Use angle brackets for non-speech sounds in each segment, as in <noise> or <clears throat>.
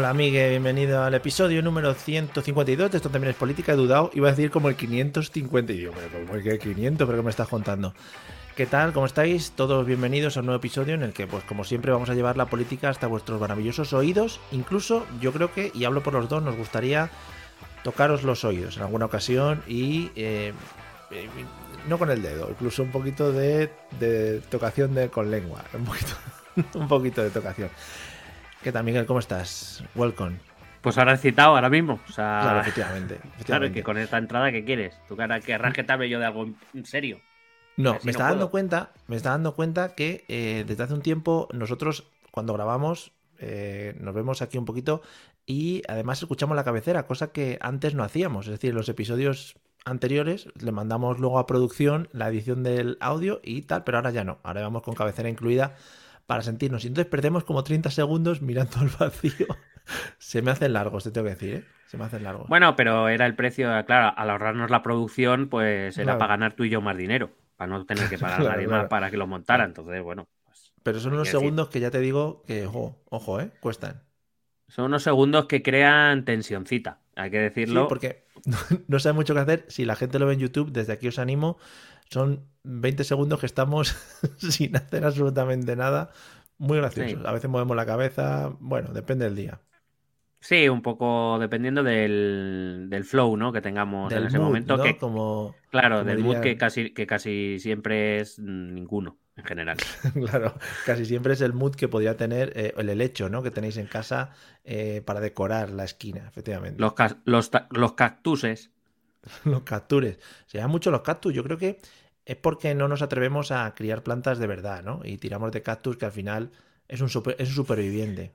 Hola, Miguel, bienvenido al episodio número 152 de Esto también es política. He dudado, iba a decir como el 550 y digo, pero como el 500, pero ¿qué me estás contando? ¿Qué tal? ¿Cómo estáis? Todos bienvenidos a un nuevo episodio en el que, pues como siempre, vamos a llevar la política hasta vuestros maravillosos oídos. Incluso, yo creo que, y hablo por los dos, nos gustaría tocaros los oídos en alguna ocasión y eh, eh, no con el dedo, incluso un poquito de, de tocación de, con lengua, un poquito, <laughs> un poquito de tocación. ¿Qué tal, Miguel? ¿Cómo estás? Welcome. Pues ahora he citado ahora mismo. O sea, Claro, efectivamente. <laughs> claro, que con esta entrada, ¿qué quieres? ¿Tú cara querrás que te hable yo de algo en serio? No, Así me no está dando cuenta, me está dando cuenta que eh, desde hace un tiempo nosotros cuando grabamos eh, nos vemos aquí un poquito y además escuchamos la cabecera, cosa que antes no hacíamos. Es decir, los episodios anteriores le mandamos luego a producción la edición del audio y tal, pero ahora ya no. Ahora vamos con cabecera incluida para sentirnos. Y entonces perdemos como 30 segundos mirando al vacío. <laughs> Se me hacen largos, te tengo que decir, ¿eh? Se me hacen largos. Bueno, pero era el precio, claro, al ahorrarnos la producción, pues era Claro. para ganar tú y yo más dinero, para no tener que <laughs> pagar a Claro, nadie claro. más para que lo montara. Entonces, bueno, pues, pero son unos que decir. segundos que ya te digo que, ojo, ojo, ¿eh? Cuestan. son unos segundos que crean tensioncita, hay que decirlo. Sí, porque <laughs> no sabe mucho qué hacer. Si la gente lo ve en YouTube, desde aquí os animo. Son 20 segundos que estamos <laughs> sin hacer absolutamente nada. Muy graciosos. Sí. A veces movemos la cabeza. Bueno, depende del día. Sí, un poco dependiendo del, del flow, ¿no? Que tengamos en ese mood, momento. ¿no? Que, Como, claro, como del mood que casi, que casi siempre es mm, ninguno, en general. <laughs> claro, casi siempre es el mood que podría tener eh, el helecho, ¿no? Que tenéis en casa eh, para decorar la esquina, efectivamente. Los, los, los cactuses. <laughs> los cactures. Se llaman mucho los cactus. Yo creo que es porque no nos atrevemos a criar plantas de verdad, ¿no? Y tiramos de cactus que al final es un, super- es un superviviente.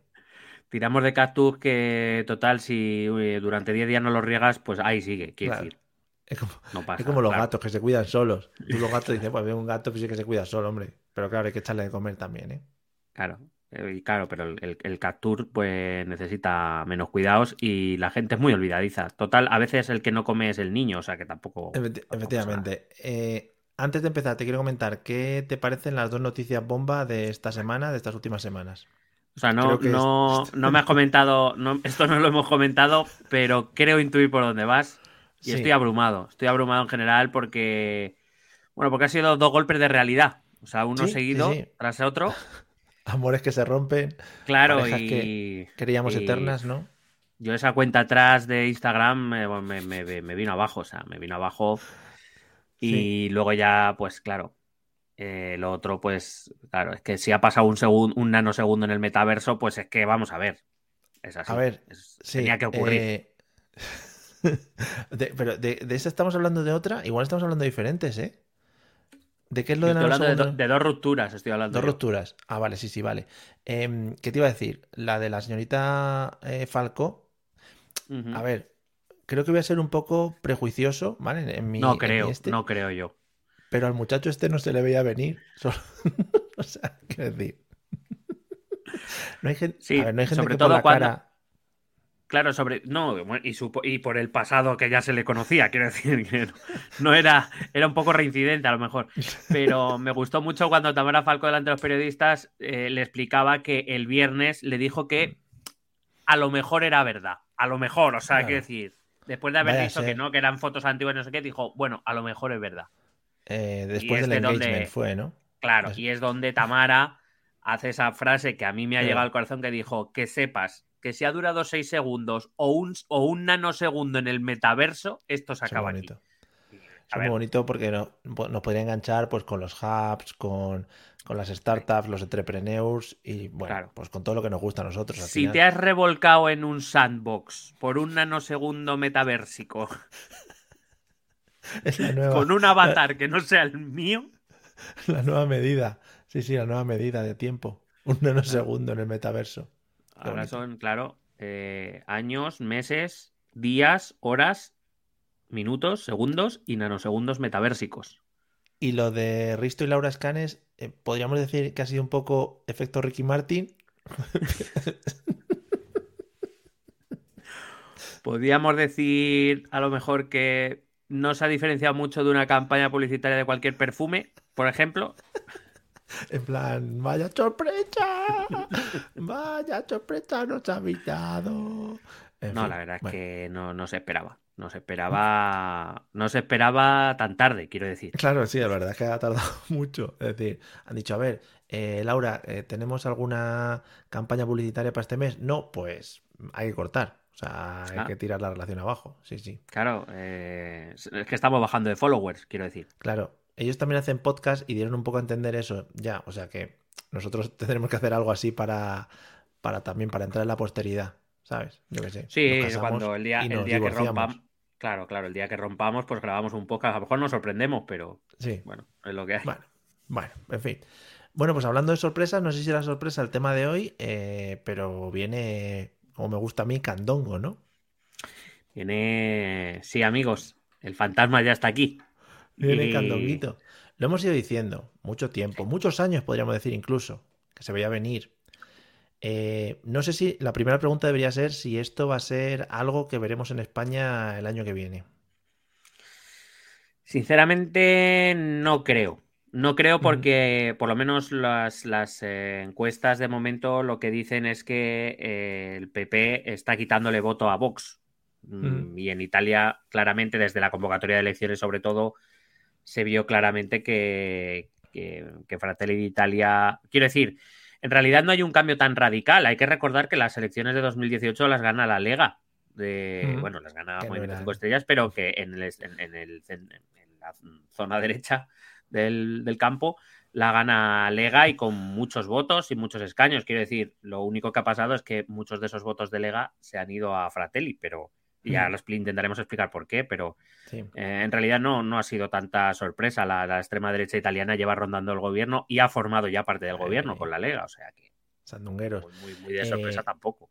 Tiramos de cactus que, total, si uy, durante 10 días no los riegas, pues ahí sigue, quiero Claro. decir. Es como, No pasa. es como los claro. gatos que se cuidan solos. Tú los gatos <laughs> dices, pues un gato pues sí que se cuida solo, hombre. Pero claro, hay que echarle de comer también, ¿eh? Claro, eh, y claro, pero el, el, el cactus pues necesita menos cuidados y la gente es muy olvidadiza. Total, a veces el que no come es el niño, o sea que tampoco. Efecti- tampoco efectivamente. Eh, antes de empezar, te quiero comentar qué te parecen las dos noticias bomba de esta semana, de estas últimas semanas. O sea, no, es- no, no me has comentado, no, esto no lo hemos comentado, pero creo intuir por dónde vas. Y Sí. estoy abrumado. Estoy abrumado en general porque. Bueno, porque ha sido dos golpes de realidad. O sea, uno Sí, seguido sí. tras otro. <laughs> Amores que se rompen, Claro, y. que creíamos y eternas, ¿no? Yo esa cuenta atrás de Instagram me, me- me- me vino abajo, o sea, me vino abajo. Y luego ya, pues claro, eh, lo otro, pues claro, es que si ha pasado un segundo, un nanosegundo en el metaverso, pues es que vamos a ver. Es así. A ver, es- Sí, tenía que ocurrir. eh, <laughs> de- pero de, de esa estamos hablando de otra, igual estamos hablando de diferentes, ¿eh? ¿De qué es lo de estoy hablando de, do- de dos rupturas, estoy hablando. Dos yo. rupturas. Ah, vale, sí, sí, vale. Em, ¿qué te iba a decir? La de la señorita eh, Falco. Ujú. A ver, creo que voy a ser un poco prejuicioso, ¿vale? En, en mi, no creo, este, no creo yo. pero al muchacho este no se le veía venir. <laughs> solo- o sea, quiero decir. <laughs> No hay gente, Sí, a ver, no hay gente sobre que por todo la cuando- cara. Claro, sobre. No, y, y por el pasado que ya se le conocía, quiero decir que no, no era. Era un poco reincidente a lo mejor. Pero me gustó mucho cuando Tamara Falco, delante de los periodistas, eh, le explicaba que el viernes le dijo que a lo mejor era verdad. A lo mejor, o sea, Claro. quiero decir. Después de haber Vaya dicho que no, que eran fotos antiguas y no sé qué, dijo, bueno, a lo mejor es verdad. eh, después es del de donde- fue, ¿no? Claro, y es donde Tamara hace esa frase que a mí me ha llegado al corazón que dijo, que sepas que si ha durado seis segundos o un, o un nanosegundo en el metaverso, esto se acaba aquí. es muy bonito porque no- nos podría enganchar pues con los hubs, con, con las startups, los entrepreneurs y bueno, Claro. pues con todo lo que nos gusta a nosotros. al si final. te has revolcado en un sandbox por un nanosegundo metaversico <laughs> con un avatar que no sea el mío, <laughs> la nueva medida. Sí, sí, la nueva medida de tiempo. Un nanosegundo en el metaverso. Qué ahora bonito. son, claro, eh, años, meses, días, horas, minutos, segundos y nanosegundos metaversicos. Y lo de Risto y Laura Escanes, eh, podríamos decir que ha sido un poco efecto Ricky Martin. Podríamos decir a lo mejor que no se ha diferenciado mucho de una campaña publicitaria de cualquier perfume, por ejemplo. En plan, vaya sorpresa, vaya sorpresa nos ha invitado. En No, fin, la verdad es que no, no se esperaba. No se esperaba. No se esperaba tan tarde, quiero decir. Claro, sí, la verdad es que ha tardado <laughs> mucho. Es decir, han dicho, a ver, eh, Laura, eh, ¿tenemos alguna campaña publicitaria para este mes? No, pues hay que cortar. O sea, hay Ah. que tirar la relación abajo. Sí, sí. Claro, eh, es que estamos bajando de followers, quiero decir. Claro, ellos también hacen podcast y dieron un poco a entender eso. Ya, o sea que nosotros <laughs> tendremos que hacer algo así para, para también para entrar en la posteridad, ¿sabes? Yo qué sé. Sí, cuando el día, el día que rompamos. Claro, claro, el día que rompamos, pues grabamos un podcast. A lo mejor nos sorprendemos, pero Sí, bueno, es lo que hay. bueno, bueno, en fin. Bueno, pues hablando de sorpresas, no sé si era sorpresa el tema de hoy, eh, pero viene, como me gusta a mí, candongo, ¿no? Viene. Sí, amigos, el fantasma ya está aquí. Viene Y- candonguito. Lo hemos ido diciendo mucho tiempo, muchos años podríamos decir incluso, que se veía venir. Eh, no sé si la primera pregunta debería ser si esto va a ser algo que veremos en España el año que viene. Sinceramente, no creo. No creo porque, por lo menos, las, las, eh, encuestas de momento lo que dicen es que eh, el PP está quitándole voto a Vox. Mm. Y en Italia, claramente, desde la convocatoria de elecciones, sobre todo, se vio claramente que, que, que Fratelli d'Italia. Quiero decir, en realidad no hay un cambio tan radical. Hay que recordar que las elecciones de 2018 las gana la Lega. De, Ujú. Bueno, las gana Movimiento era- 5 Estrellas, pero que en, el, en, en el, en la zona derecha del, del campo la gana Lega y con muchos votos y muchos escaños. Quiero decir, lo único que ha pasado es que muchos de esos votos de Lega se han ido a Fratelli, pero ya Ujú. los intentaremos explicar por qué, pero Sí. eh, en realidad no, no ha sido tanta sorpresa. La, la extrema derecha italiana lleva rondando el gobierno y ha formado ya parte del gobierno Eh, con la Lega, o sea que Sandungueros. muy, muy, muy de sorpresa Eh, tampoco.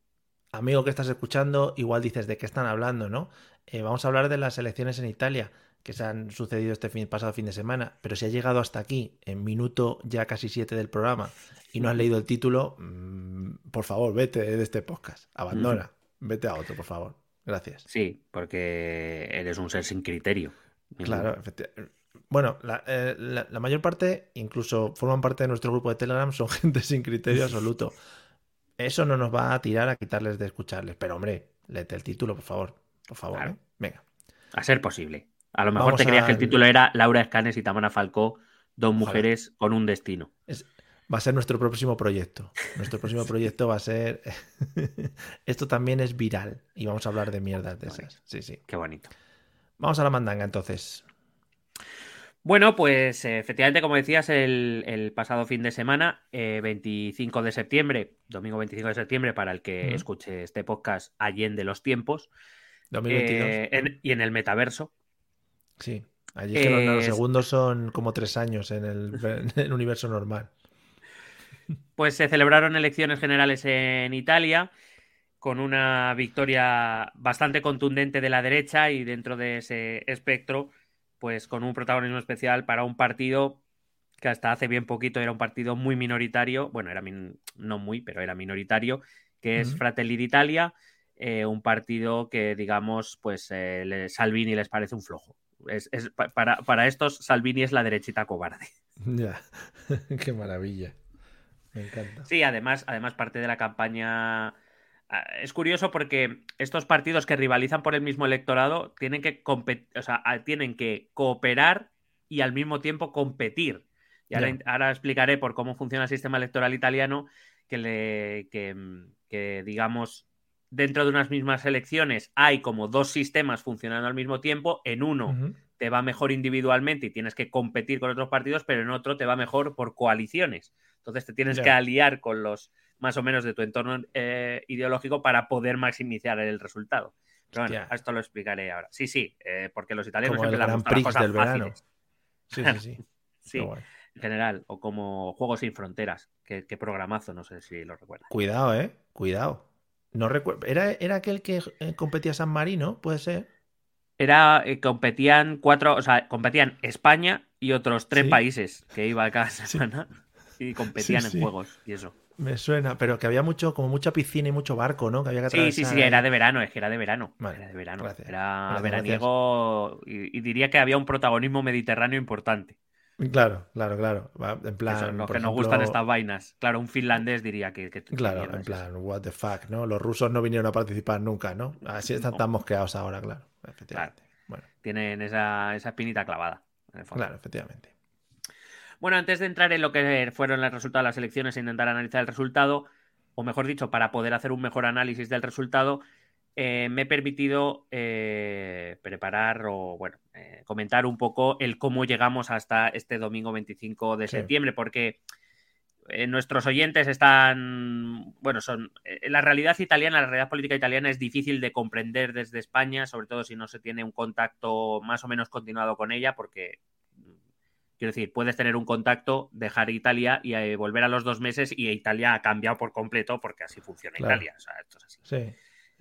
Amigo que estás escuchando, igual dices de qué están hablando, ¿no? Eh, vamos a hablar de las elecciones en Italia que se han sucedido este fin, pasado fin de semana. Pero si has llegado hasta aquí, en minuto ya casi siete del programa, y no has leído el título, mm, por favor, vete de este podcast. Abandona. Vete a otro, por favor. Gracias. Sí, porque eres un ser sin criterio. Claro, efecti- Bueno, la, eh, la- la mayor parte, incluso forman parte de nuestro grupo de Telegram, son <laughs> gente sin criterio absoluto. Eso no nos va a tirar a quitarles de escucharles. Pero, hombre, léete el título, por favor. Por favor, Claro. ¿eh? Venga. A ser posible. A lo mejor Vamos te creías que el título era Laura Escanes y Tamara Falcó, dos Ojalá. mujeres con un destino. Es- va a ser nuestro próximo proyecto. Nuestro próximo proyecto va a ser. <laughs> Esto también es viral. Y vamos a hablar de mierdas de esas. Sí, sí. Qué bonito. Vamos a la mandanga entonces. Bueno, pues eh, efectivamente, como decías, el, el pasado fin de semana, eh, 25 de septiembre, domingo 25 de septiembre, para el que escuche este podcast Allende los tiempos, 2022. eh, en- y en el metaverso, Sí. Allí es que los nanosegundos son como tres años en el, en el universo normal. Pues se celebraron elecciones generales en Italia con una victoria bastante contundente de la derecha y dentro de ese espectro, pues con un protagonismo especial para un partido que hasta hace bien poquito era un partido muy minoritario, bueno, era min- no muy, pero era minoritario, que es. Fratelli d'Italia, eh, un partido que, digamos, pues eh, le- Salvini les parece un flojo. Es, es- pa- para, para estos, Salvini es la derechita cobarde. Ya. <laughs> Qué maravilla. Me encanta. Sí, además, además parte de la campaña. ah, Es curioso porque estos partidos que rivalizan por el mismo electorado tienen que, o sea, ah, tienen que cooperar y al mismo tiempo competir. Y ahora, explicaré por cómo funciona el sistema electoral italiano, que, le, que, digamos, dentro de unas mismas elecciones hay como dos sistemas funcionando al mismo tiempo. En uno te va mejor individualmente y tienes que competir con otros partidos, pero en otro te va mejor por coaliciones. Entonces te tienes que aliar con los más o menos de tu entorno eh, ideológico para poder maximizar el resultado. Pero bueno, esto lo explicaré ahora. Sí, sí, eh, porque los italianos siempre el Gran Prix del verano. Sí, sí, sí. <laughs> sí, en general. O como Juegos sin Fronteras. Qué, programazo, no sé si lo recuerdas. Cuidado, eh. Cuidado. No recuerdo. ¿Era, ¿Era aquel que eh, competía San Marino? ¿Puede ser? Era, competían cuatro, o sea, competían España y otros tres países que iba cada <laughs> semana y competían en juegos y eso. Me suena, pero que había mucho, como mucha piscina y mucho barco, ¿no? Que había que sí, sí, sí, era de verano, es que era de verano. era de verano. era veraniego y, diría que había un protagonismo mediterráneo importante. Claro, claro, claro. En plan. los que nos gustan estas vainas. Claro, un finlandés diría que. claro, en plan, what the fuck, ¿no? Los rusos no vinieron a participar nunca, ¿no? Así están tan mosqueados ahora, claro. Efectivamente. Bueno. Tienen esa, esa espinita clavada. claro, efectivamente. Bueno, antes de entrar en lo que fueron los resultados de las elecciones e intentar analizar el resultado, o mejor dicho, para poder hacer un mejor análisis del resultado, eh, me he permitido eh, preparar o, bueno, eh, comentar un poco el cómo llegamos hasta este domingo 25 de septiembre, porque nuestros oyentes están, bueno, son, la realidad italiana, la realidad política italiana es difícil de comprender desde España, sobre todo si no se tiene un contacto más o menos continuado con ella, porque Quiero decir, puedes tener un contacto, dejar Italia y eh, volver a los dos meses y Italia ha cambiado por completo porque así funciona Italia. O sea, esto es así. Sí.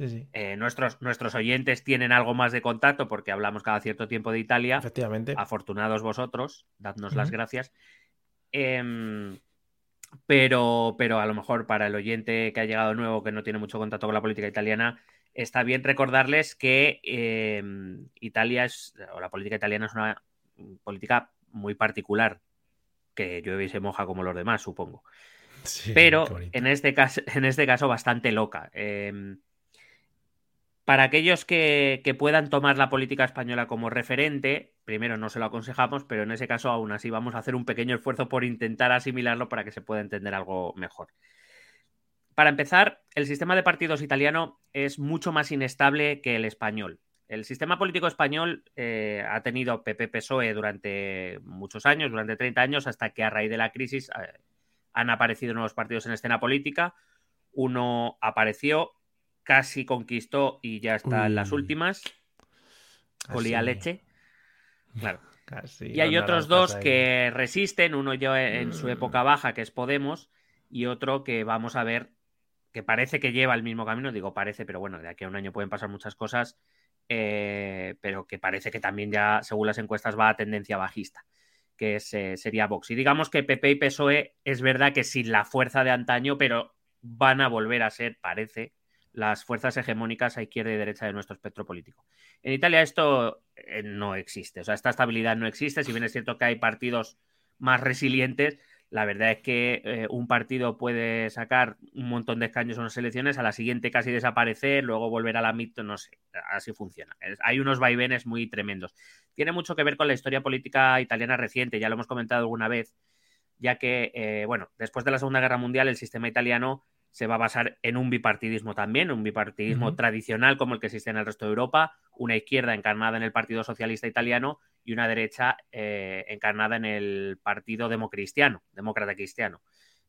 Sí, eh, nuestros, nuestros oyentes tienen algo más de contacto porque hablamos cada cierto tiempo de Italia. Efectivamente. Afortunados vosotros, dadnos las gracias. Em, pero, pero a lo mejor para el oyente que ha llegado nuevo, que no tiene mucho contacto con la política italiana, está bien recordarles que em, Italia es, o la política italiana es una política muy particular, que llueve y se moja como los demás, supongo. Pero en este, caso, <laughs> en este caso bastante loca. Em, para aquellos que, puedan tomar la política española como referente, primero no se lo aconsejamos, pero en ese caso aún así vamos a hacer un pequeño esfuerzo por intentar asimilarlo para que se pueda entender algo mejor. Para empezar, el sistema de partidos italiano es mucho más inestable que el español. El sistema político español eh, ha tenido PP-PSOE durante muchos años, durante 30 años, hasta que a raíz de la crisis eh, han aparecido nuevos partidos en escena política. Uno apareció, casi conquistó y ya está en las últimas. Olía leche. Claro. y hay otros dos que resisten, uno ya en su época mm. baja, que es Podemos, y otro que vamos a ver que parece que lleva el mismo camino, digo parece, pero bueno, de aquí a un año pueden pasar muchas cosas, eh, pero que parece que también ya, según las encuestas, va a tendencia bajista, que eh, sería Vox. Y digamos que PP y PSOE es verdad que sin la fuerza de antaño, pero van a volver a ser, parece, las fuerzas hegemónicas a izquierda y derecha de nuestro espectro político. En Italia esto eh, no existe, o sea, esta estabilidad no existe, si bien es cierto que hay partidos más resilientes, la verdad es que eh, un partido puede sacar un montón de escaños en unas elecciones, a la siguiente casi desaparecer, luego volver a la mito, no sé, así funciona. hay unos vaivenes muy tremendos. Tiene mucho que ver con la historia política italiana reciente, ya lo hemos comentado alguna vez, ya que, eh, bueno, después de la Segunda Guerra Mundial el sistema italiano se va a basar en un bipartidismo también, un bipartidismo tradicional como el que existe en el resto de Europa, una izquierda encarnada en el Partido Socialista Italiano y una derecha eh, encarnada en el Partido Democristiano, Demócrata Cristiano,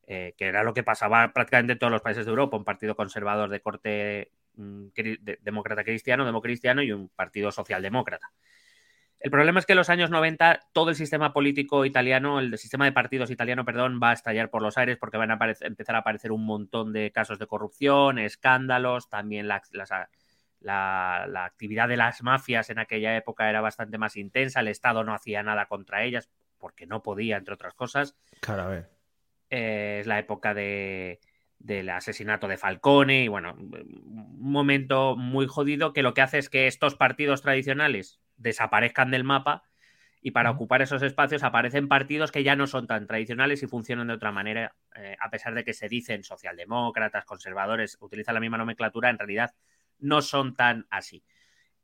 eh, que era lo que pasaba prácticamente en todos los países de Europa, un partido conservador de corte mm, demócrata cristiano, democristiano y un partido socialdemócrata. El problema es que en los años 90 todo el sistema político italiano, el sistema de partidos italiano, perdón, va a estallar por los aires porque van a empezar a aparecer un montón de casos de corrupción, escándalos, también las, la, actividad de las mafias en aquella época era bastante más intensa, el Estado no hacía nada contra ellas porque no podía, entre otras cosas. Claro, a ver. Eh, es la época de, del asesinato de Falcone y bueno, un momento muy jodido que lo que hace es que estos partidos tradicionales desaparezcan del mapa y para ocupar esos espacios aparecen partidos que ya no son tan tradicionales y funcionan de otra manera, eh, a pesar de que se dicen socialdemócratas, conservadores, utilizan la misma nomenclatura, en realidad no son tan así.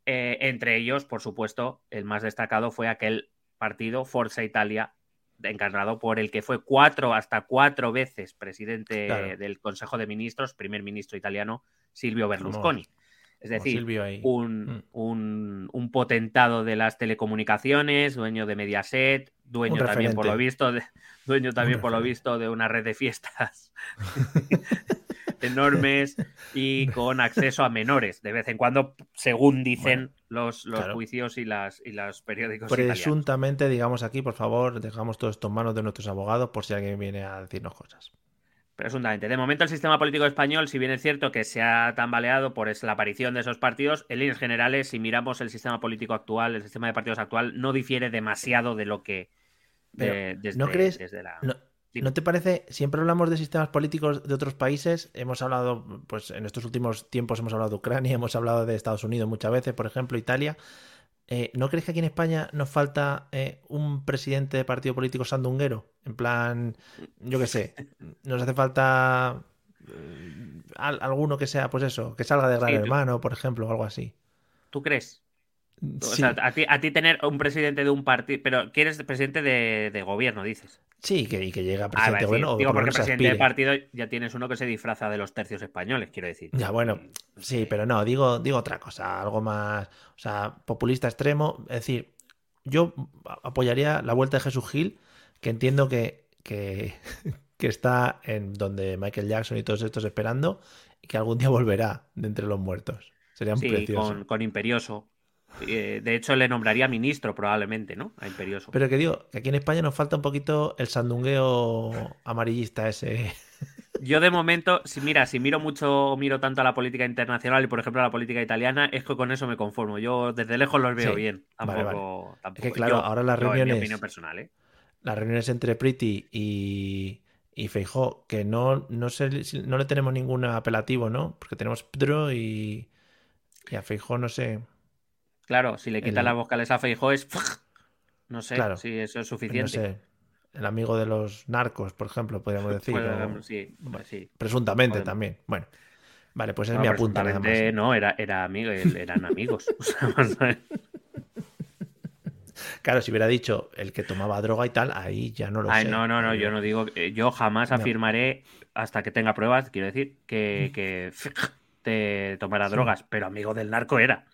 Eh, entre ellos, por supuesto, el más destacado fue aquel partido Forza Italia encarnado por el que fue cuatro, hasta cuatro veces presidente del Consejo de Ministros, primer ministro italiano, Silvio Berlusconi. Es decir, Mm. un, un, un, potentado de las telecomunicaciones, dueño de Mediaset, dueño también por lo visto, de, <laughs> dueño también por lo visto de una red de fiestas <laughs> enormes y <laughs> con acceso a menores, de vez en cuando, según dicen bueno, los, los claro. juicios y, las, y los periódicos. Presuntamente, italianos. digamos aquí, por favor, dejamos todo esto en manos de nuestros abogados por si alguien viene a decirnos cosas. Presuntamente. De momento, el sistema político español, si bien es cierto que se ha tambaleado por la aparición de esos partidos, en líneas generales, si miramos el sistema político actual, el sistema de partidos actual, no difiere demasiado de lo que. De, desde, ¿No crees? Desde la... no, ¿No te parece? Siempre hablamos de sistemas políticos de otros países. Hemos hablado, pues en estos últimos tiempos hemos hablado de Ucrania, <laughs> hemos hablado de Estados Unidos muchas veces, por ejemplo, Italia. Eh, ¿No crees que aquí en España nos falta eh, un presidente de partido político sandunguero? En plan, yo qué sé, nos hace falta eh, alguno que sea, pues eso, que salga de Gran sí, Hermano, por ejemplo, o algo así. ¿Tú crees? O sea, a ti, a ti, tener un presidente de un partido, pero ¿quieres presidente de, de, gobierno, dices? Sí, que, y que llega presidente ah, bueno. Digo, porque presidente de partido ya tienes uno que se disfraza de los tercios españoles, quiero decir. Ya, bueno, sí, pero no, digo, digo otra cosa, algo más, o sea, populista extremo. Es decir, yo apoyaría la vuelta de Jesús Gil, que entiendo que, que, <laughs> que está en donde Michael Jackson y todos estos esperando, y que algún día volverá de entre los muertos. Sería sí, precioso. Con, con Imperioso. Eh, de hecho, le nombraría ministro probablemente, ¿no? A Imperioso. Pero que digo, que aquí en España nos falta un poquito el sandungueo amarillista ese. <laughs> Yo de momento, si mira, si miro mucho, miro tanto a la política internacional y por ejemplo a la política italiana, es que con eso me conformo. Yo desde lejos los veo Sí, bien. Tampoco, vale, vale. tampoco. Es que claro, Yo- ahora las mi reuniones- opinión personal, ¿eh? Las reuniones entre Pretty y, y Feijó, que no, no, no le tenemos ningún apelativo, ¿no? Porque tenemos Pedro y, y a Feijó no sé. Claro, si le quitan El- las vocales a Feijóo es. No sé Claro. si eso es no suficiente. sé. El amigo de los narcos, por ejemplo, podríamos decir. Pues, o- sí, pues sí. Presuntamente Podemos. también. Bueno. Vale, pues es No, mi apunte nada más. no, era, era amigo, eran amigos. <laughs> O sea. Claro, si hubiera dicho el que tomaba droga y tal, ahí ya no lo Ay, sé. no, no, no, yo no digo, yo jamás No. afirmaré hasta que tenga pruebas, quiero decir, que, que <laughs> te tomara Sí. drogas, pero amigo del narco era.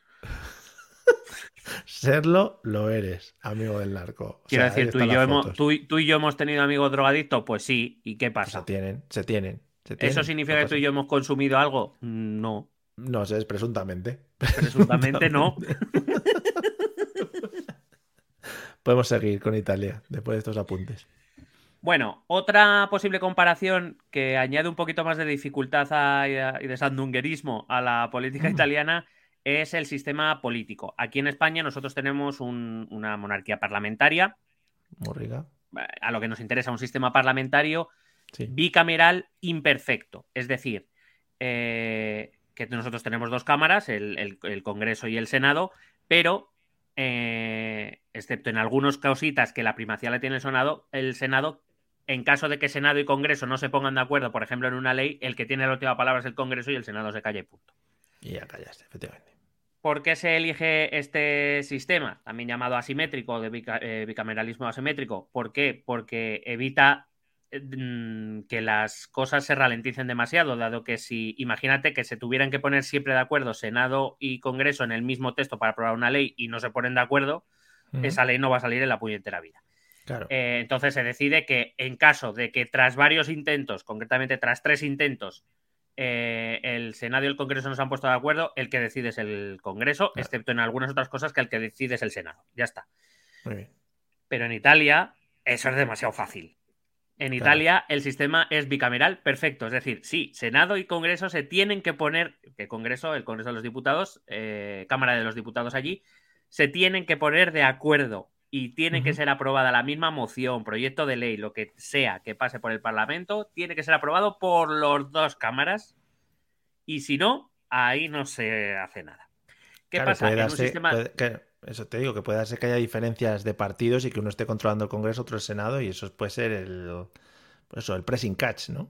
Serlo, lo eres, amigo del narco. O Quiero sea, decir, tú y, yo hemos, tú, tú y yo hemos tenido amigos drogadictos, pues sí, ¿y qué pasa? se tienen, se tienen. se tienen. ¿Eso significa ¿Qué que tú y yo hemos consumido algo? No? No sé, es presuntamente. presuntamente no. <laughs> Podemos seguir con Italia después de estos apuntes. Bueno, otra posible comparación que añade un poquito más de dificultad a- y de sandunguerismo a la política <laughs> italiana es el sistema político. Aquí en España nosotros tenemos un- una monarquía parlamentaria, Morriga. a lo que nos interesa un sistema parlamentario Sí. bicameral imperfecto. Es decir, eh, que nosotros tenemos dos cámaras, el, el- el Congreso y el Senado, pero eh, excepto en algunas cositas que la primacía le tiene el Senado, el Senado, en caso de que Senado y Congreso no se pongan de acuerdo, por ejemplo, en una ley, el que tiene la última palabra es el Congreso y el Senado se calla y punto. Y ya callaste, efectivamente. ¿Por qué se elige este sistema, también llamado asimétrico, de bica- eh, bicameralismo asimétrico? ¿Por qué? Porque evita eh, mm, que las cosas se ralenticen demasiado, dado que si, imagínate que se tuvieran que poner siempre de acuerdo Senado y Congreso en el mismo texto para aprobar una ley y no se ponen de acuerdo, esa ley no va a salir en la puñetera vida. Claro. Eh, entonces se decide que en caso de que tras varios intentos, concretamente tras tres intentos, eh, el Senado y el Congreso no se han puesto de acuerdo, el que decide es el Congreso, Claro. excepto en algunas otras cosas que el que decide es el Senado. Ya está. Muy bien. Pero en Italia eso es demasiado fácil. En Claro. Italia el sistema es bicameral perfecto. Es decir, sí, Senado y Congreso se tienen que poner, que Congreso, el Congreso de los Diputados, eh, Cámara de los Diputados allí, se tienen que poner de acuerdo y tiene que ser aprobada la misma moción, proyecto de ley, lo que sea que pase por el Parlamento, tiene que ser aprobado por los dos cámaras y si no, ahí no se hace nada. ¿Qué Claro, pasa? puede En un darse- sistema... puede- que- eso te digo, que puede darse que haya diferencias de partidos y que uno esté controlando el Congreso, otro el Senado, y eso puede ser el, pues eso, el pressing catch, ¿no?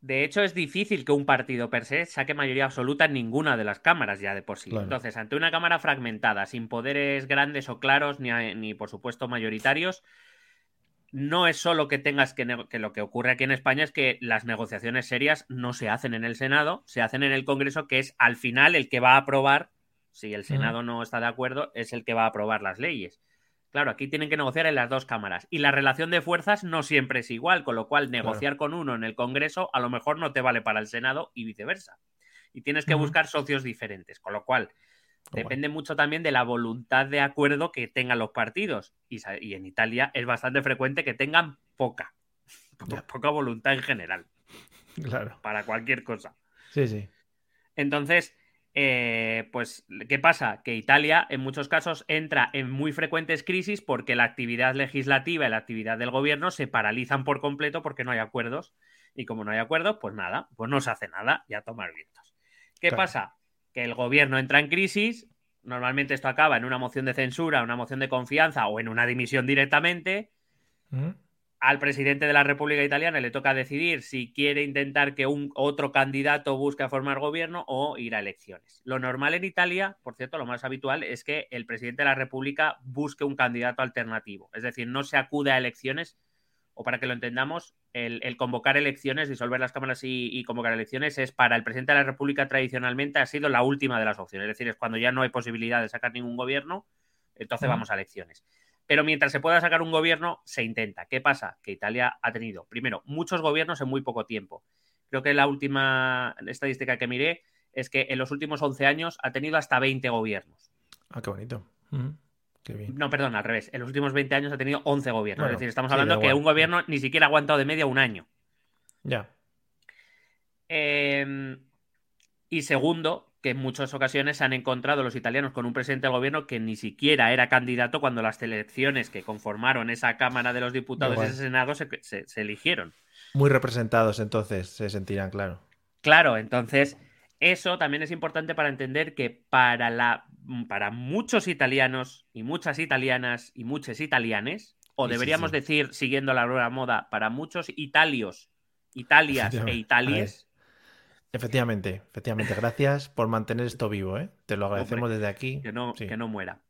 De hecho, es difícil que un partido per se saque mayoría absoluta en ninguna de las cámaras ya de por sí. Claro. Entonces, ante una cámara fragmentada, sin poderes grandes o claros, ni, ni por supuesto mayoritarios, no es solo que tengas que, que, lo que ocurre aquí en España es que las negociaciones serias no se hacen en el Senado, se hacen en el Congreso, que es al final el que va a aprobar, si el Senado no está de acuerdo, es el que va a aprobar las leyes. Claro, aquí tienen que negociar en las dos cámaras. Y la relación de fuerzas no siempre es igual, con lo cual negociar con uno en el Congreso a lo mejor no te vale para el Senado y viceversa. Y tienes que buscar socios diferentes, con lo cual depende mucho también de la voluntad de acuerdo que tengan los partidos. Y, en Italia es bastante frecuente que tengan poca, <laughs> poca voluntad en general. Claro. Para cualquier cosa. Sí, sí. Entonces, eh, pues, ¿qué pasa? Que Italia en muchos casos entra en muy frecuentes crisis porque la actividad legislativa y la actividad del gobierno se paralizan por completo porque no hay acuerdos. Y como no hay acuerdos, pues nada, pues no se hace nada y a tomar vientos. ¿Qué pasa? Que el gobierno entra en crisis, normalmente esto acaba en una moción de censura, una moción de confianza o en una dimisión directamente. ¿Mm? Al presidente de la República Italiana le toca decidir si quiere intentar que un otro candidato busque formar gobierno o ir a elecciones. Lo normal en Italia, por cierto, lo más habitual es que el presidente de la República busque un candidato alternativo. Es decir, no se acude a elecciones, o para que lo entendamos, el, convocar elecciones, disolver las cámaras y, convocar elecciones es para el presidente de la República tradicionalmente ha sido la última de las opciones. Es decir, es cuando ya no hay posibilidad de sacar ningún gobierno, entonces vamos a elecciones. Pero mientras se pueda sacar un gobierno, se intenta. ¿Qué pasa? Que Italia ha tenido, primero, muchos gobiernos en muy poco tiempo. Creo que la última estadística que miré es que en los últimos 11 años ha tenido hasta 20 gobiernos. Ah, qué bonito. No, perdón, al revés. En los últimos 20 años ha tenido 11 gobiernos. es decir, estamos hablando que un gobierno ni siquiera ha aguantado de media un año. Ya. Em, y segundo, que en muchas ocasiones se han encontrado los italianos con un presidente del gobierno que ni siquiera era candidato cuando las elecciones que conformaron esa Cámara de los Diputados y ese Senado se, eligieron. Muy representados entonces, se sentirán, claro. Claro, entonces eso también es importante para entender que para, la, para muchos italianos y muchas italianas y muchos italianes, o deberíamos decir, siguiendo la nueva moda, para muchos italios, italias e italies, Efectivamente, efectivamente. Gracias por mantener esto vivo, ¿eh? Te lo agradecemos desde aquí. Que no, que no muera.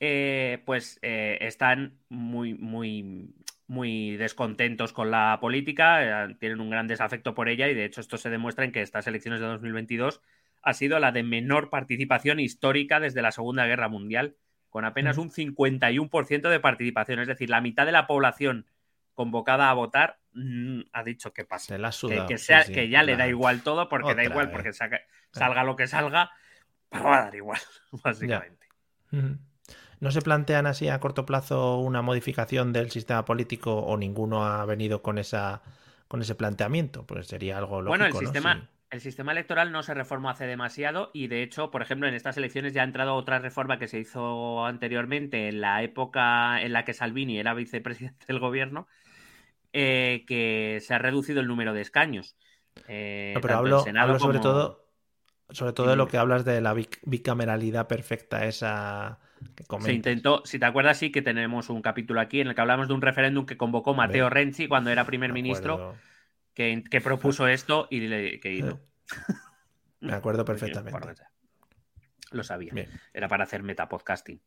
Eh, pues eh, están muy, muy, muy descontentos con la política, eh, tienen un gran desafecto por ella y de hecho esto se demuestra en que estas elecciones de 2022 ha sido la de menor participación histórica desde la Segunda Guerra Mundial, con apenas un 51% de participación, es decir, la mitad de la población convocada a votar mm, ha dicho que pase. que, sea, que ya le da igual todo, porque da igual, porque salga lo que salga, va a dar igual, <laughs> básicamente. ¿No se plantean así a corto plazo una modificación del sistema político o ninguno ha venido con esa con ese planteamiento? Pues sería algo lógico. Bueno, el sistema, el sistema electoral no se reformó hace demasiado y de hecho, por ejemplo, en estas elecciones ya ha entrado otra reforma que se hizo anteriormente en la época en la que Salvini era vicepresidente del gobierno, eh, que se ha reducido el número de escaños. Eh, pero hablo, sobre todo sobre todo de lo que hablas de la bicameralidad perfecta, esa que Se intentó, si te acuerdas, sí que tenemos un capítulo aquí en el que hablamos de un referéndum que convocó Mateo Renzi cuando era primer ministro, que, propuso <laughs> esto y le, que hizo. Me acuerdo <laughs> perfectamente. Lo sabía. Era para hacer metapodcasting.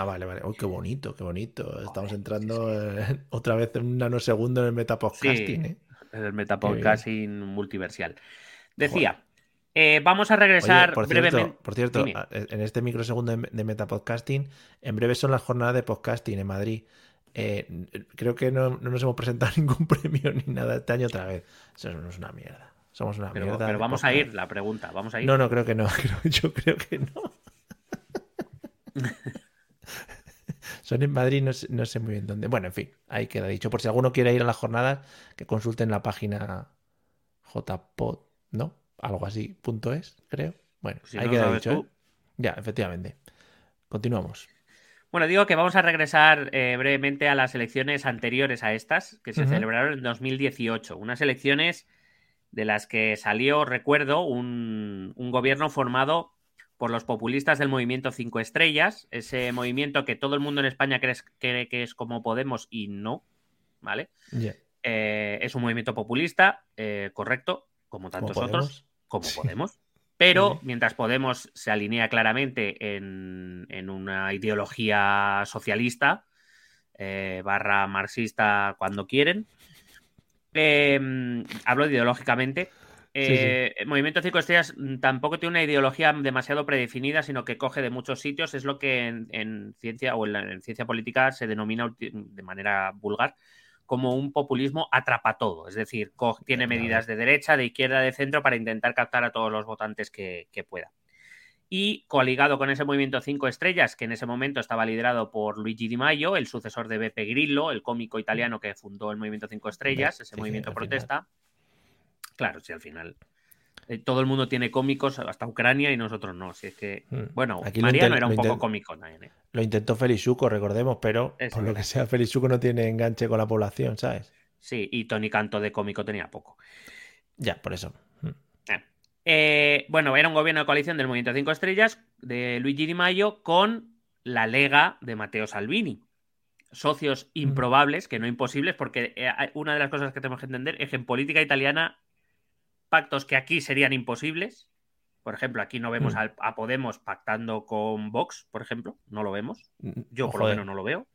Ah, vale, vale. Uy, qué bonito, qué bonito. Estamos entrando <laughs> otra vez en un nanosegundo en el metapodcasting. ¿eh? el metapodcasting multiversial. Decía, eh, vamos a regresar por brevemente. por cierto, en este microsegundo de metapodcasting, en breve son las jornadas de podcasting en Madrid. Eh, creo que no, nos hemos presentado <laughs> ningún premio ni nada este año otra vez. Eso no es una mierda. Somos una mierda. Pero vamos a ir, la pregunta. Vamos a ir. No, no, creo que no. <laughs> Yo creo que no. Son en Madrid, no sé, muy bien dónde. Bueno, en fin, ahí queda dicho. Por si alguno quiere ir a las jornadas, que consulten la página jpod, ¿no? Algo así, punto es, creo. Bueno, ahí queda dicho. ¿eh? Ya, efectivamente. Continuamos. Bueno, digo que vamos a regresar eh, brevemente a las elecciones anteriores a estas, que se celebraron en 2018. Unas elecciones de las que salió, recuerdo, un, un gobierno formado por los populistas del movimiento Cinco Estrellas, ese movimiento que todo el mundo en España cree, que es como Podemos y no, ¿vale? Eh, es un movimiento populista, eh, correcto, como tantos otros, como Podemos. Pero mientras Podemos se alinea claramente en, una ideología socialista, eh, barra marxista cuando quieren. Hablo ideológicamente. Eh, el Movimiento Cinco Estrellas tampoco tiene una ideología demasiado predefinida, sino que coge de muchos sitios. Es lo que en, ciencia o en, ciencia política se denomina de manera vulgar como un populismo atrapa todo. Es decir, tiene medidas de derecha, de izquierda, de centro para intentar captar a todos los votantes que, que pueda y coligado con ese movimiento Cinco Estrellas, que en ese momento estaba liderado por Luigi Di Maio, el sucesor de Beppe Grillo, el cómico italiano que fundó el movimiento Cinco Estrellas, ese movimiento protesta. Claro, si al final eh, todo el mundo tiene cómicos, hasta Ucrania y nosotros no. Si es que, hmm. bueno, Aquí Mariano era un poco cómico también. ¿eh? Lo intentó Felizuco, recordemos, pero por lo que sea, Felizuco no tiene enganche con la población, ¿sabes? Sí, y Tony Canto de cómico tenía poco. Ya, por eso. Eh, bueno, era un gobierno de coalición del Movimiento Cinco Estrellas de Luigi Di Maio con la Lega de Matteo Salvini. Socios mm. improbables, que no imposibles, porque una de las cosas que tenemos que entender es que en política italiana, pactos que aquí serían imposibles, por ejemplo, aquí no vemos mm. a, Podemos pactando con Vox, por ejemplo, no lo vemos. Mm, Yo por lo menos no lo veo.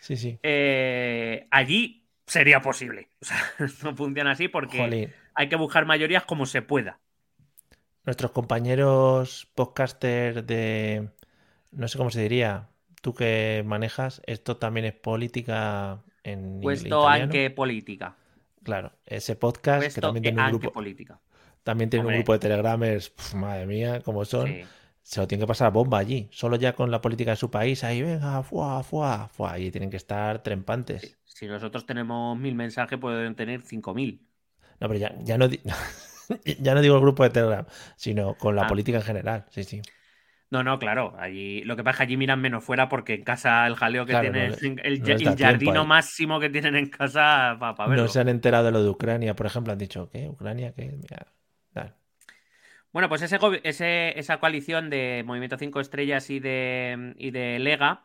Sí, sí. Eh, allí sería posible. <laughs> O sea, no funciona así porque hay que buscar mayorías como se pueda nuestros compañeros podcasters de, no sé cómo se diría, tú que manejas, esto también es política en Puesto anche política. Claro, ese podcast que también tiene un grupo política. También tiene un grupo de telegramers, madre mía, como son. Se lo tiene que pasar bomba allí, solo ya con la política de su país, ahí venga, fuá, fuá, fuá, allí tienen que estar trempantes. Si nosotros tenemos mil mensajes, pueden tener cinco mil. No, pero ya, ya no. <laughs> ya no digo el grupo de Telegram, sino con la ah. política en general. Sí, sí. No, no, claro. Allí, lo que pasa es que allí miran menos fuera porque en casa el jaleo que tienen, el, jardino máximo que tienen en casa para verlo. No se han enterado de lo de Ucrania, por ejemplo, han dicho, ¿qué? ¿Ucrania? ¿Qué? Bueno, pues ese, esa coalición de Movimiento 5 Estrellas y de, y de Lega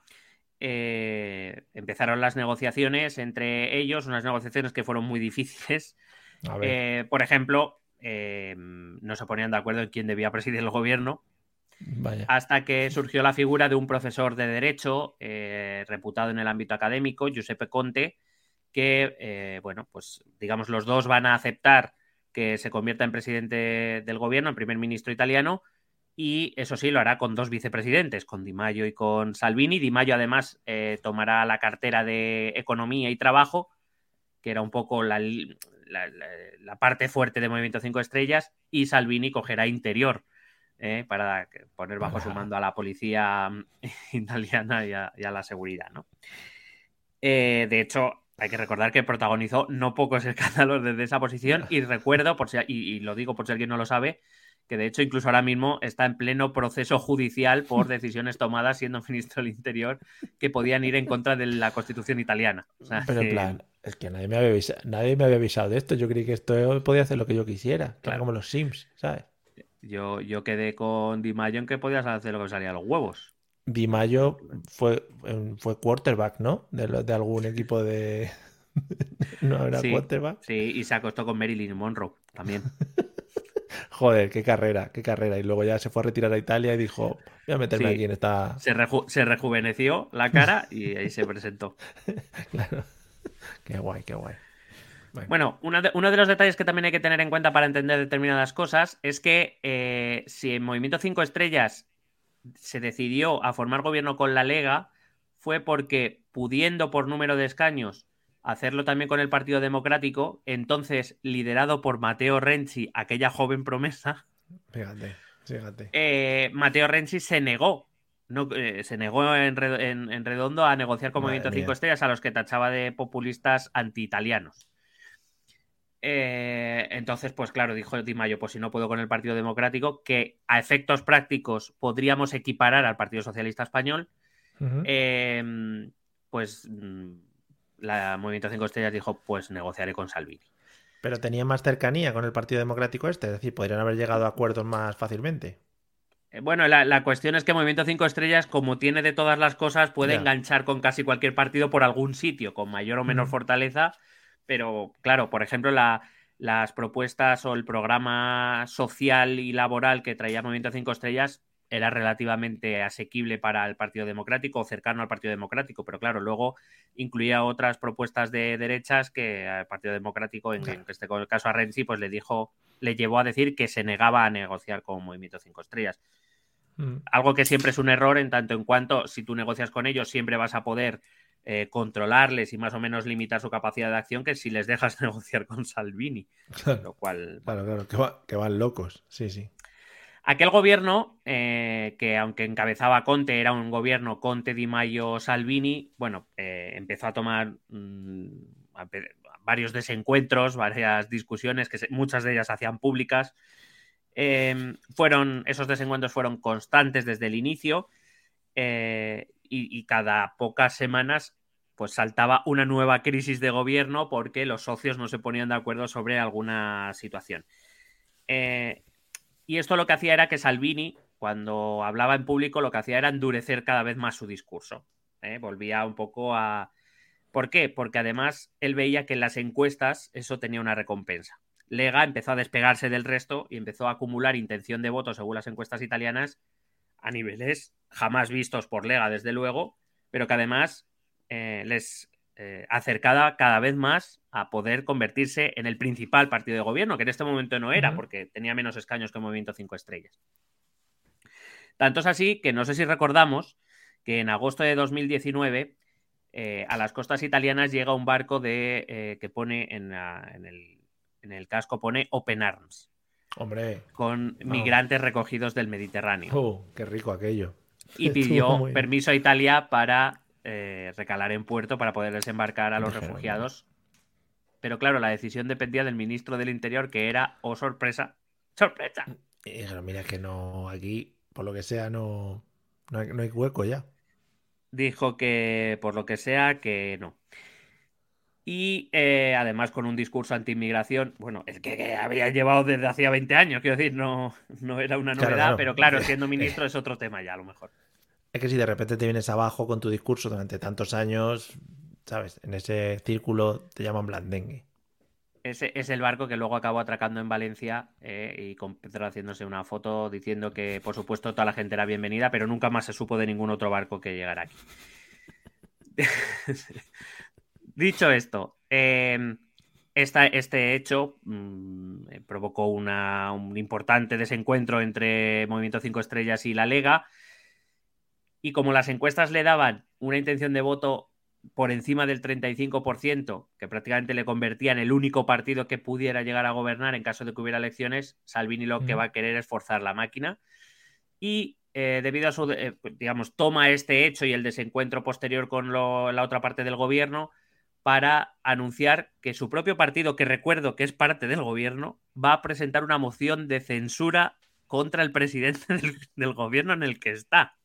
eh, empezaron las negociaciones entre ellos, unas negociaciones que fueron muy difíciles. Eh, por ejemplo, eh, no se ponían de acuerdo en quién debía presidir el gobierno. Hasta que surgió la figura de un profesor de Derecho eh, reputado en el ámbito académico, Giuseppe Conte, que, eh, bueno, pues digamos, los dos van a aceptar que se convierta en presidente del gobierno, en primer ministro italiano, y eso sí, lo hará con dos vicepresidentes, con Di Maio y con Salvini. Di Maio además tomará la cartera de Economía y Trabajo, que era un poco la, la, parte fuerte de Movimiento 5 Estrellas y Salvini cogerá interior eh, para poner bajo su mando a la policía mm, <laughs> italiana y a, la seguridad. ¿no? Eh, de hecho, hay que recordar que protagonizó no pocos <laughs> escándalos desde esa posición y recuerdo, por si, y, lo digo por si alguien no lo sabe, que de hecho incluso ahora mismo está en pleno proceso judicial por <laughs> decisiones tomadas siendo ministro del Interior que podían ir en contra de la Constitución italiana. Pero en plan, es que nadie me, había avisado, nadie me había avisado de esto. Yo creí que esto podía hacer lo que yo quisiera. Claro. como los Sims, ¿sabes? Yo, yo quedé con Di Mayo en que podías hacer lo que salía a los huevos. Di Mayo fue, fue quarterback, ¿no? De, de algún equipo de. <laughs> no era quarterback. Sí, y se acostó con Marilyn Monroe también. <laughs> Joder, qué carrera, qué carrera. Y luego ya se fue a retirar a Italia y dijo, voy a meterme aquí en esta... Se, se, rejuveneció la cara y ahí se presentó. <laughs> claro. Qué guay, qué guay. Bueno, uno, de, los detalles que también hay que tener en cuenta para entender determinadas cosas es que eh, si en Movimiento 5 Estrellas se decidió a formar gobierno con la Lega, fue porque pudiendo por número de escaños hacerlo también con el Partido Democrático, entonces liderado por Mateo Renzi, aquella joven promesa. Fíjate, fíjate. Eh, Mateo Renzi se negó no, eh, se negó en, redondo a negociar con Movimiento 5 Estrellas, a los que tachaba de populistas anti-italianos. Eh, entonces, pues claro, dijo Di Maio, pues si no puedo con el Partido Democrático, que a efectos prácticos podríamos equiparar al Partido Socialista Español, em, pues mm, la Movimiento 5 Estrellas dijo, pues negociaré con Salvini. Pero tenía más cercanía con el Partido Democrático este, es decir, podrían haber llegado a acuerdos más fácilmente. Eh, bueno, la, cuestión es que Movimiento 5 Estrellas, como tiene de todas las cosas, puede enganchar con casi cualquier partido por algún sitio, con mayor o menor fortaleza. Pero, claro, por ejemplo, las propuestas o el programa social y laboral que traía Movimiento 5 Estrellas era relativamente asequible para el Partido Democrático o cercano al Partido Democrático, pero claro, luego incluía otras propuestas de derechas que al Partido Democrático, en, este caso a Renzi, pues le dijo, le llevó a decir que se negaba a negociar con Movimiento Cinco Estrellas. Mm. Algo que siempre es un error en tanto en cuanto si tú negocias con ellos siempre vas a poder eh, controlarles y más o menos limitar su capacidad de acción que si les dejas <laughs> negociar con Salvini. Claro, lo cual. Claro, claro, que, van locos. Sí, sí. Aquel gobierno, eh, que aunque encabezaba Conte, era un gobierno Conte, Di Maio, Salvini, bueno, eh, empezó a tomar mm, varios desencuentros, varias discusiones, que muchas de ellas hacían públicas. Fueron, esos desencuentros fueron constantes desde el inicio y, cada pocas semanas pues saltaba una nueva crisis de gobierno porque los socios no se ponían de acuerdo sobre alguna situación. Eh, y esto lo que hacía era que Salvini, cuando hablaba en público, lo que hacía era endurecer cada vez más su discurso. ¿eh? Volvía un poco a... ¿Por qué? Porque además él veía que en las encuestas eso tenía una recompensa. Lega empezó a despegarse del resto y empezó a acumular intención de voto según las encuestas italianas a niveles jamás vistos por Lega, desde luego, pero que además eh, les eh, acercaba cada vez más a poder convertirse en el principal partido de gobierno, que en este momento no era, porque tenía menos escaños que el Movimiento Cinco Estrellas. Tanto es así que no sé si recordamos que en agosto de 2019 eh, a las costas italianas llega un barco de, que pone en, el, en, el, casco, pone Open Arms. Hombre. Con migrantes recogidos del Mediterráneo. Oh, qué rico aquello. Y <laughs> pidió permiso a Italia para eh, recalar en puerto para poder desembarcar a los refugiados. Pero claro, la decisión dependía del ministro del Interior, que era, oh sorpresa, sorpresa. mira que no, aquí, por lo que sea, no, no hay hueco ya. Dijo que, por lo que sea, que no y eh, además con un discurso anti-inmigración, bueno, el que, había llevado desde hacía 20 años, quiero decir, no, no era una novedad, pero claro, siendo <laughs> ministro es otro tema ya a lo mejor. Es que si de repente te vienes abajo con tu discurso durante tantos años, ¿sabes? En ese círculo te llaman blandengue. Es el barco que luego acabó atracando en Valencia eh, y con haciéndose una foto diciendo que, por supuesto, toda la gente era bienvenida, pero nunca más se supo de ningún otro barco que llegara aquí. <laughs> Dicho esto, em, este hecho mm, eh, provocó un importante desencuentro entre Movimiento 5 Estrellas y la Lega. Y como las encuestas le daban una intención de voto por encima del 35%, que prácticamente le convertía en el único partido que pudiera llegar a gobernar en caso de que hubiera elecciones, Salvini lo que va a querer es forzar la máquina. Y eh, debido a su, eh, digamos, toma este hecho y el desencuentro posterior con la otra parte del gobierno, para anunciar que su propio partido, que recuerdo que es parte del gobierno, va a presentar una moción de censura contra el presidente <laughs> del, gobierno en el que está.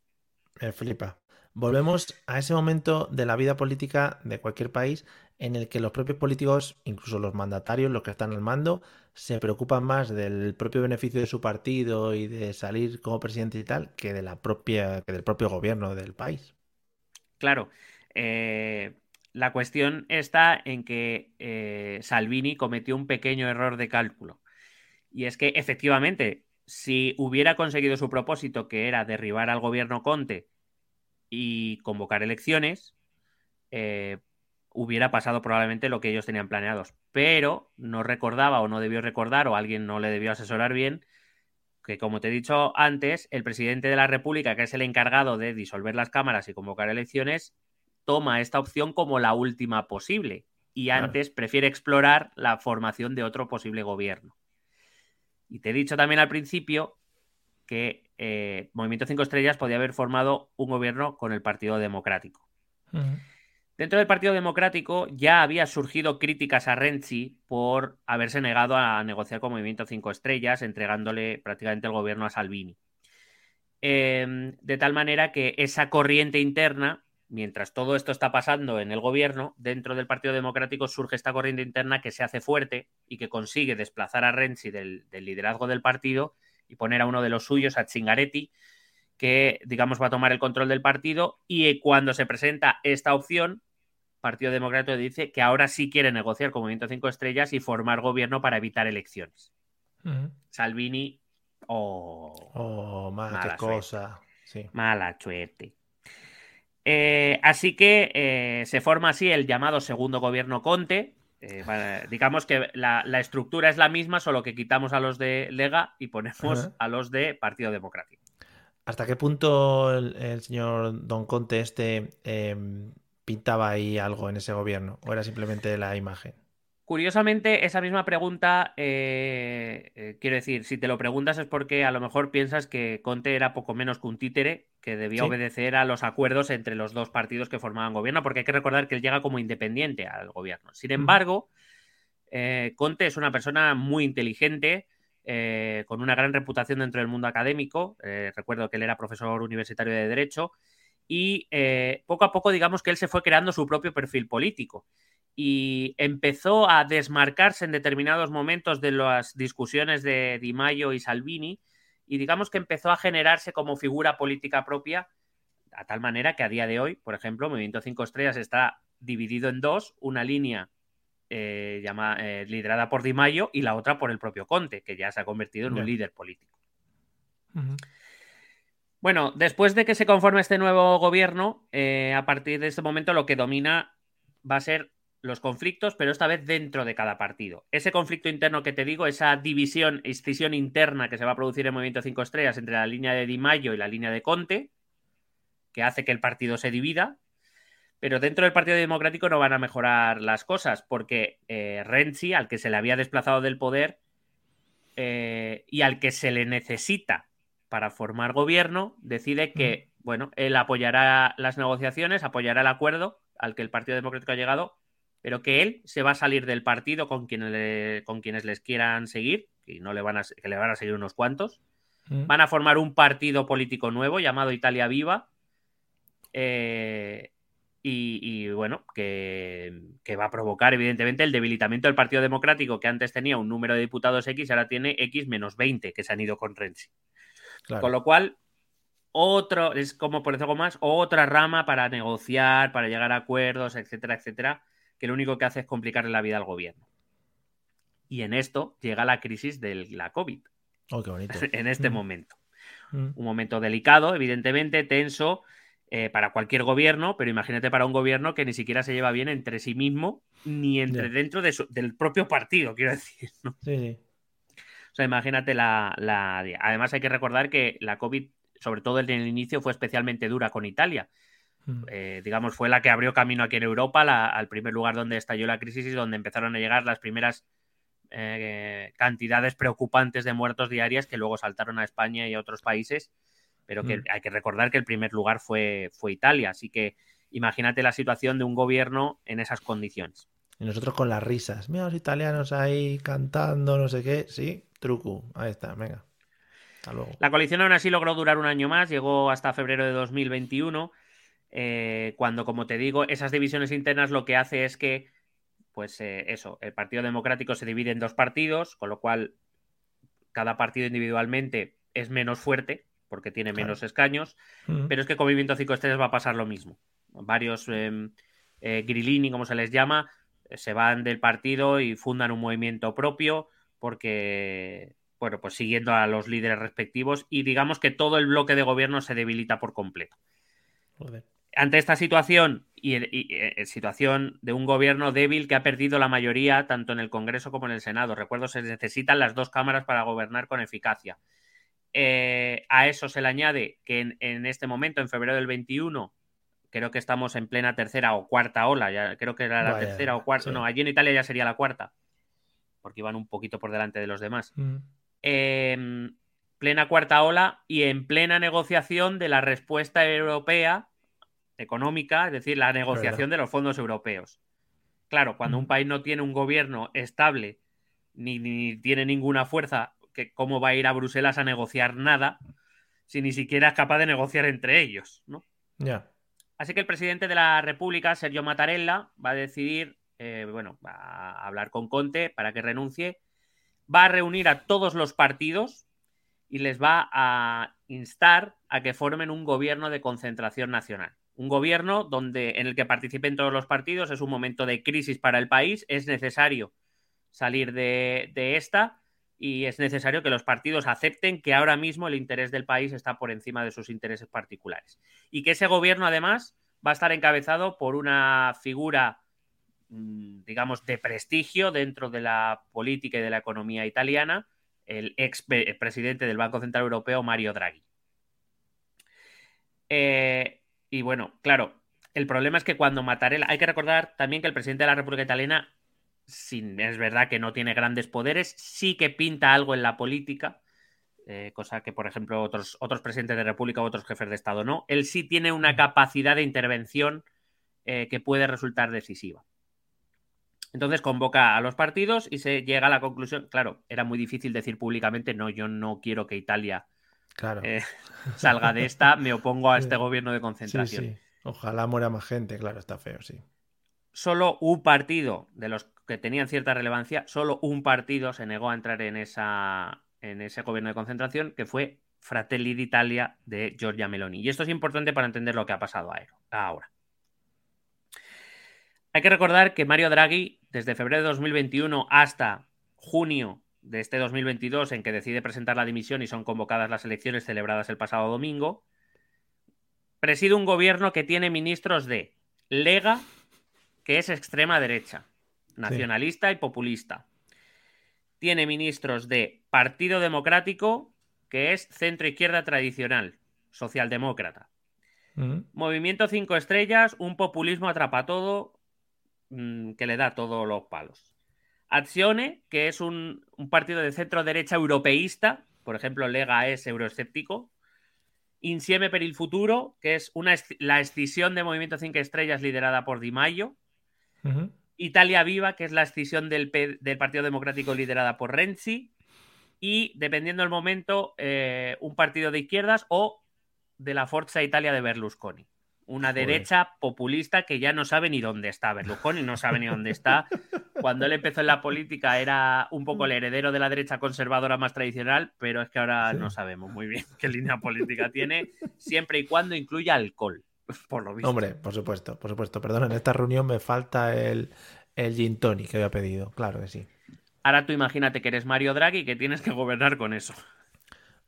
Me flipa. Volvemos a ese momento de la vida política de cualquier país en el que los propios políticos, incluso los mandatarios, los que están al mando, se preocupan más del propio beneficio de su partido y de salir como presidente y tal, que de la propia, que del propio gobierno del país. Claro. Eh, la cuestión está en que eh, Salvini cometió un pequeño error de cálculo. Y es que efectivamente, si hubiera conseguido su propósito, que era derribar al gobierno Conte y convocar elecciones, eh, hubiera pasado probablemente lo que ellos tenían planeados. Pero no recordaba o no debió recordar o alguien no le debió asesorar bien que, como te he dicho antes, el presidente de la República, que es el encargado de disolver las cámaras y convocar elecciones, toma esta opción como la última posible y antes prefiere explorar la formación de otro posible gobierno. Y te he dicho también al principio que eh, Movimiento 5 Estrellas podía haber formado un gobierno con el Partido Democrático. Dentro del Partido Democrático ya había surgido críticas a Renzi por haberse negado a negociar con Movimiento 5 Estrellas, entregándole prácticamente el gobierno a Salvini. Em, de tal manera que esa corriente interna mientras todo esto está pasando en el gobierno, dentro del Partido Democrático surge esta corriente interna que se hace fuerte y que consigue desplazar a Renzi del, liderazgo del partido y poner a uno de los suyos, a Chingaretti, que digamos va a tomar el control del partido y cuando se presenta esta opción, Partido Democrático dice que ahora sí quiere negociar con Movimiento 5 Estrellas y formar gobierno para evitar elecciones. Salvini Oh, oh mala, cosa. Sí. Mala suerte. Eh, así que eh, se forma así el llamado segundo gobierno Conte. Eh, digamos que la, estructura es la misma, solo que quitamos a los de Lega y ponemos a los de Partido Democrático. ¿Hasta qué punto el, señor Don Conte este em, pintaba ahí algo en ese gobierno? ¿O era simplemente la imagen? Curiosamente, esa misma pregunta, eh, eh, quiero decir, si te lo preguntas es porque a lo mejor piensas que Conte era poco menos que un títere que debía obedecer a los acuerdos entre los dos partidos que formaban gobierno, porque hay que recordar que él llega como independiente al gobierno. Sin embargo, eh, Conte es una persona muy inteligente, con una gran reputación dentro del mundo académico. recuerdo que él era profesor universitario de Derecho y poco a poco, digamos que él se fue creando su propio perfil político y empezó a desmarcarse en determinados momentos de las discusiones de Di Maio y Salvini y digamos que empezó a generarse como figura política propia a tal manera que a día de hoy, por ejemplo, Movimiento 5 Estrellas está dividido en dos, una línea eh, eh, liderada por Di Maio y la otra por el propio Conte, que ya se ha convertido en un líder político. Bueno, después de que se conforme este nuevo gobierno, eh, a partir de este momento lo que domina va a ser los conflictos, pero esta vez dentro de cada partido. Ese conflicto interno que te digo, esa división, escisión interna que se va a producir en Movimiento 5 Estrellas entre la línea de Di Maio y la línea de Conte, que hace que el partido se divida, pero dentro del Partido Democrático no van a mejorar las cosas, porque eh, Renzi, al que se le había desplazado del poder eh, y al que se le necesita para formar gobierno, decide que, bueno, él apoyará las negociaciones, apoyará el acuerdo al que el Partido Democrático ha llegado, pero que él se va a salir del partido con quienes, con quienes les quieran seguir, y no le van a, que le van a seguir unos cuantos. Mm. Van a formar un partido político nuevo llamado Italia Viva. Eh, y, bueno, que, va a provocar, evidentemente, el debilitamiento del Partido Democrático, que antes tenía un número de diputados X, ahora tiene X menos 20, que se han ido con Renzi. Con lo cual, otro, es como por decirlo más, otra rama para negociar, para llegar a acuerdos, etcétera, etcétera, que lo único que hace es complicarle la vida al gobierno. Y en esto llega la crisis de la COVID. Oh, qué bonito. <laughs> en este mm. momento. Mm. Un momento delicado, evidentemente, tenso eh, para cualquier gobierno, pero imagínate para un gobierno que ni siquiera se lleva bien entre sí mismo ni entre dentro del propio partido, quiero decir. Sí, sí. O sea, imagínate la, la, Además, hay que recordar que la COVID, sobre todo en el inicio, fue especialmente dura con Italia Mm. Eh, digamos, fue la que abrió camino aquí en Europa, al primer lugar donde estalló la crisis y donde empezaron a llegar las primeras eh, cantidades preocupantes de muertos diarias que luego saltaron a España y a otros países, pero que mm. hay que recordar que el primer lugar fue, fue Italia, así que imagínate la situación de un gobierno en esas condiciones. Y nosotros con las risas, mira los italianos ahí cantando, no sé qué, sí, truco, ahí está, venga. Hasta luego. La coalición aún así logró durar un año más, llegó hasta febrero de 2021 eh, cuando, como te digo, esas divisiones internas lo que hace es que, pues eh, eso, el Partido Democrático se divide en dos partidos, con lo cual cada partido individualmente es menos fuerte porque tiene menos escaños, pero es que con Movimiento 5 Estrellas va a pasar lo mismo. Varios eh, eh grillini, como se les llama, se van del partido y fundan un movimiento propio porque, bueno, pues siguiendo a los líderes respectivos y digamos que todo el bloque de gobierno se debilita por completo. Joder ante esta situación y, eh, situación de un gobierno débil que ha perdido la mayoría tanto en el Congreso como en el Senado. Recuerdo, se necesitan las dos cámaras para gobernar con eficacia. Eh, a eso se le añade que en, este momento, en febrero del 21, creo que estamos en plena tercera o cuarta ola, ya creo que era la tercera o cuarta, no, allí en Italia ya sería la cuarta, porque iban un poquito por delante de los demás. Mm. Em, plena cuarta ola y en plena negociación de la respuesta europea económica, es decir, la negociación de los fondos europeos. Claro, cuando un país no tiene un gobierno estable ni, tiene ninguna fuerza, que ¿cómo va a ir a Bruselas a negociar nada si ni siquiera es capaz de negociar entre ellos? ¿no? Ya. Así que el presidente de la República, Sergio Mattarella, va a decidir, eh, bueno, va a hablar con Conte para que renuncie, va a reunir a todos los partidos y les va a instar a que formen un gobierno de concentración nacional un gobierno donde, en el que participen todos los partidos, es un momento de crisis para el país, es necesario salir de, esta, y es necesario que los partidos acepten que ahora mismo el interés del país está por encima de sus intereses particulares. Y que ese gobierno, además, va a estar encabezado por una figura, mm, digamos, de prestigio dentro de la política y de la economía italiana, el ex presidente del Banco Central Europeo, Mario Draghi. Eh, y bueno, claro, el problema es que cuando Mattarella, hay que recordar también que el presidente de la República Italiana es verdad que no tiene grandes poderes, sí que pinta algo en la política, eh, cosa que, por ejemplo, otros, otros presidentes de República u otros jefes de Estado no. Él sí tiene una capacidad de intervención eh, que puede resultar decisiva. Entonces convoca a los partidos y se llega a la conclusión, claro, era muy difícil decir públicamente, no, yo no quiero que Italia eh, salga de esta, me opongo a <laughs> este gobierno de concentración. Ojalá muera más gente, claro, está feo, sí. Solo un partido de los que tenían cierta relevancia, solo un partido se negó a entrar en, esa, en ese gobierno de concentración, que fue Fratelli d'Italia de Giorgia Meloni. Y esto es importante para entender lo que ha pasado ahora. Hay que recordar que Mario Draghi, desde febrero de 2021 hasta junio de este 2022, en que decide presentar la dimisión y son convocadas las elecciones celebradas el pasado domingo, preside un gobierno que tiene ministros de Lega, que es extrema derecha, nacionalista y populista. Tiene ministros de Partido Democrático, que es centro izquierda tradicional, socialdemócrata. Movimiento Cinco Estrellas, un populismo atrapa todo mm, que le da todos los palos. Accione, que es un, partido de centro derecha europeísta, por ejemplo, Lega es euroescéptico. Insieme per il futuro, que es una, la escisión de Movimiento Cinco Estrellas liderada por Di Maio. Italia Viva, que es la escisión del, Partido Democrático liderada por Renzi, y, dependiendo del momento, eh, un partido de izquierdas o de la Forza Italia de Berlusconi. Una derecha populista que ya no sabe ni dónde está Berlusconi, no sabe ni dónde está. Cuando él empezó en la política era un poco el heredero de la derecha conservadora más tradicional, pero es que ahora no sabemos muy bien <laughs> qué línea política tiene, siempre y cuando incluya alcohol. <laughs> por lo visto. Hombre, por supuesto, por supuesto. Perdón, en esta reunión me falta el, el gin tonic que había pedido. Claro que sí. Ahora tú imagínate que eres Mario Draghi y que tienes que gobernar con eso.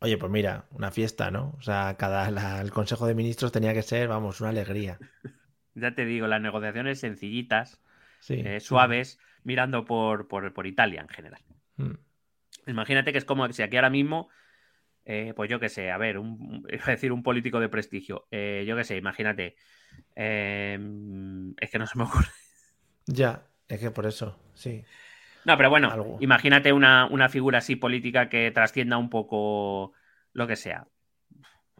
Oye, pues mira, una fiesta, ¿no? O sea, cada el Consejo de Ministros tenía que ser, vamos, una alegría. <laughs> ya te digo, las negociaciones sencillitas, eh, suaves, mirando por, por, Italia en general. Mm. Imagínate que es como si aquí ahora mismo eh, pues yo qué sé, a ver, un, <laughs> decir un político de prestigio, eh, yo qué sé, imagínate, em, es que no se me ocurre. Ya, es que por eso, sí. No, pero bueno, imagínate una, figura así política que trascienda un poco lo que sea.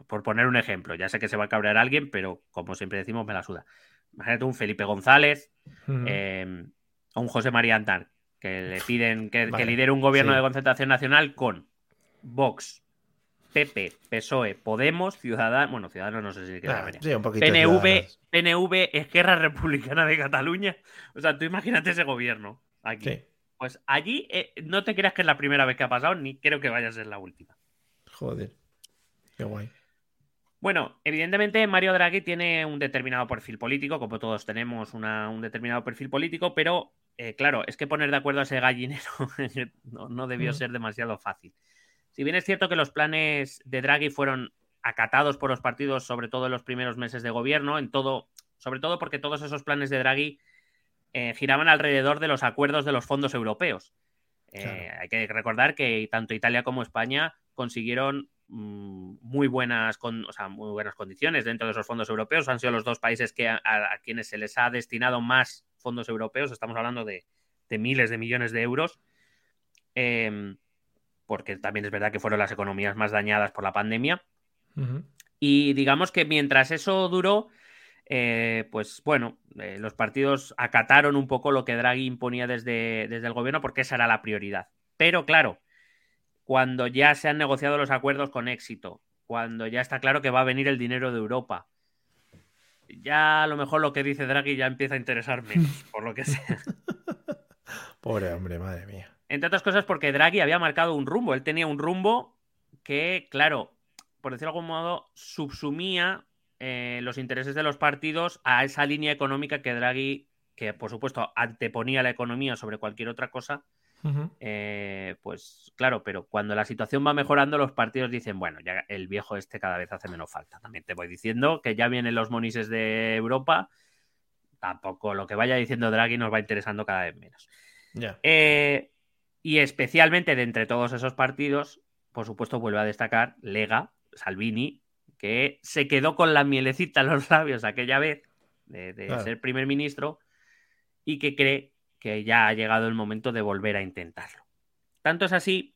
Por poner un ejemplo, ya sé que se va a cabrear alguien, pero como siempre decimos, me la suda. Imagínate un Felipe González em, o un José María Antar, que le piden que, lidere un gobierno de concentración nacional con Vox, PP, PSOE, Podemos, Ciudadanos, bueno, Ciudadanos no sé si queda ah, sí, un PNV, PNV, Esquerra Republicana de Cataluña. O sea, tú imagínate ese gobierno aquí. Pues allí eh, no te creas que es la primera vez que ha pasado, ni creo que vaya a ser la última. Joder, qué guay. Bueno, evidentemente Mario Draghi tiene un determinado perfil político, como todos tenemos un determinado perfil político, pero eh, claro, es que poner de acuerdo a ese gallinero <laughs> no, debió mm. ser demasiado fácil. Si bien es cierto que los planes de Draghi fueron acatados por los partidos, sobre todo en los primeros meses de gobierno, en todo, sobre todo porque todos esos planes de Draghi eh, giraban alrededor de los acuerdos de los fondos europeos. Eh, hay que recordar que tanto Italia como España consiguieron mm, muy, buenas muy buenas condiciones dentro de esos fondos europeos. Han sido los dos países que a, quienes se les ha destinado más fondos europeos. Estamos hablando de, miles de millones de euros. Em, porque también es verdad que fueron las economías más dañadas por la pandemia. Y digamos que mientras eso duró, eh, pues bueno, eh, los partidos acataron un poco lo que Draghi imponía desde, desde el gobierno porque esa era la prioridad. Pero claro, cuando ya se han negociado los acuerdos con éxito, cuando ya está claro que va a venir el dinero de Europa, ya a lo mejor lo que dice Draghi ya empieza a interesar menos, por lo que sea. <laughs> Pobre hombre, madre mía. Entre otras cosas porque Draghi había marcado un rumbo. Él tenía un rumbo que, claro, por decirlo de algún modo, subsumía eh, los intereses de los partidos a esa línea económica que Draghi, que por supuesto anteponía la economía sobre cualquier otra cosa, eh, pues claro, pero cuando la situación va mejorando, los partidos dicen, bueno, ya el viejo este cada vez hace menos falta. También te voy diciendo que ya vienen los monises de Europa. Tampoco lo que vaya diciendo Draghi nos va interesando cada vez menos. Eh, y especialmente de entre todos esos partidos, por supuesto, vuelve a destacar Lega, Salvini, que se quedó con la mielecita en los <laughs> labios aquella vez de, ser primer ministro y que cree que ya ha llegado el momento de volver a intentarlo. Tanto es así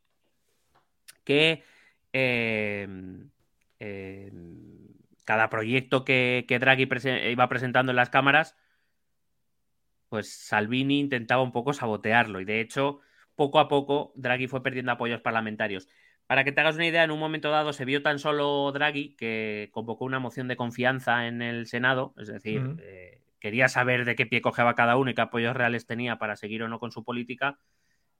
que em, em, cada proyecto que, que Draghi iba presentando en las cámaras, pues Salvini intentaba un poco sabotearlo y de hecho poco a poco Draghi fue perdiendo apoyos parlamentarios. Para que te hagas una idea, en un momento dado se vio tan solo Draghi que convocó una moción de confianza en el Senado, es decir, eh, quería saber de qué pie cojeaba cada uno y qué apoyos reales tenía para seguir o no con su política,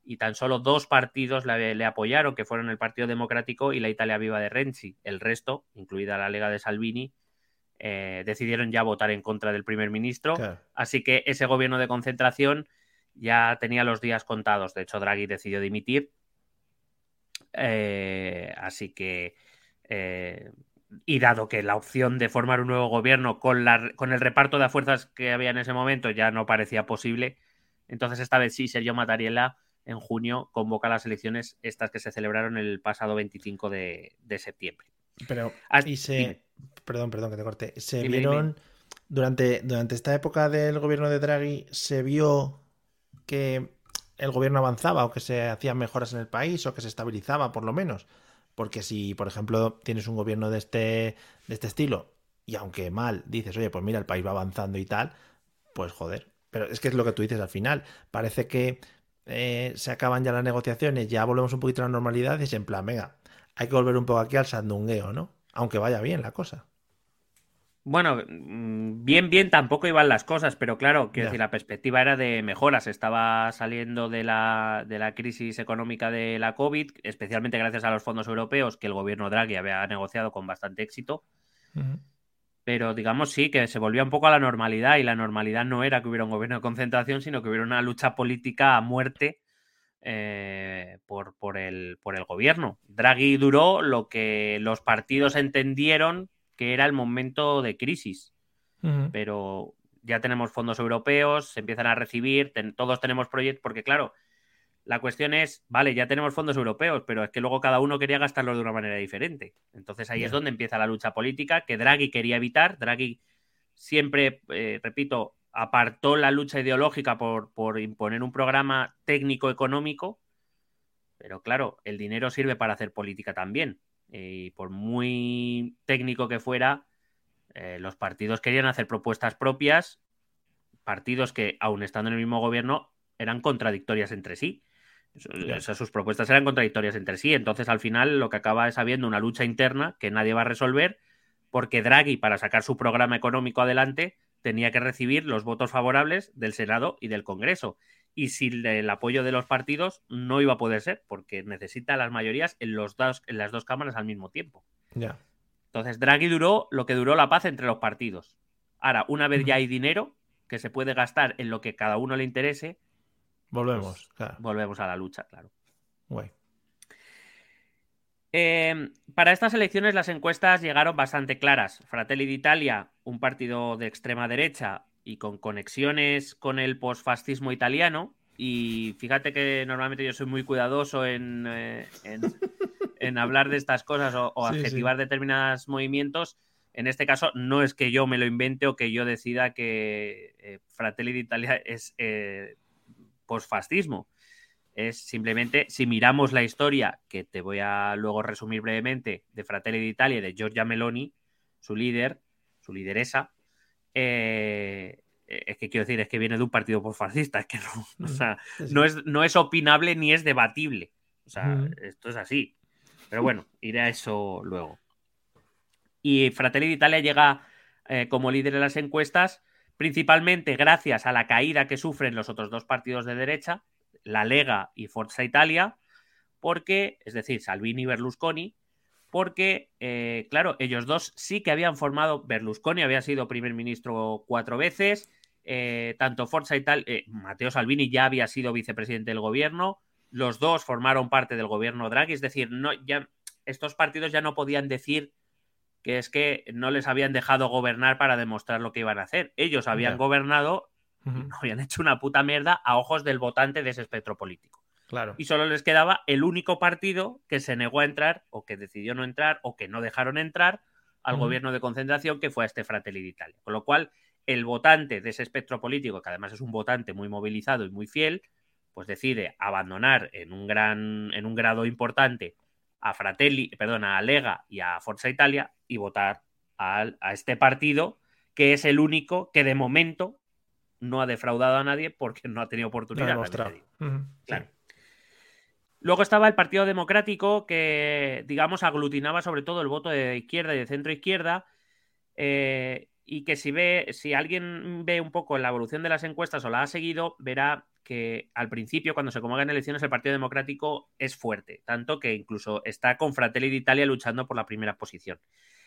y tan solo dos partidos le, apoyaron, que fueron el Partido Democrático y la Italia Viva de Renzi. El resto, incluida la Lega de Salvini, eh, decidieron ya votar en contra del primer ministro. Así que ese gobierno de concentración ya tenía los días contados. De hecho, Draghi decidió dimitir. Eh, así que eh, y dado que la opción de formar un nuevo gobierno con, la, con el reparto de fuerzas que había en ese momento ya no parecía posible, entonces esta vez sí, Sergio Matariela en junio convoca las elecciones estas que se celebraron el pasado 25 de, septiembre. Pero, y se, perdón, perdón que te corte, se vieron, Durante, durante esta época del gobierno de Draghi, se vio que el gobierno avanzaba o que se hacían mejoras en el país o que se estabilizaba por lo menos. Porque si, por ejemplo, tienes un gobierno de este, de este estilo y aunque mal dices, oye, pues mira, el país va avanzando y tal, pues joder. Pero es que es lo que tú dices al final. Parece que eh, se acaban ya las negociaciones, ya volvemos un poquito a la normalidad y es en plan, venga, hay que volver un poco aquí al sandungueo, ¿no? Aunque vaya bien la cosa. Bueno, mm, bien, bien tampoco iban las cosas, pero claro, quiero decir, la perspectiva era de mejoras. Estaba saliendo de la, de la crisis económica de la COVID, especialmente gracias a los fondos europeos que el gobierno Draghi había negociado con bastante éxito. Pero digamos sí, que se volvía un poco a la normalidad y la normalidad no era que hubiera un gobierno de concentración, sino que hubiera una lucha política a muerte eh, por, por, el, por el gobierno. Draghi duró lo que los partidos entendieron que era el momento de crisis. Pero ya tenemos fondos europeos, se empiezan a recibir, todos tenemos proyectos, porque claro, la cuestión es, vale, ya tenemos fondos europeos, pero es que luego cada uno quería gastarlos de una manera diferente. Entonces ahí es donde empieza la lucha política que Draghi quería evitar. Draghi siempre, eh, repito, apartó la lucha ideológica por, por imponer un programa técnico-económico, pero claro, el dinero sirve para hacer política también. Y por muy técnico que fuera, eh, los partidos querían hacer propuestas propias, partidos que, aun estando en el mismo gobierno, eran contradictorias entre sí. sus propuestas eran contradictorias entre sí. Entonces, al final, lo que acaba es habiendo una lucha interna que nadie va a resolver, porque Draghi, para sacar su programa económico adelante, tenía que recibir los votos favorables del Senado y del Congreso y sin el apoyo de los partidos no iba a poder ser, porque necesita las mayorías en, los dos, en las dos cámaras al mismo tiempo. Ya. Entonces, Draghi duró lo que duró la paz entre los partidos. Ahora, una vez ya hay dinero que se puede gastar en lo que cada uno le interese, volvemos. Pues volvemos a la lucha, claro. Guay. Em, para estas elecciones las encuestas llegaron bastante claras. Fratelli d'Italia, un partido de extrema derecha, y con conexiones con el posfascismo italiano. Y fíjate que normalmente yo soy muy cuidadoso en, eh, en, <laughs> hablar de estas cosas o, adjetivar determinados movimientos. En este caso, no es que yo me lo invente o que yo decida que eh, Fratelli d'Italia es eh, posfascismo. Es simplemente, si miramos la historia, que te voy a luego resumir brevemente, de Fratelli d'Italia de Giorgia Meloni, su líder, su lideresa, eh, es que quiero decir, es que viene de un partido postfascista, es que no, <laughs> no, es, no es opinable ni es debatible. O sea, esto es así. Pero bueno, iré a eso luego. Y Fratelli d'Italia llega eh, como líder en las encuestas, principalmente gracias a la caída que sufren los otros dos partidos de derecha, la Lega y Forza Italia, porque, es decir, Salvini y Berlusconi, porque, eh, claro, ellos dos sí que habían formado, Berlusconi había sido primer ministro cuatro veces, eh, tanto Forza y tal, eh, Matteo Salvini ya había sido vicepresidente del gobierno, los dos formaron parte del gobierno Draghi, es decir, no, ya, estos partidos ya no podían decir que es que no les habían dejado gobernar para demostrar lo que iban a hacer. Ellos habían gobernado y no <laughs> habían hecho una puta mierda a ojos del votante de ese espectro político. Claro. Y solo les quedaba el único partido que se negó a entrar, o que decidió no entrar, o que no dejaron entrar al gobierno de concentración, que fue a este Fratelli d'Italia. Con lo cual, el votante de ese espectro político, que además es un votante muy movilizado y muy fiel, pues decide abandonar en un gran, en un grado importante a Fratelli, perdón, a Lega y a Forza Italia y votar a, este partido, que es el único que de momento no ha defraudado a nadie porque no ha tenido oportunidad. de claro. Luego estaba el Partido Democrático, que, digamos, aglutinaba sobre todo el voto de izquierda y de centro izquierda. Eh, y que si ve, si alguien ve un poco la evolución de las encuestas o la ha seguido, verá que al principio, cuando se convocan elecciones, el Partido Democrático es fuerte, tanto que incluso está con Fratelli d'Italia luchando por la primera posición.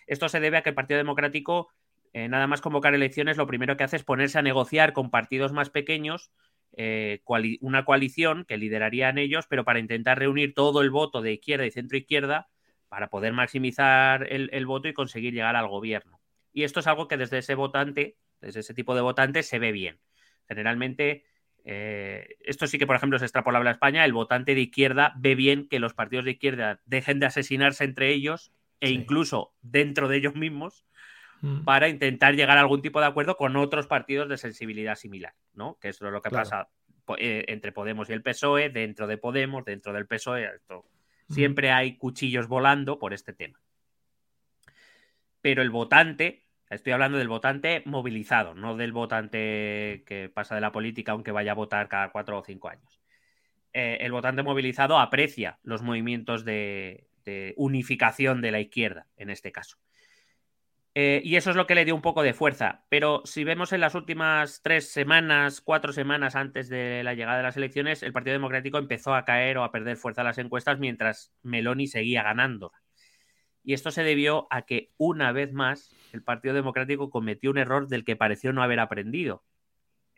Esto se debe a que el Partido Democrático, eh, nada más convocar elecciones, lo primero que hace es ponerse a negociar con partidos más pequeños eh, una coalición que liderarían ellos, pero para intentar reunir todo el voto de izquierda y centro izquierda para poder maximizar el voto y conseguir llegar al gobierno. Y esto es algo que desde ese votante, desde ese tipo de votante, se ve bien. Generalmente, eh, esto sí que, por ejemplo, es extrapolable a España, el votante de izquierda ve bien que los partidos de izquierda dejen de asesinarse entre ellos e incluso dentro de ellos mismos mm. para intentar llegar a algún tipo de acuerdo con otros partidos de sensibilidad similar, ¿no? Que eso es lo que pasa eh, entre Podemos y el PSOE, dentro de Podemos, dentro del PSOE. Siempre hay cuchillos volando por este tema. Pero el votante Estoy hablando del votante movilizado, no del votante que pasa de la política aunque vaya a votar cada cuatro o cinco años. Eh, el votante movilizado aprecia los movimientos de, unificación de la izquierda, en este caso. Eh, y eso es lo que le dio un poco de fuerza. Pero si vemos en las últimas tres semanas, cuatro semanas antes de la llegada de las elecciones, el Partido Democrático empezó a caer o a perder fuerza en las encuestas mientras Meloni seguía ganando. Y esto se debió a que una vez más el Partido Democrático cometió un error del que pareció no haber aprendido.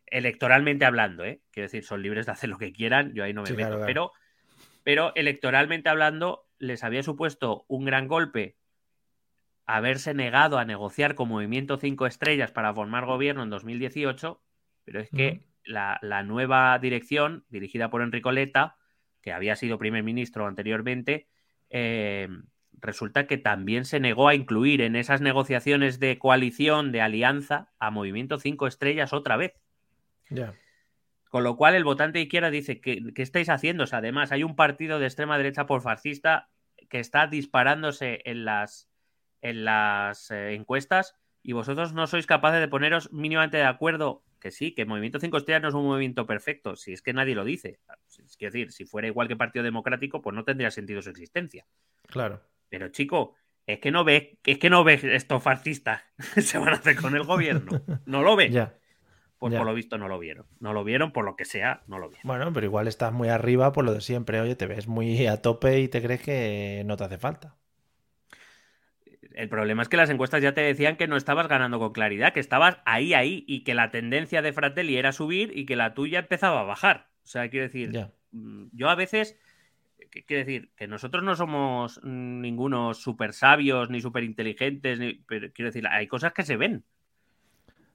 Electoralmente hablando, ¿eh? Quiero decir, son libres de hacer lo que quieran, yo ahí no me meto. Pero, pero electoralmente hablando, les había supuesto un gran golpe haberse negado a negociar con Movimiento 5 Estrellas para formar gobierno en 2018, pero es que la, la, nueva dirección, dirigida por Enrico Letta, que había sido primer ministro anteriormente, eh, resulta que también se negó a incluir en esas negociaciones de coalición, de alianza, a Movimiento 5 Estrellas otra vez. Con lo cual el votante de izquierda dice, ¿qué, estáis haciendo? además hay un partido de extrema derecha por fascista que está disparándose en las, en las eh, encuestas y vosotros no sois capaces de poneros mínimamente de acuerdo que sí, que Movimiento 5 Estrellas no es un movimiento perfecto, si es que nadie lo dice. Es decir, si fuera igual que Partido Democrático, pues no tendría sentido su existencia. Claro. Pero chico, es que no ves, es que no ves estos fascistas se van a hacer con el gobierno. No lo ves. <laughs> ya. Pues por lo visto no lo vieron. No lo vieron, por lo que sea, no lo vieron. Bueno, pero igual estás muy arriba por lo de siempre. Oye, te ves muy a tope y te crees que no te hace falta. El problema es que las encuestas ya te decían que no estabas ganando con claridad, que estabas ahí, ahí, y que la tendencia de Fratelli era subir y que la tuya empezaba a bajar. O sea, quiero decir, mm, yo a veces quiero decir, que nosotros no somos ningunos súper sabios ni súper inteligentes, pero quiero decir, hay cosas que se ven.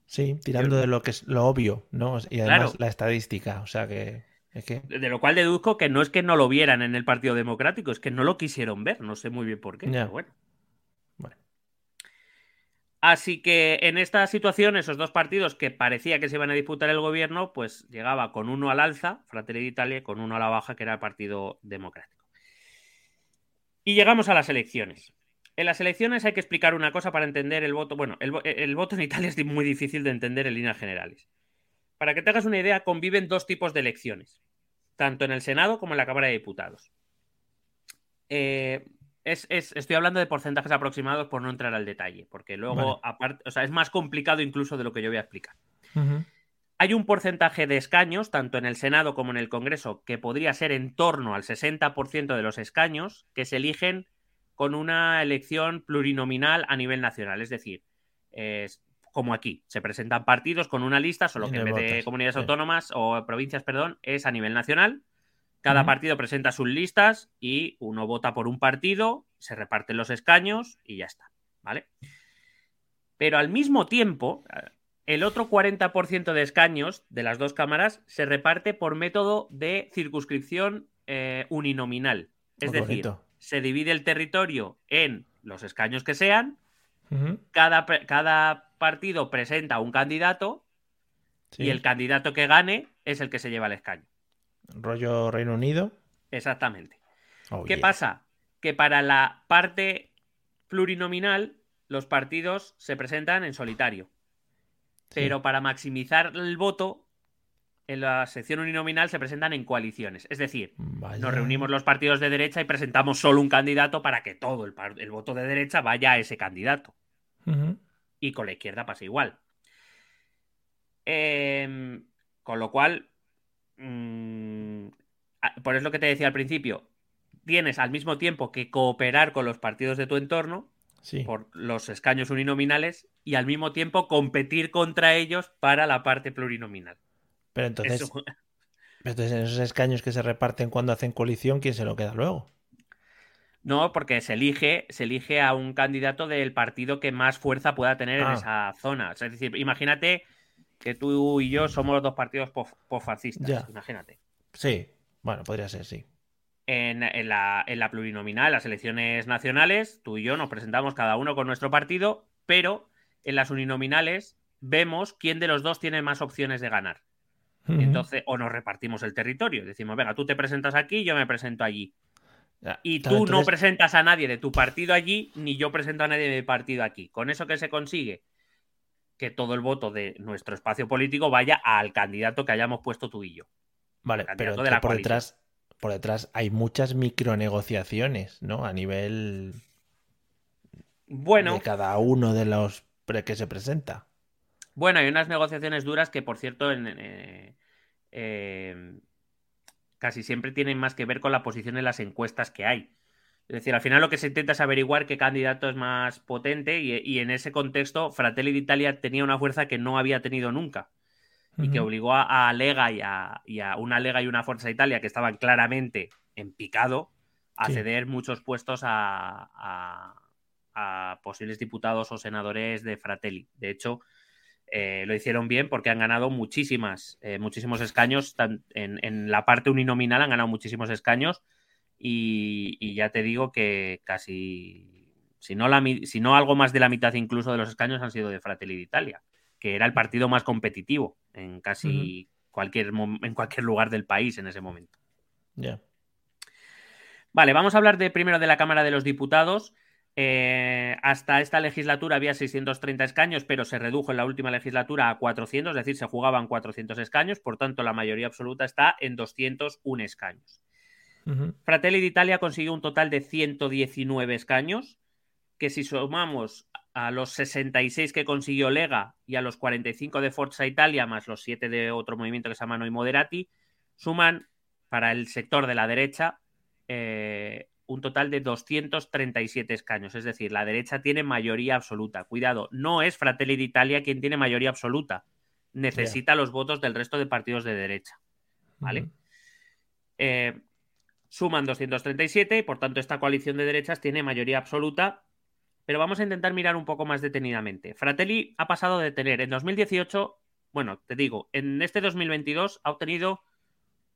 Sí, tirando de lo que es lo obvio, ¿no? Y además la estadística, o sea que, De lo cual deduzco que no es que no lo vieran en el Partido Democrático, es que no lo quisieron ver, no sé muy bien por qué, pero bueno. bueno. Así que en esta situación, esos dos partidos que parecía que se iban a disputar el gobierno, pues llegaba con uno al alza, Fratelli d'Italia, con uno a la baja, que era el Partido Democrático. Y llegamos a las elecciones. En las elecciones hay que explicar una cosa para entender el voto. Bueno, el, voto en Italia es muy difícil de entender en líneas generales. Para que te hagas una idea, conviven dos tipos de elecciones, tanto en el Senado como en la Cámara de Diputados. Eh, es, estoy hablando de porcentajes aproximados por no entrar al detalle, porque luego, aparte, o sea, es más complicado incluso de lo que yo voy a explicar. Hay un porcentaje de escaños, tanto en el Senado como en el Congreso, que podría ser en torno al 60% de los escaños que se eligen con una elección plurinominal a nivel nacional. Es decir, es como aquí, se presentan partidos con una lista, solo que en vez de comunidades autónomas o provincias, perdón, es a nivel nacional Cada partido presenta sus listas y uno vota por un partido, se reparten los escaños y ya está, ¿vale? Pero al mismo tiempo, el otro 40% de escaños de las dos cámaras se reparte por método de circunscripción eh, uninominal. Es Muy decir, bonito. se divide el territorio en los escaños que sean, cada, partido presenta un candidato Sí. y el candidato que gane es el que se lleva el escaño. Rollo Reino Unido. Exactamente. Oh, ¿Qué yeah. pasa? Que para la parte plurinominal los partidos se presentan en solitario. Sí. Pero para maximizar el voto, en la sección uninominal se presentan en coaliciones. Es decir, Vaya. nos reunimos los partidos de derecha y presentamos solo un candidato para que todo el, voto de derecha vaya a ese candidato. Y con la izquierda pasa igual. Em, con lo cual, mm, por eso lo que te decía al principio, tienes al mismo tiempo que cooperar con los partidos de tu entorno Sí. por los escaños uninominales y al mismo tiempo competir contra ellos para la parte plurinominal. Pero entonces, Eso- entonces, en esos escaños que se reparten cuando hacen coalición, ¿quién se lo queda luego? No, porque se elige, se elige a un candidato del partido que más fuerza pueda tener en Ah. esa zona. Es decir, imagínate que tú y yo somos los dos partidos posfascistas. Imagínate. Sí. Bueno, podría ser, sí. En, en la, en la plurinominal, las elecciones nacionales, tú y yo nos presentamos cada uno con nuestro partido, pero en las uninominales vemos quién de los dos tiene más opciones de ganar. Entonces, o nos repartimos el territorio. Decimos, venga, tú te presentas aquí, yo me presento allí. Ya, Y tú no presentas a nadie de tu partido allí, ni yo presento a nadie de mi partido aquí. Con eso que se consigue que todo el voto de nuestro espacio político vaya al candidato que hayamos puesto tú y yo. Vale, pero de la por coalición. detrás, por detrás hay muchas micronegociaciones, ¿no? A nivel Bueno, de cada uno de los que se presenta. bueno, hay unas negociaciones duras que, por cierto, en, eh, eh, casi siempre tienen más que ver con la posición en las encuestas que hay. Es decir, al final lo que se intenta es averiguar qué candidato es más potente y, y en ese contexto Fratelli d'Italia tenía una fuerza que no había tenido nunca. y que obligó a, a Lega y a, y a una Lega y una Forza Italia que estaban claramente en picado a Sí. ceder muchos puestos a, a- a posibles diputados o senadores de Fratelli. De hecho, eh, lo hicieron bien porque han ganado muchísimas, eh, muchísimos escaños. tan- en, en la parte uninominal han ganado muchísimos escaños y, y ya te digo que casi, si no, la, mi- si no algo más de la mitad incluso de los escaños han sido de Fratelli d'Italia que era el partido más competitivo en casi cualquier, en cualquier lugar del país en ese momento. Ya. Vale, vamos a hablar de primero de la Cámara de los Diputados. Eh, hasta esta legislatura había 630 escaños, pero se redujo en la última legislatura a 400, es decir, se jugaban 400 escaños, por tanto la mayoría absoluta está en 201 escaños. Fratelli d'Italia consiguió un total de 119 escaños, que si sumamos a los 66 que consiguió Lega y a los 45 de Forza Italia, más los 7 de otro movimiento que se llama Noi Moderati, suman para el sector de la derecha eh, un total de 237 escaños. Es decir, la derecha tiene mayoría absoluta. Cuidado, no es Fratelli d'Italia quien tiene mayoría absoluta. Necesita los votos del resto de partidos de derecha. ¿Vale? Eh, suman 237 y por tanto esta coalición de derechas tiene mayoría absoluta. Pero vamos a intentar mirar un poco más detenidamente. Fratelli ha pasado de tener en 2018, bueno, te digo, en este 2022 ha obtenido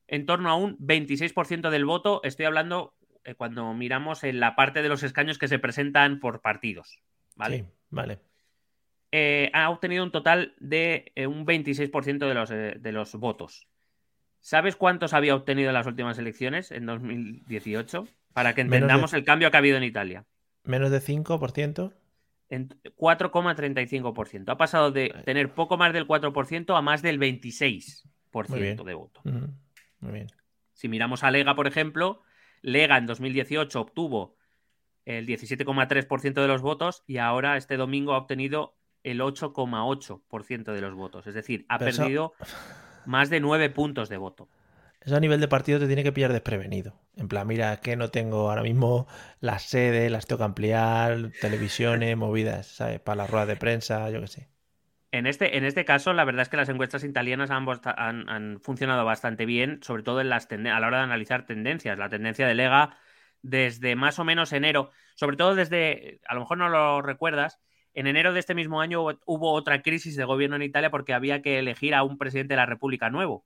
en torno a un 26% del voto. Estoy hablando eh, cuando miramos en la parte de los escaños que se presentan por partidos. ¿Vale? Sí, vale. eh, ha obtenido un total de eh, un 26% de los, eh, de los votos. ¿Sabes cuántos había obtenido en las últimas elecciones en 2018? Para que de- entendamos el cambio que ha habido en Italia. Menos de 5%. En 4,35%. Ha pasado de tener poco más del 4% a más del 26% Muy bien. de voto. Muy bien. Si miramos a Lega, por ejemplo, Lega en 2018 obtuvo el 17,3% de los votos y ahora este domingo ha obtenido el 8,8% de los votos. Es decir, ha Pero eso- perdido <laughs> más de 9 puntos de voto. Eso a nivel de partido te tiene que pillar desprevenido. En plan, mira, que no tengo ahora mismo las sedes, las tengo que ampliar, televisiones, <laughs> movidas, ¿sabes? Para las ruedas de prensa, yo qué sé. En este, en este caso, la verdad es que las encuestas italianas han, han, funcionado bastante bien, sobre todo en las a la hora de analizar tendencias. La tendencia de Lega desde más o menos enero, sobre todo desde, a lo mejor no lo recuerdas, en enero de este mismo año hubo otra crisis de gobierno en Italia porque había que elegir a un presidente de la República nuevo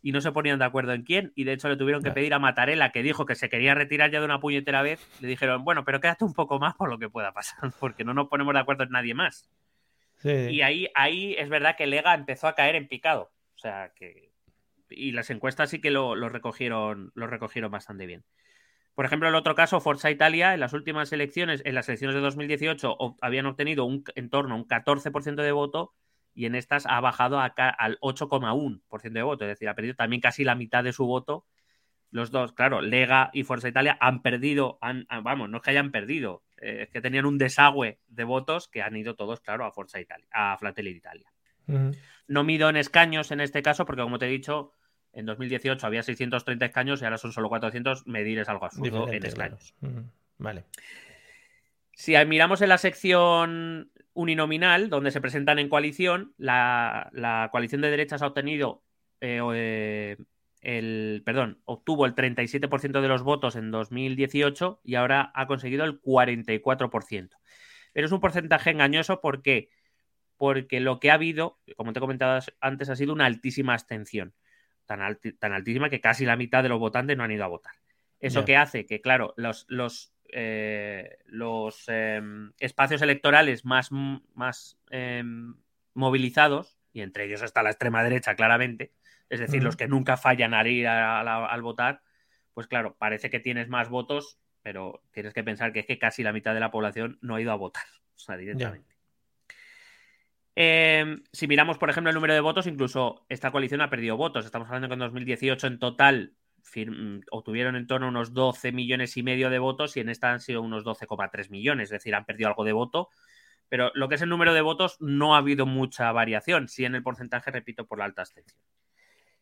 y no se ponían de acuerdo en quién. Y de hecho le tuvieron que pedir a Matarela, que dijo que se quería retirar ya de una puñetera vez. Le dijeron, bueno, pero quédate un poco más por lo que pueda pasar, <laughs> porque no nos ponemos de acuerdo en nadie más. Y ahí, ahí es verdad que Lega empezó a caer en picado. O sea que. Y las encuestas sí que lo, lo recogieron, lo recogieron bastante bien. Por ejemplo, el otro caso, Forza Italia, en las últimas elecciones, en las elecciones de 2018, habían obtenido un, en torno a un 14% de voto y en estas ha bajado al 8,1% de voto. Es decir, ha perdido también casi la mitad de su voto. Los dos, claro, Lega y Forza Italia han perdido, han, vamos, no es que hayan perdido, eh, es que tenían un desagüe de votos que han ido todos, claro, a Forza Italia, a Fratelli Italia. No mido en escaños en este caso, porque como te he dicho, en 2018 había 630 escaños y ahora son solo 400. Medir es algo absurdo en escaños. Vale. Si miramos en la sección uninominal, donde se presentan en coalición, la, coalición de derechas ha obtenido eh, eh, el, perdón, obtuvo el 37% de los votos en 2018 y ahora ha conseguido el 44%. Pero es un porcentaje engañoso porque, porque lo que ha habido, como te he comentado antes, ha sido una altísima abstención tan, altísima que casi la mitad de los votantes no han ido a votar. Eso que hace que, claro, los, los, eh, los em, espacios electorales más, más em, movilizados, y entre ellos está la extrema derecha claramente, es decir, los que nunca fallan al ir al votar, pues claro, parece que tienes más votos, pero tienes que pensar que es que casi la mitad de la población no ha ido a votar, o sea, directamente. Em, si miramos, por ejemplo, el número de votos, incluso esta coalición ha perdido votos. Estamos hablando que en 2018 en total obtuvieron en torno a unos 12 millones y medio de votos y en esta han sido unos 12,3 millones, es decir, han perdido algo de voto. Pero lo que es el número de votos no ha habido mucha variación, sí en el porcentaje, repito, por la alta abstención.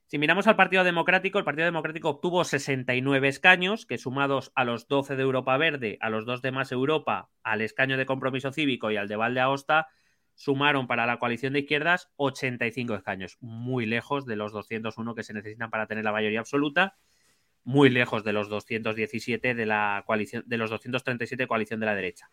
Si miramos al Partido Democrático, el Partido Democrático obtuvo 69 escaños, que sumados a los 12 de Europa Verde, a los dos de Más Europa, al escaño de Compromiso Cívico y al de Valde Aosta, sumaron para la coalición de izquierdas 85 escaños, muy lejos de los 201 que se necesitan para tener la mayoría absoluta, muy lejos de los 217 de la coalición, de los 237 de coalición de la derecha.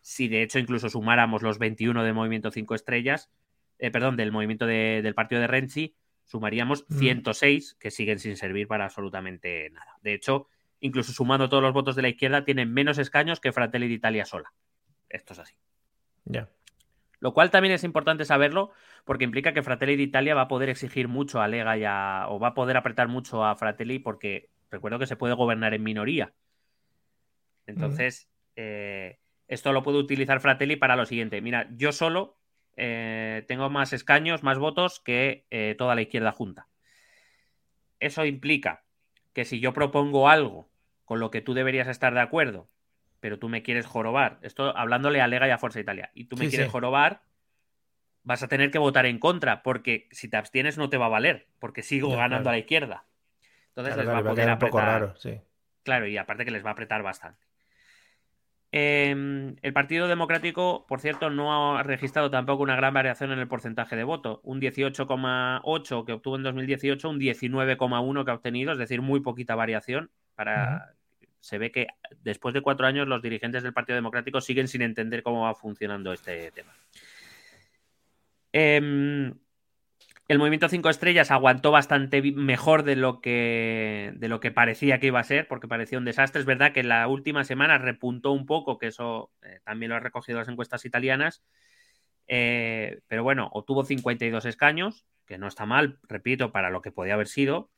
Si de hecho incluso sumáramos los 21 del Movimiento 5 Estrellas, eh, perdón, del movimiento del partido de Renzi, sumaríamos 106 mm. que siguen sin servir para absolutamente nada. De hecho, incluso sumando todos los votos de la izquierda, tienen menos escaños que Fratelli d'Italia sola. Esto es así. Ya. Lo cual también es importante saberlo porque implica que Fratelli d'Italia va a poder exigir mucho a Lega y a, o va a poder apretar mucho a Fratelli porque recuerdo que se puede gobernar en minoría. Entonces, eh, esto lo puede utilizar Fratelli para lo siguiente. Mira, yo solo eh, tengo más escaños, más votos que eh, toda la izquierda junta. Eso implica que si yo propongo algo con lo que tú deberías estar de acuerdo pero tú me quieres jorobar. Esto hablándole a Lega y a Forza Italia. Y tú me quieres jorobar, vas a tener que votar en contra, porque si te abstienes no te va a valer, porque sigo ganando a la izquierda. Entonces les va a poder apretar. Claro, y aparte que les va a apretar bastante. Em, el Partido Democrático, por cierto, no ha registrado tampoco una gran variación en el porcentaje de voto. Un 18,8 que obtuvo en 2018, un 19,1 que ha obtenido, es decir, muy poquita variación para se ve que después de cuatro años los dirigentes del Partido Democrático siguen sin entender cómo va funcionando este tema. Em, el movimiento Cinco Estrellas aguantó bastante mejor de lo, que, de lo que parecía que iba a ser, porque parecía un desastre. Es verdad que la última semana repuntó un poco, que eso eh, también lo ha recogido las encuestas italianas. Eh, pero bueno, obtuvo 52 escaños, que no está mal, repito, para lo que podía haber sido.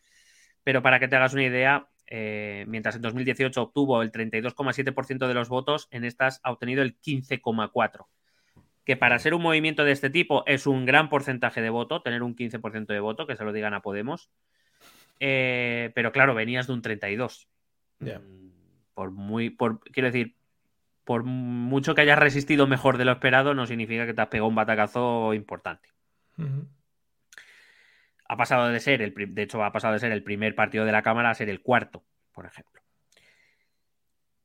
Pero para que te hagas una idea, eh, mientras en 2018 obtuvo el 32,7% de los votos, en estas ha obtenido el 15,4%. Que para ser un movimiento de este tipo es un gran porcentaje de voto, tener un 15% de voto, que se lo digan a Podemos. Eh, pero claro, venías de un 32%. Mm, por muy, por, quiero decir, por mucho que hayas resistido mejor de lo esperado, no significa que te has pegado un batacazo importante ha pasado de ser, el, de hecho, ha pasado de ser el primer partido de la Cámara a ser el cuarto, por ejemplo.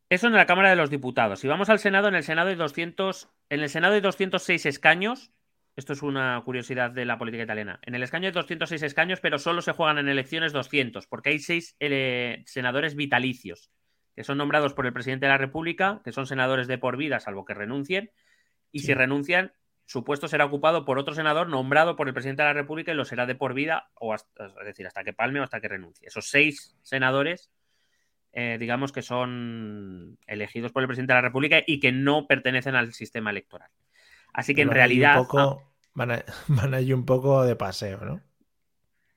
Eso en la Cámara de los Diputados. Si vamos al Senado, en el Senado hay 200, en el Senado hay 206 escaños, esto es una curiosidad de la política italiana. En el escaño hay 206 escaños, pero solo se juegan en elecciones 200, porque hay seis eh, senadores vitalicios, que son nombrados por el presidente de la República, que son senadores de por vida, salvo que renuncien, y si renuncian, su puesto será ocupado por otro senador nombrado por el presidente de la República y lo será de por vida, o hasta, es decir, hasta que palme o hasta que renuncie. Esos seis senadores, eh, digamos que son elegidos por el presidente de la República y que no pertenecen al sistema electoral. Así que en realidad. van, a, van allí <laughs> un poco de paseo, ¿no?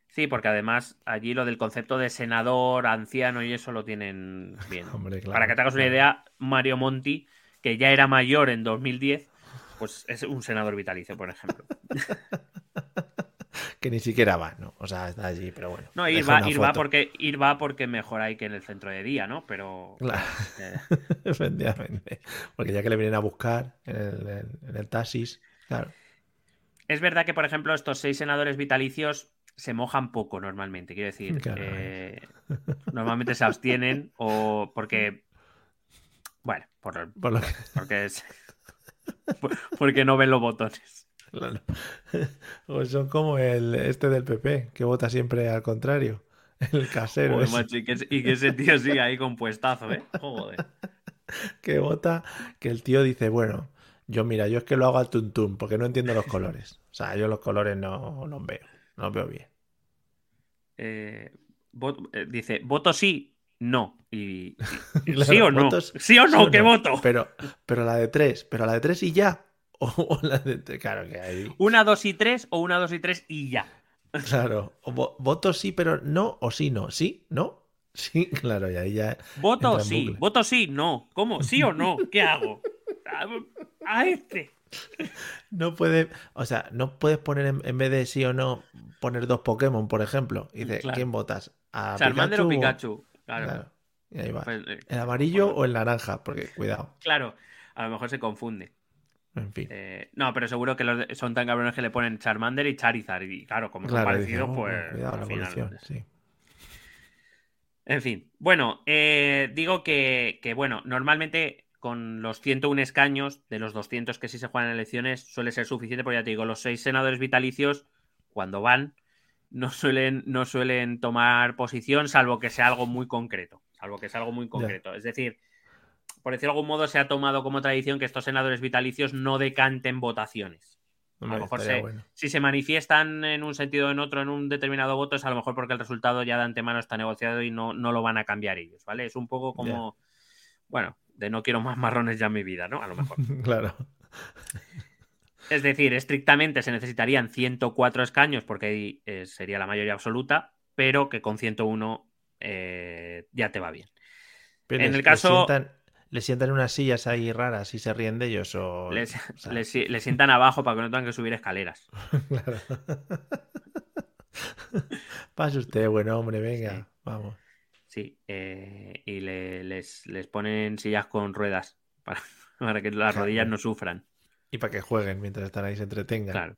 Sí, porque además allí lo del concepto de senador, anciano y eso lo tienen bien. <laughs> Para que te hagas una idea, Mario Monti, que ya era mayor en 2010, pues es un senador vitalicio, por ejemplo. <laughs> que ni siquiera va, ¿no? O sea, está allí, pero bueno. No, ir va, ir va, porque, ir va porque mejor hay que en el centro de día, ¿no? Pero. Claro. Eh. <laughs> Efectivamente. Porque ya que le vienen a buscar en el, en el taxis, claro. Es verdad que, por ejemplo, estos seis senadores vitalicios se mojan poco normalmente. Quiero decir, eh, normalmente se abstienen o porque. Bueno, por, <laughs> porque, es, porque no ven los botones. <laughs> O son como el este del PP, que vota siempre al contrario. <laughs> El casero. y, que, ese tío sigue ahí compuestazo, ¿eh? Joder. <laughs> Que vota, que el tío dice, bueno, yo mira, yo es que lo hago al tuntún, porque no entiendo los colores. O sea, yo los colores no los veo, no los veo bien. Eh, eh, dice, ¿voto sí? No. Y, <laughs> ¿Sí o no? ¿Sí o no? ¿Qué voto? Pero, pero la de tres, pero la de tres y ya. <laughs> O, la de claro que hay. Una, dos y tres o una, dos y tres y ya. <laughs> Claro. voto sí, pero no o sí no. ¿Sí? ¿No? Sí, claro, y ahí ya. Voto sí, voto sí, no. ¿Cómo? ¿Sí o no? ¿Qué hago? A este. No puede, o sea, no puedes poner en, vez de sí o no, poner dos Pokémon, por ejemplo. Y dice, ¿quién votas? ¿A Charmander o Pikachu? Claro. Y ahí va. Pues, eh, ¿El amarillo o el naranja? Porque cuidado. Claro, a lo mejor se confunde. En fin. Eh, no, pero seguro que los son tan cabrones que le ponen Charmander y Charizard. Y claro, como son parecidos, oh, pues. Cuidado, la evolución, sí. En fin, bueno, eh, digo que, que, bueno, normalmente con los 101 escaños de los 200 que sí se juegan en elecciones suele ser suficiente, porque ya te digo, los seis senadores vitalicios, cuando van, no suelen, no suelen tomar posición, salvo que sea algo muy concreto. Salvo que sea algo muy concreto. Es decir, por decirlo de algún modo, se ha tomado como tradición que estos senadores vitalicios no decanten votaciones. a lo mejor si se manifiestan en un sentido o en otro en un determinado voto, es a lo mejor porque el resultado ya de antemano está negociado y no, no lo van a cambiar ellos, ¿vale? Es un poco como, bueno, de no quiero más marrones ya en mi vida, ¿no? A lo mejor. <laughs> claro. Es decir, estrictamente se necesitarían 104 escaños porque ahí eh, sería la mayoría absoluta, pero que con 101 eh, ya te va bien. en el caso... Le sientan, unas sillas ahí raras y se ríen de ellos o... Les, sientan abajo para que no tengan que subir escaleras. <laughs> claro. <laughs> Pase usted, buen hombre, venga, vamos. Sí, eh, y les, ponen sillas con ruedas para, <laughs> que las rodillas no sufran. Y para que jueguen mientras están ahí, se entretengan. Claro.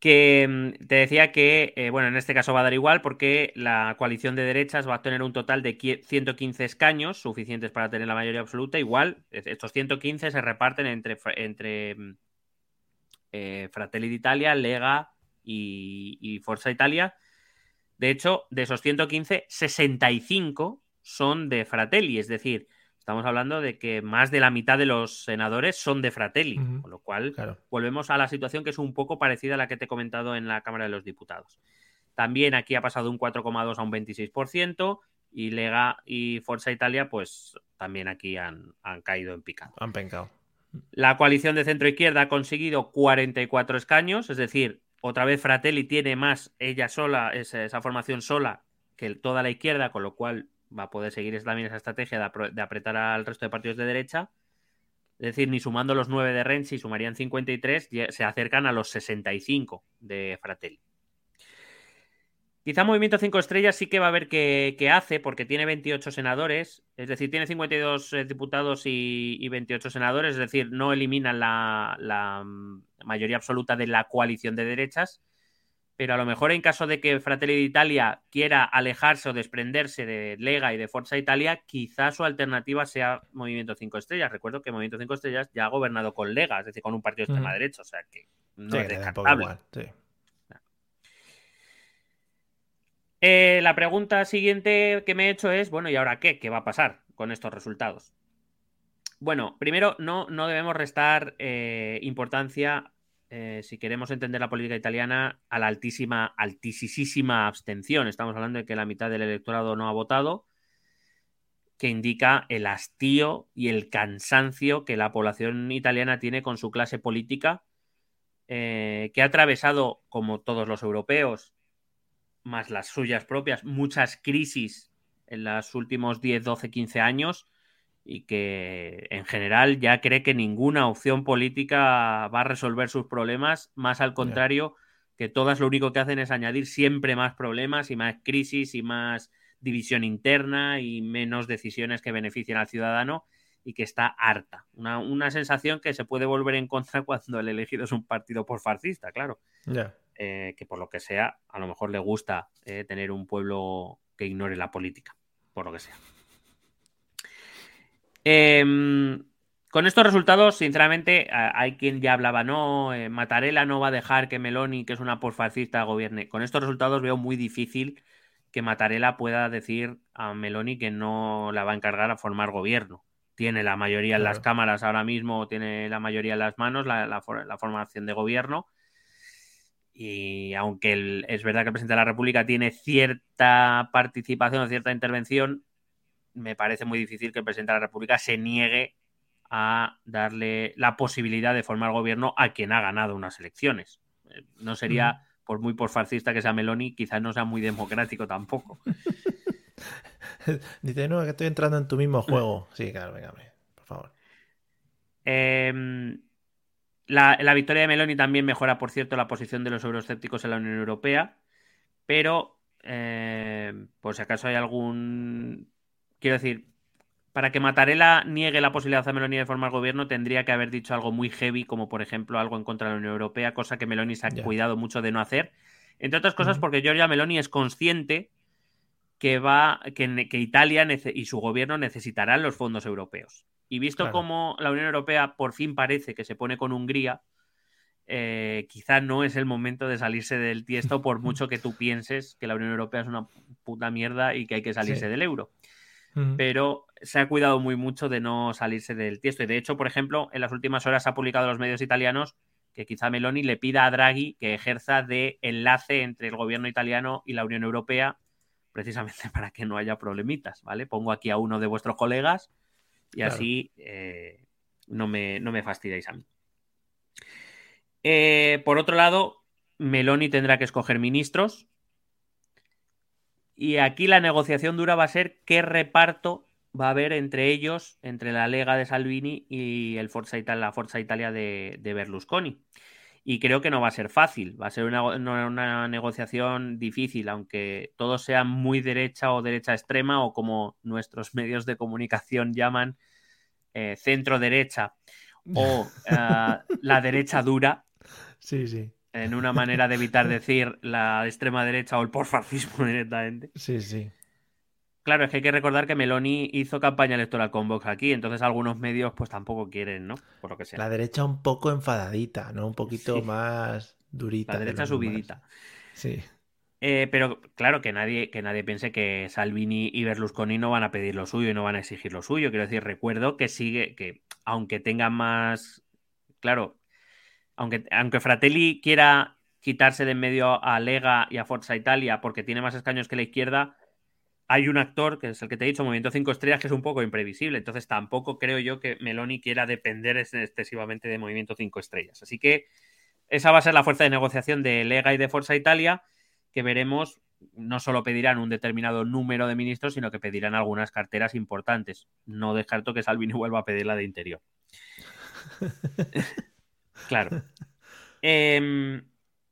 Que mm, te decía que, eh, bueno, en este caso va a dar igual porque la coalición de derechas va a tener un total de 115 escaños suficientes para tener la mayoría absoluta. Igual, estos 115 se reparten entre, entre mm, eh, Fratelli d'Italia, Lega y, y Forza Italia de hecho, de esos 115, 65 son de Fratelli, es decir, estamos hablando de que más de la mitad de los senadores son de Fratelli, con lo cual volvemos a la situación que es un poco parecida a la que te he comentado en la Cámara de los Diputados. También aquí ha pasado un 4,2 a un 26% y Lega y Forza Italia pues también aquí han, caído en picado. Han pencado. La coalición de centro izquierda ha conseguido 44 escaños, es decir, otra vez Fratelli tiene más ella sola, esa, formación sola, que toda la izquierda, con lo cual va a poder seguir también esa estrategia de, apretar al resto de partidos de derecha. Es decir, ni sumando los 9 de Renzi, sumarían 53, se acercan a los 65 de Fratelli. Quizá Movimiento 5 Estrellas sí que va a ver qué, hace, porque tiene 28 senadores, es decir, tiene 52 eh, diputados y, 28 senadores, es decir, no eliminan la, mm, mayoría absoluta de la coalición de derechas, pero a lo mejor en caso de que Fratelli d'Italia quiera alejarse o desprenderse de Lega y de Forza Italia, quizá su alternativa sea Movimiento 5 Estrellas. Recuerdo que Movimiento 5 Estrellas ya ha gobernado con Lega, es decir, con un partido de extrema derecha, o sea que no es descartable. Eh, la pregunta siguiente que me he hecho es, bueno, ¿y ahora qué? ¿Qué va a pasar con estos resultados? Bueno, primero, no, no debemos restar eh, importancia, eh, si queremos entender la política italiana, a la altísima, altísima abstención. Estamos hablando de que la mitad del electorado no ha votado, que indica el hastío y el cansancio que la población italiana tiene con su clase política, que ha atravesado, como todos los europeos, más las suyas propias, muchas crisis en los últimos 10, 12, 15 años y que en general ya cree que ninguna opción política va a resolver sus problemas, más al contrario, que todas lo único que hacen es añadir siempre más problemas y más crisis y más división interna y menos decisiones que beneficien al ciudadano y que está harta. Una, sensación que se puede volver en contra <laughs> cuando el elegido es un partido por fascista, claro. Eh, que por lo que sea, a lo mejor le gusta eh, tener un pueblo que ignore la política, por lo que sea. Em, con estos resultados, sinceramente, hay quien ya hablaba, no, eh, Matarela no va a dejar que Meloni, que es una porfascista, gobierne. Con estos resultados veo muy difícil que Matarela pueda decir a Meloni que no la va a encargar a formar gobierno. Tiene la mayoría en las cámaras ahora mismo, tiene la mayoría en las manos, la formación de gobierno y aunque es verdad que el presidente de la República tiene cierta participación, cierta intervención, me parece muy difícil que el presidente de la República se niegue a darle la posibilidad de formar gobierno a quien ha ganado unas elecciones. Eh, no sería, por muy por fascista que sea Meloni, quizás no sea muy democrático tampoco. <laughs> Dice, no, que estoy entrando en tu mismo juego. <clears throat> Sí, claro, venga, por favor. Eh, la, victoria de Meloni también mejora, por cierto, la posición de los euroscépticos en la Unión Europea, pero eh, por si acaso hay algún... Quiero decir, para que Mattarella niegue la posibilidad de Meloni de formar gobierno, tendría que haber dicho algo muy heavy, como por ejemplo algo en contra de la Unión Europea, cosa que Meloni se ha cuidado mucho de no hacer. Entre otras cosas, porque Giorgia Meloni es consciente que va, que, que Italia y su gobierno necesitarán los fondos europeos. Y visto cómo la Unión Europea por fin parece que se pone con Hungría, eh, quizá no es el momento de salirse del tiesto por <laughs> mucho que tú pienses que la Unión Europea es una puta mierda y que hay que salirse del euro. Pero se ha cuidado muy mucho de no salirse del tiesto. Y de hecho, por ejemplo, en las últimas horas ha publicado los medios italianos que quizá Meloni le pida a Draghi que ejerza de enlace entre el gobierno italiano y la Unión Europea, precisamente <laughs> para que no haya problemitas, ¿vale? Pongo aquí a uno de vuestros colegas y así eh, no, me, no, me, fastidiáis a mí. Eh, por otro lado, Meloni tendrá que escoger ministros. Y aquí la negociación dura va a ser qué reparto va a haber entre ellos, entre la Lega de Salvini y el Forza Italia, la Forza Italia de, Berlusconi. Y creo que no va a ser fácil, va a ser una, una, negociación difícil, aunque todo sea muy derecha o derecha extrema, o como nuestros <laughs> medios de comunicación llaman, eh, centro derecha o eh, <laughs> la derecha dura. Sí, sí. En una manera de evitar <laughs> decir la extrema derecha o el porfascismo <laughs> directamente. Sí, sí. Claro, es que hay que recordar que Meloni hizo campaña electoral con Vox aquí, entonces algunos medios pues tampoco quieren, ¿no? Por lo que sea. La derecha un poco enfadadita, ¿no? Un poquito más durita. La derecha subidita. Sí. Eh, pero claro, que nadie, que nadie piense que Salvini y Berlusconi no van a pedir lo suyo y no van a exigir lo suyo. Quiero decir, recuerdo que sigue, que aunque tenga más. Claro, aunque, aunque Fratelli quiera quitarse de en medio a Lega y a Forza Italia porque tiene más escaños que la izquierda, hay un actor, que es el que te he dicho, Movimiento 5 Estrellas, que es un poco imprevisible. Entonces tampoco creo yo que Meloni quiera depender excesivamente de Movimiento 5 Estrellas. Así que esa va a ser la fuerza de negociación de Lega y de Forza Italia que veremos no solo pedirán un determinado número de ministros, sino que pedirán algunas carteras importantes. No descarto que Salvini <laughs> vuelva a pedir la de interior. <laughs> claro. Em,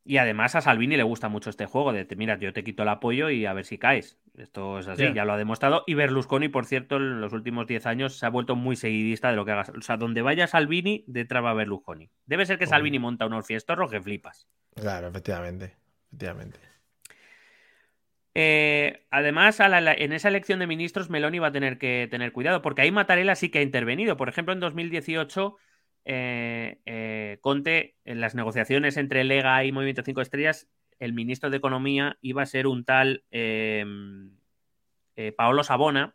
y además a Salvini le gusta mucho este juego de, mira, yo te quito el apoyo y a ver si caes. Esto es así, ya lo ha demostrado. Y Berlusconi, por cierto, en los últimos 10 años se ha vuelto muy seguidista de lo que haga. O sea, donde vaya Salvini, detrás va Berlusconi. Debe ser que Salvini monta unos fiestos que flipas. Claro, efectivamente. Efectivamente. Eh, además, en esa elección de ministros, Meloni va a tener que tener cuidado, porque ahí Mattarella sí que ha intervenido. Por ejemplo, en 2018, Conte, en las negociaciones entre Lega y Movimiento 5 Estrellas, el ministro de Economía iba a ser un tal em, Paolo Sabona,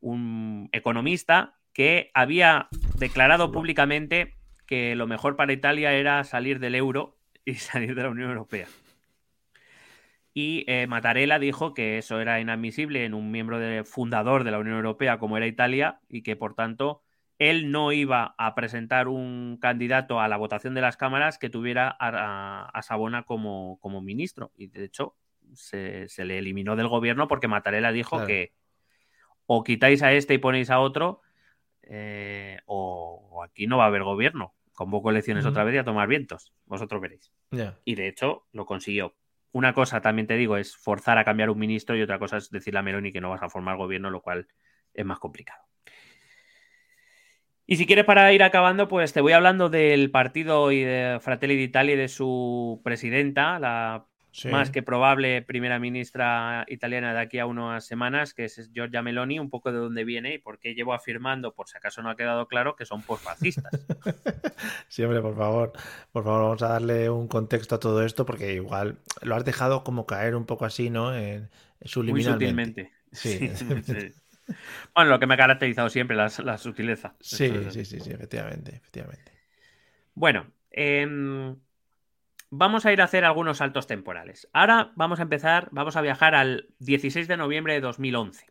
un economista que había declarado públicamente que lo mejor para Italia era salir del euro y <laughs> salir de la Unión Europea. Y eh, Mattarella dijo que eso era inadmisible en un miembro fundador de la Unión Europea como era Italia y que por tanto él no iba a presentar un candidato a la votación de las cámaras que tuviera a, Sabona como, como, ministro. Y de hecho se, le eliminó del gobierno porque Mattarella dijo que o quitáis a este y ponéis a otro eh, o, aquí no va a haber gobierno. Convoco elecciones otra vez y a tomar vientos. Vosotros veréis. Y de hecho lo consiguió. Una cosa también te digo es forzar a cambiar un ministro y otra cosa es decirle a Meloni que no vas a formar gobierno, lo cual es más complicado. Y si quieres para ir acabando, pues te voy hablando del partido y de Fratelli d'Italia y de su presidenta, la más que probable primera ministra italiana de aquí a unas semanas, que es Giorgia Meloni, un poco de dónde viene y por qué llevo afirmando, por si acaso no ha quedado claro, que son posfascistas. <laughs> sí, hombre, por favor, por favor, vamos a darle un contexto a todo esto, porque igual lo has dejado como caer un poco así, ¿no? En, subliminalmente. Sí. <laughs> Bueno, lo que me ha caracterizado siempre, la, sutileza. Sí, sí, sí, sí, efectivamente, efectivamente. Bueno, eh, vamos a ir a hacer algunos saltos temporales. Ahora vamos a empezar, vamos a viajar al 16 de noviembre de 2011.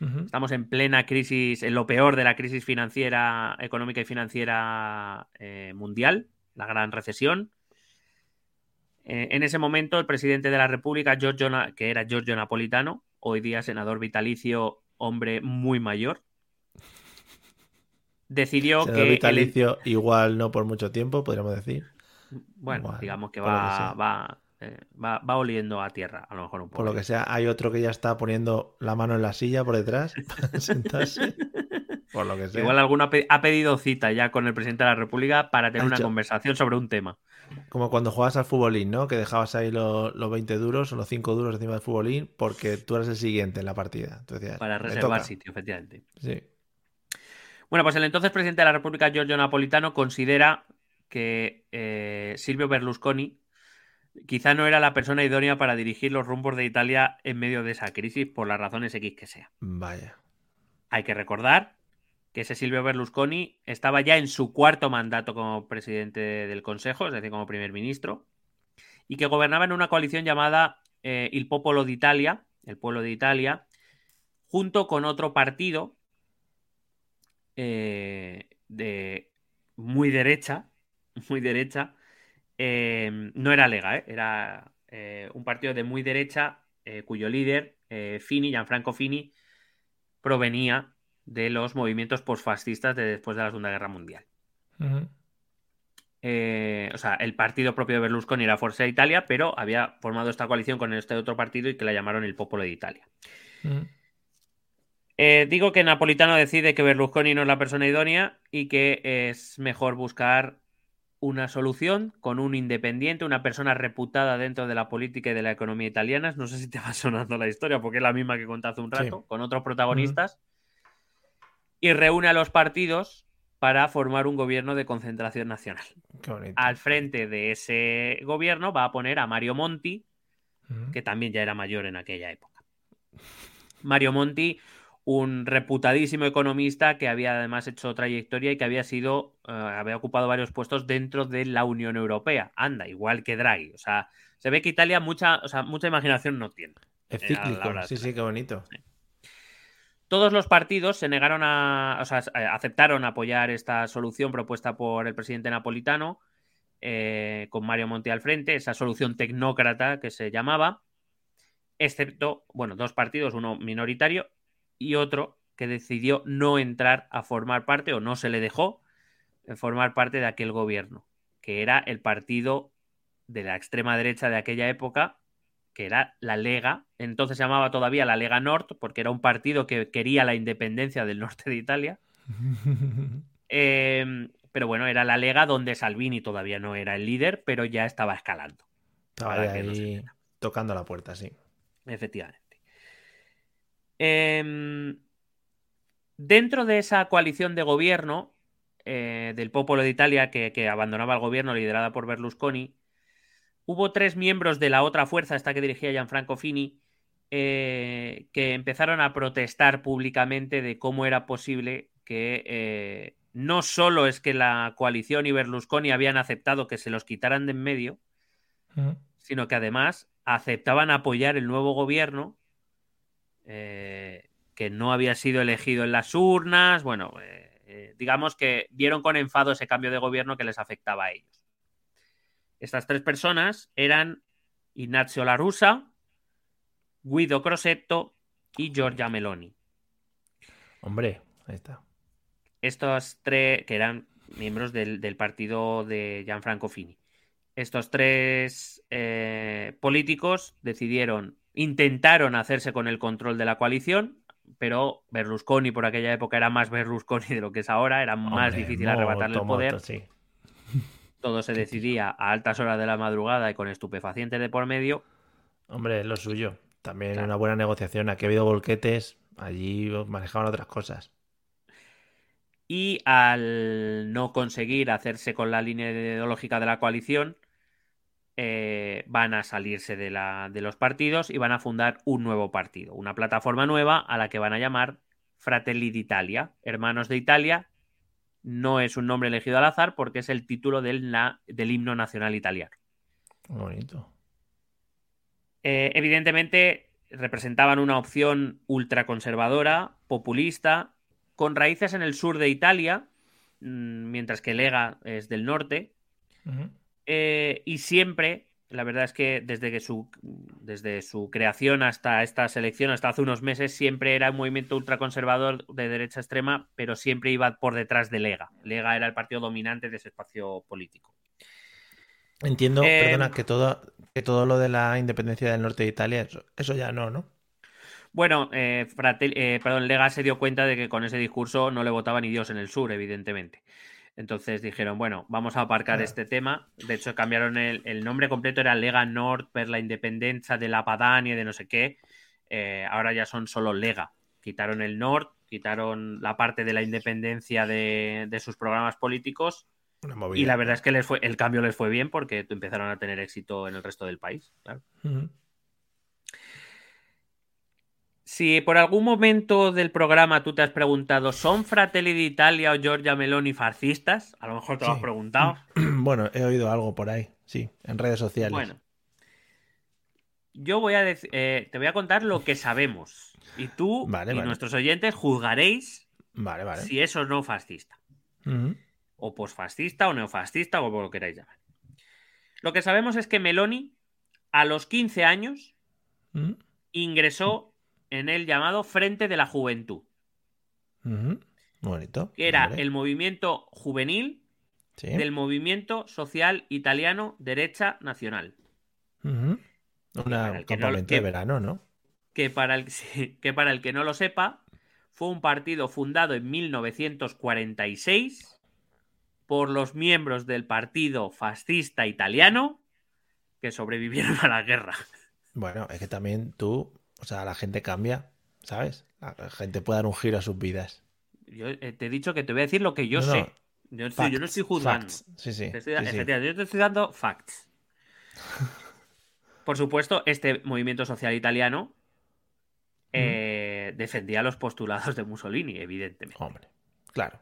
Estamos en plena crisis, en lo peor de la crisis financiera, económica y financiera eh, mundial, la gran recesión. Eh, en ese momento, el presidente de la República, Giorgio, que era Giorgio Napolitano, hoy día senador vitalicio, hombre muy mayor, decidió senador que. vitalicio, igual no por mucho tiempo, podríamos decir. Bueno, digamos que va, eh, va, va, oliendo a tierra, a lo mejor un poco. Por lo que sea, hay otro que ya está poniendo la mano en la silla por detrás <laughs> para sentarse. por lo que sea. Igual alguno ha pedido cita ya con el presidente de la República para tener una conversación sobre un tema. Como cuando jugabas al futbolín, ¿no? Que dejabas ahí los, 20 duros o los 5 duros encima del futbolín porque tú eres el siguiente en la partida. para reservar sitio, efectivamente. Sí. Bueno, pues el entonces presidente de la República, Giorgio Napolitano, considera que eh, Silvio Berlusconi quizá no era la persona idónea para dirigir los rumbos de Italia en medio de esa crisis por las razones X que sea. Vaya. Hay que recordar que ese Silvio Berlusconi estaba ya en su cuarto mandato como presidente del Consejo, es decir, como primer ministro, y que gobernaba en una coalición llamada eh, Il Popolo d'Italia, el pueblo de Italia, junto con otro partido eh, de muy derecha, <laughs> muy derecha, em, no era Lega, ¿eh? era eh, un partido de muy derecha eh, cuyo líder, Fini, Gianfranco Fini, provenía de los movimientos postfascistas de después de la Segunda Guerra Mundial. o sea, el partido propio de Berlusconi era Forza Italia, pero había formado esta coalición con este otro partido y que la llamaron el Popolo de Italia. digo que Napolitano decide que Berlusconi no es la persona idónea y que es mejor buscar una solución con un independiente, una persona reputada dentro de la política y de la economía italianas. No sé si te va sonando la historia, porque es la misma que conté hace un rato, con otros protagonistas. Y reúne a los partidos para formar un gobierno de concentración nacional. Al frente de ese gobierno va a poner a Mario Monti, que también ya era mayor en aquella época. Mario Monti, un reputadísimo economista que había además hecho trayectoria y que había sido, eh, había ocupado varios puestos dentro de la Unión Europea. Anda, igual que Draghi. O sea, se ve que Italia mucha, o sea, mucha imaginación no tiene. Es cíclico, sí, sí, qué bonito. Todos los partidos se negaron a, o sea, aceptaron apoyar esta solución propuesta por el presidente napolitano, eh, con Mario Monti al frente, esa solución tecnócrata que se llamaba, excepto, bueno, dos partidos, uno minoritario y otro que decidió no entrar a formar parte o no se le dejó formar parte de aquel gobierno, que era el partido de la extrema derecha de aquella época, que era la Lega, entonces se llamaba todavía la Lega Nord, porque era un partido que quería la independencia del norte de Italia. <laughs> Em, pero bueno, era la Lega donde Salvini todavía no era el líder, pero ya estaba escalando. Estaba ahí tocando la puerta, sí. Efectivamente. Em, dentro de esa coalición de gobierno, eh, del Popolo de Italia, que, que, abandonaba el gobierno liderada por Berlusconi, hubo tres miembros de la otra fuerza, esta que dirigía Gianfranco Fini, eh, que empezaron a protestar públicamente de cómo era posible que eh, no solo es que la coalición y Berlusconi habían aceptado que se los quitaran de en medio, mm. sino que además aceptaban apoyar el nuevo gobierno eh, que no había sido elegido en las urnas. Bueno, digamos que vieron con enfado ese cambio de gobierno que les afectaba a ellos. Estas tres personas eran Ignazio La Russa, Guido Crosetto y Giorgia Meloni. Hombre, ahí está. Estos tres, que eran miembros del, partido de Gianfranco Fini. Estos tres eh, políticos decidieron, intentaron hacerse con el control de la coalición, pero Berlusconi por aquella época era más Berlusconi de lo que es ahora, era más difícil arrebatarle el poder. Todo se decidía a altas horas de la madrugada y con estupefacientes de por medio. Hombre, es lo suyo. También una buena negociación. Aquí ha habido volquetes, allí manejaban otras cosas. Y al no conseguir hacerse con la línea ideológica de la coalición, eh, van a salirse de, la, de los partidos y van a fundar un nuevo partido, una plataforma nueva a la que van a llamar Fratelli d'Italia, Hermanos de Italia, no es un nombre elegido al azar porque es el título del, del himno nacional italiano. Bonito. Eh, evidentemente representaban una opción ultraconservadora, populista, con raíces en el sur de Italia, mm, mientras que Lega es del norte, eh, y siempre la verdad es que desde, que su, desde su creación hasta esta selección, hasta hace unos meses, siempre era un movimiento ultraconservador de derecha extrema, pero siempre iba por detrás de Lega. Lega era el partido dominante de ese espacio político. Entiendo, eh, perdona, que todo, que todo lo de la independencia del norte de Italia, eso, ya no, ¿no? Bueno, eh, eh, perdón, Lega se dio cuenta de que con ese discurso no le votaba ni Dios en el sur, evidentemente. Entonces dijeron, bueno, vamos a aparcar este tema. De hecho, cambiaron el, nombre completo, era Lega Nord per la independencia de la Padania, de no sé qué. Eh, ahora ya son solo Lega. Quitaron el Nord, quitaron la parte de la independencia de, sus programas políticos. Y la verdad es que les fue, el cambio les fue bien porque empezaron a tener éxito en el resto del país. Claro. Si por algún momento del programa tú te has preguntado, ¿son Fratelli d'Italia o Giorgia Meloni fascistas? A lo mejor te lo has preguntado. <clears throat> Bueno, he oído algo por ahí, sí, en redes sociales. Bueno, yo voy a eh, te voy a contar lo que sabemos. Y tú y nuestros oyentes juzgaréis si es o no fascista. O posfascista o neofascista o como lo queráis llamar. Lo que sabemos es que Meloni, a los 15 años, ingresó en el llamado Frente de la Juventud. Bonito. Que era el movimiento juvenil del movimiento social italiano Derecha Nacional. Un campamento de verano, ¿no? Que para, el, que para el que no lo sepa, fue un partido fundado en 1946 por los miembros del partido fascista italiano que sobrevivieron a la guerra. Bueno, es que también tú o sea, la gente cambia, ¿sabes? La gente puede dar un giro a sus vidas. Yo eh, te he dicho que te voy a decir lo que yo sé. Yo, no estoy juzgando. Sí, sí, yo te estoy dando facts. <laughs> Por supuesto, este movimiento social italiano eh, defendía los postulados de Mussolini, evidentemente. Hombre, claro.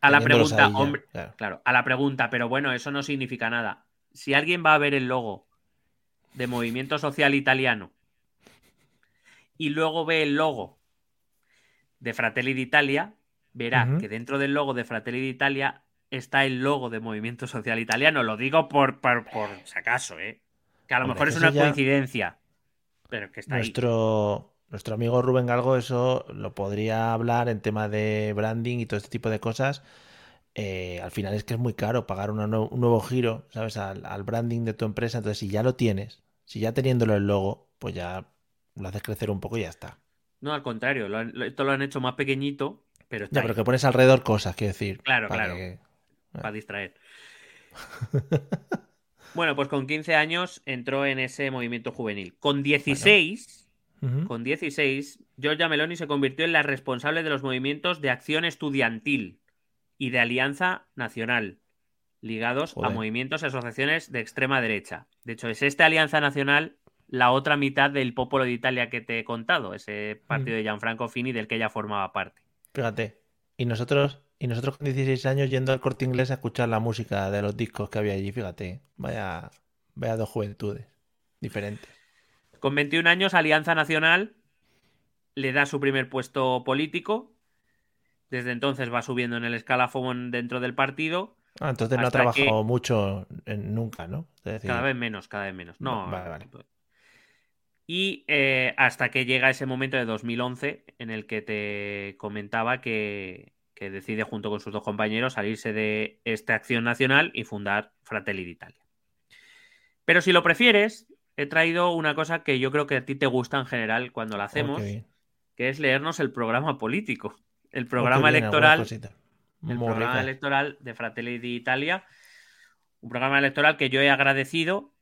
A la pregunta, hombre, claro, a la pregunta, pero bueno, eso no significa nada. Si alguien va a ver el logo de movimiento social italiano y luego ve el logo de Fratelli d'Italia, verá que dentro del logo de Fratelli d'Italia está el logo de Movimiento Social Italiano. Lo digo por, por, si acaso, ¿eh? Que a lo mejor es una coincidencia, pero que está nuestro, Nuestro amigo Rubén Galgo eso lo podría hablar en tema de branding y todo este tipo de cosas. Eh, al final es que es muy caro pagar un nuevo giro, ¿sabes? Al, al, branding de tu empresa. Entonces, si ya lo tienes, si ya teniéndolo el logo, pues ya lo haces crecer un poco y ya está. No, al contrario, esto lo han hecho más pequeñito, pero Ya, pero que pones alrededor cosas, quiero decir. Claro, claro. Para distraer. <laughs> bueno, pues con 15 años entró en ese movimiento juvenil. Con 16, con 16, Giorgia Meloni se convirtió en la responsable de los movimientos de acción estudiantil y de Alianza Nacional, ligados a movimientos y asociaciones de extrema derecha. De hecho, es esta Alianza Nacional la otra mitad del Popolo de Italia que te he contado, ese partido de Gianfranco Fini del que ella formaba parte. Fíjate. Y nosotros, y nosotros con 16 años yendo al corte inglés a escuchar la música de los discos que había allí, fíjate. Vaya, vaya dos juventudes diferentes. Con 21 años, Alianza Nacional le da su primer puesto político. Desde entonces va subiendo en el escalafón dentro del partido. Ah, entonces no ha trabajado que- mucho en- nunca, ¿no? Decir, Cada vez menos, cada vez menos. No, Vale, vale. Y eh, hasta que llega ese momento de 2011 en el que te comentaba que, que decide junto con sus dos compañeros salirse de esta acción nacional y fundar Fratelli d'Italia. Pero si lo prefieres, he traído una cosa que yo creo que a ti te gusta en general cuando la hacemos, que es leernos el programa político, el programa electoral el Muy programa rica. electoral de Fratelli d'Italia. Un programa electoral que yo he agradecido,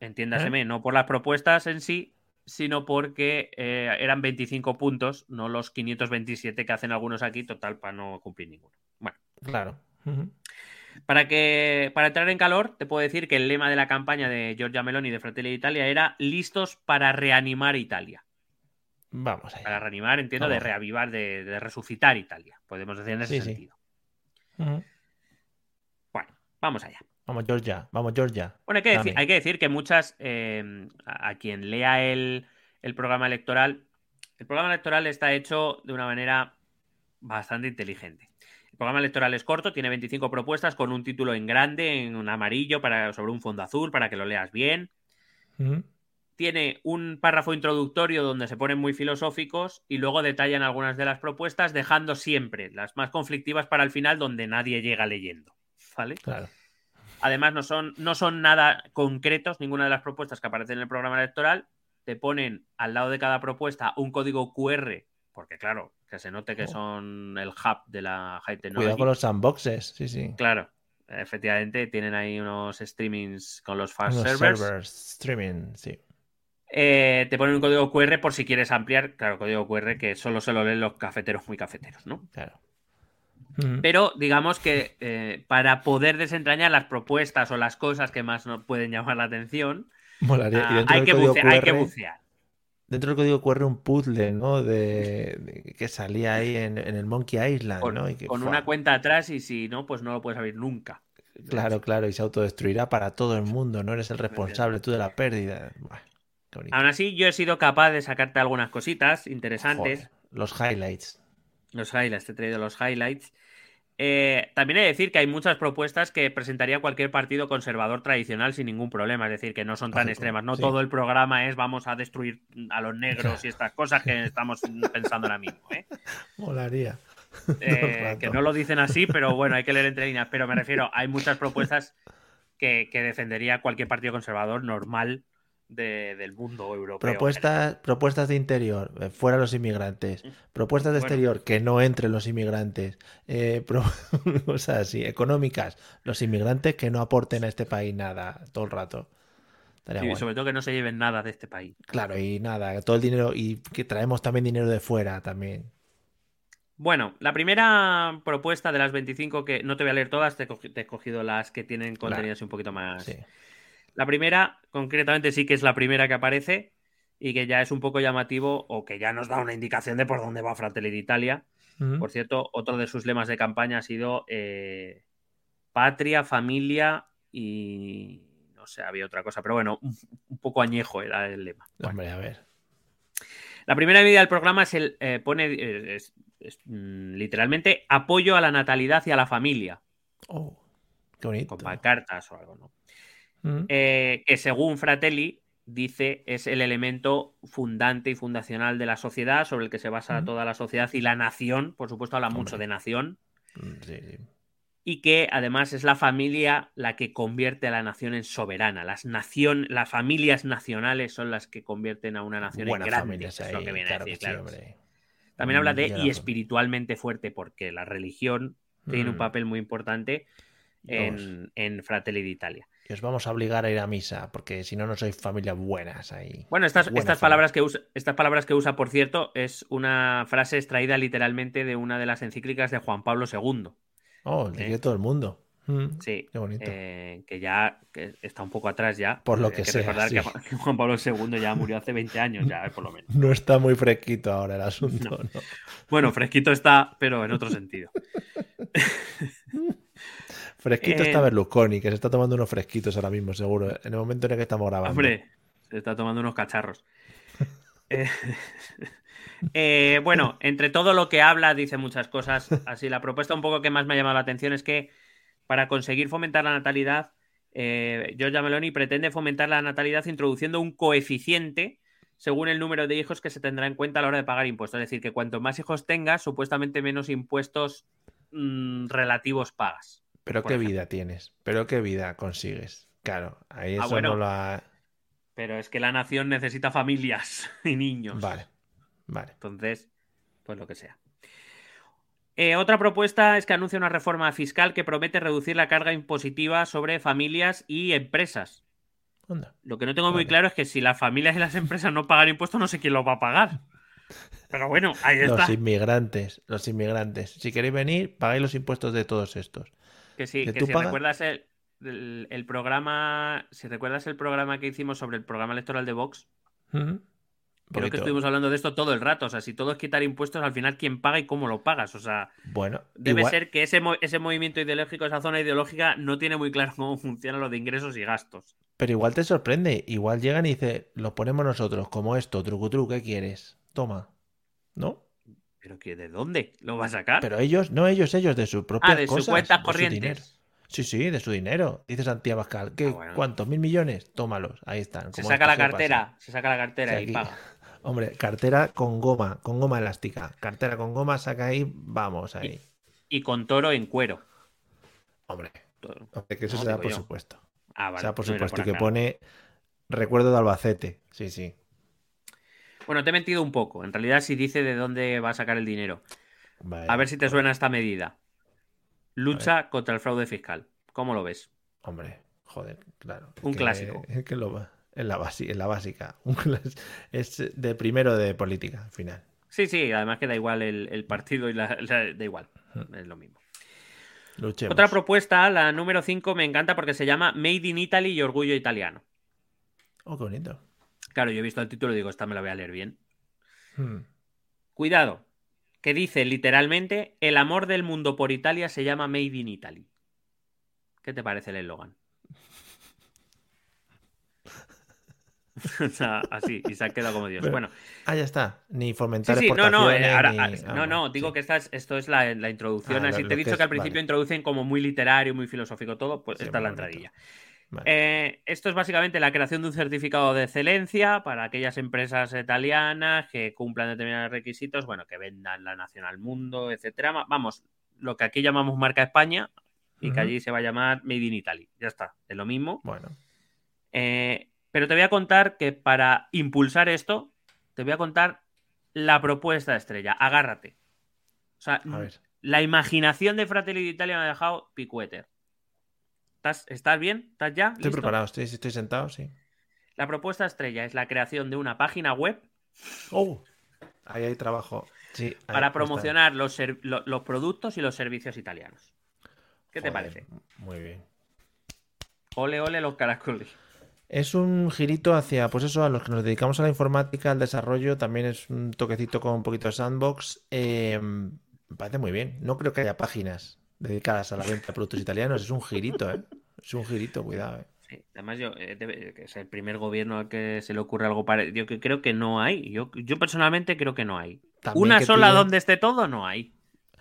¿Eh? entiéndaseme, no por las propuestas en sí, sino porque eh, eran 25 puntos, no los 527 que hacen algunos aquí, total, para no cumplir ninguno. Bueno, Claro. Para, que, para entrar en calor, te puedo decir que el lema de la campaña de Giorgia Meloni de Fratelli d'Italia era listos para reanimar Italia. Vamos allá. Para reanimar, entiendo, de reavivar, de, de resucitar Italia, podemos decir en ese Sí, sí. sentido. Bueno, vamos allá. Vamos, Georgia. Vamos, Georgia. Bueno, hay que, decir, hay que decir que muchas, eh, a, a quien lea el, el programa electoral, el programa electoral está hecho de una manera bastante inteligente. El programa electoral es corto, tiene 25 propuestas con un título en grande, en un amarillo, para, sobre un fondo azul, para que lo leas bien. Tiene un párrafo introductorio donde se ponen muy filosóficos y luego detallan algunas de las propuestas, dejando siempre las más conflictivas para el final, donde nadie llega leyendo. ¿Vale? Claro. Además, no son, no son nada concretos, ninguna de las propuestas que aparecen en el programa electoral. Te ponen al lado de cada propuesta un código QR, porque claro, que se note que Oh. son el hub de la high technology. Cuidado con los sandboxes. Sí, sí. Claro, efectivamente, tienen ahí unos streamings con los fast servers. servers, streaming, sí. Eh, te ponen un código QR por si quieres ampliar. Claro, código QR que solo se lo leen los cafeteros muy cafeteros, ¿no? Claro. Pero digamos que eh, para poder desentrañar las propuestas o las cosas que más nos pueden llamar la atención, Molaría. Ah, hay, que bucear, hay que QR bucear. Dentro del código QR un puzzle, ¿no? De, de- que salía ahí en, en el Monkey Island, Con, ¿no? Y que, con una cuenta atrás y si no, pues no lo puedes abrir nunca. Claro, claro, y se autodestruirá para todo el mundo, no eres el responsable tú de la pérdida. Bonito. Aún así, yo he sido capaz de sacarte algunas cositas interesantes. Joder, los highlights. Los highlights, te he traído los highlights. Eh, también he de decir que hay muchas propuestas que presentaría cualquier partido conservador tradicional sin ningún problema, es decir, que no son tan Lógico, extremas. No sí. todo el programa es vamos a destruir a los negros y estas cosas que estamos <laughs> pensando ahora mismo. ¿eh? Molaría. Eh, <laughs> que no lo dicen así, pero bueno, hay que leer entre líneas. Pero me refiero, hay muchas propuestas que, que defendería cualquier partido conservador normal de- del mundo europeo. Propuestas, propuestas de interior, eh, fuera los inmigrantes. Propuestas de Bueno. exterior, que no entren los inmigrantes. Eh, <laughs> pro- cosas así, económicas, los inmigrantes que no aporten a este país nada todo el rato. Guay. sobre todo que no se lleven nada de este país. Claro, y nada, todo el dinero, y que traemos también dinero de fuera también. Bueno, la primera propuesta de las 25 que no te voy a leer todas, te he, cogido las que tienen Claro. contenidos un poquito más. Sí. La primera, concretamente, sí que es la primera que aparece y que ya es un poco llamativo o que ya nos da una indicación de por dónde va Fratelli d'Italia. Ujú. Por cierto, otro de sus lemas de campaña ha sido eh, patria, familia y no sé, había otra cosa, pero bueno, un, un poco añejo era el lema. Bueno, Hombre, a ver. la primera medida del programa es el eh, pone eh, es- es, mm, literalmente apoyo a la natalidad y a la familia, Oh, qué bonito. con pancartas o algo, ¿no? Ujú. Eh, que según Fratelli dice es el elemento fundante y fundacional de la sociedad sobre el que se basa Ujú. toda la sociedad y la nación, por supuesto habla mucho Hombre. de nación, Mm, Sí, sí. y que además es la familia la que convierte a la nación en soberana. Las, nación, las familias nacionales son las que convierten a una nación Buenas en grande. es lo ahí, que viene claro a decir, que sí, claro. hombre. También habla de Mm, y espiritualmente fuerte, porque la religión tiene un Mm. papel muy importante en, en Fratelli d'Italia. Y os vamos a obligar a ir a misa, porque si no, no sois familias buenas ahí. Bueno, estas, Buena estas, familia. palabras que usa, estas palabras que usa, por cierto, es una frase extraída literalmente de una de las encíclicas de Juan Pablo II. Oh, el de todo el mundo. Mm, sí, qué bonito. Eh, que ya que está un poco atrás ya. Por lo que, Hay que sea. recordar sí. <laughs> que Juan- que Pablo II ya murió hace 20 años, ya, por lo menos. <laughs> No está muy fresquito ahora el asunto. ¿no? Bueno, fresquito está, pero en otro sentido. <laughs> Fresquito Eh, está Berlusconi, que se está tomando unos fresquitos ahora mismo, seguro, en el momento en el que estamos grabando. Hombre, se está tomando unos cacharros. <laughs> Eh, <laughs> eh, bueno, entre todo lo que habla, dice muchas cosas. Así, la propuesta un poco que más me ha llamado la atención es que para conseguir fomentar la natalidad, eh, Giorgia Meloni pretende fomentar la natalidad introduciendo un coeficiente según el número de hijos que se tendrá en cuenta a la hora de pagar impuestos. Es decir, que cuanto más hijos tengas, supuestamente menos impuestos mm, relativos pagas. Pero qué ejemplo. vida tienes, pero qué vida consigues. Claro, ahí Ah, eso bueno. no lo ha... Pero es que la nación necesita familias <laughs> y niños. Vale, vale. Entonces, pues lo que sea. Eh, otra propuesta es que anuncia una reforma fiscal que promete reducir la carga impositiva sobre familias y empresas. Onda. Lo que no tengo muy claro es que si las familias y las empresas no pagan impuestos, no sé quién los va a pagar. Pero bueno, ahí está. Los inmigrantes, los inmigrantes. Si queréis venir, pagáis los impuestos de todos estos. Que sí, ¿Que si recuerdas el, el- el programa, si recuerdas el programa que hicimos sobre el programa electoral de Vox, creo que estuvimos hablando de esto todo el rato. O sea, si todo es quitar impuestos, al final, ¿quién paga y cómo lo pagas? O sea, Bueno, Debe igual- ser que ese, ese movimiento ideológico, esa zona ideológica, no tiene muy claro cómo funciona lo de ingresos y gastos. Pero igual te sorprende. Igual llegan y dicen, lo ponemos nosotros, como esto, trucutru, ¿qué quieres? Toma. ¿No? ¿Pero que de dónde lo va a sacar? Pero ellos, no ellos, ellos, de sus propias ah, de cosas. sus cuentas su corrientes. Sí, sí, de su dinero. Dice Santiago Pascal. ¿Qué, Ah, bueno. ¿Cuántos? ¿Mil millones? Tómalos. Ahí están. Se saca la cartera, pasa. se saca la cartera y aquí. paga. <laughs> Hombre, cartera con goma, con goma elástica. Cartera con goma, saca ahí, vamos ahí. Y con toro en cuero. Hombre, hombre, que eso No, se da por yo. supuesto. Ah, O vale. sea, por no supuesto. Y que pone recuerdo de Albacete. Sí, sí. Bueno, te he mentido un poco. En realidad sí dice de dónde va a sacar el dinero. Vale. A ver si te suena esta medida. Lucha contra el fraude fiscal. ¿Cómo lo ves? Hombre, joder, claro. Un que- clásico. <laughs> es que lo en la, en la básica. <laughs> Un clas- es de primero de política, al final. Sí, sí, además que da igual el, el partido y la, la- da igual. Es lo mismo. Luchemos. Otra propuesta, la número 5, me encanta porque se llama Made in Italy y Orgullo Italiano. Oh, qué bonito. Claro, yo he visto el título y digo, esta me la voy a leer bien. Hmm. Cuidado, que dice literalmente, el amor del mundo por Italia se llama Made in Italy. ¿Qué te parece el eslogan? <laughs> o sea, así, y se ha quedado como Dios. Pero- Bueno, Ah, ya está. Ni sí, fomentar sí, no, no, eh, ahora- ni- ah, ah, no, no, digo sí. que esta es- esto es la, la introducción, Ah, así lo- te he dicho que que, al principio vale. introducen como muy literario, muy filosófico todo, pues Sí, esta es la bonito. entradilla. Vale. Eh, esto es básicamente la creación de un certificado de excelencia para aquellas empresas italianas que cumplan determinados requisitos, bueno, que vendan la nación al mundo, etcétera. Va- Vamos, lo que aquí llamamos marca España y que allí se va a llamar Made in Italy. Ya está, es lo mismo. Bueno, Eh, pero te voy a contar que para impulsar esto, te voy a contar la propuesta estrella. Agárrate. O sea, la imaginación de Fratelli d'Italia me ha dejado picueter. ¿Estás, ¿Estás bien? ¿Estás ya? Estoy ¿Listo? preparado, estoy, estoy sentado, sí. La propuesta estrella es la creación de una página web Oh, ahí hay trabajo. Sí, ahí para promocionar los, productos y los servicios italianos. ¿Qué te parece? Muy bien. Ole, ole los caracoles. Es un girito hacia, pues eso, a los que nos dedicamos a la informática, al desarrollo, también es un toquecito con un poquito de sandbox. Eh, me parece muy bien. No creo que haya páginas dedicadas a la venta de productos italianos. Es un girito, ¿eh? Es un girito, cuidado, ¿eh? Sí, además, yo, eh, debe- que es el primer gobierno al que se le ocurre algo parecido. Yo que creo que no hay. Yo, yo personalmente creo que no hay. También Una sola donde esté todo, no hay.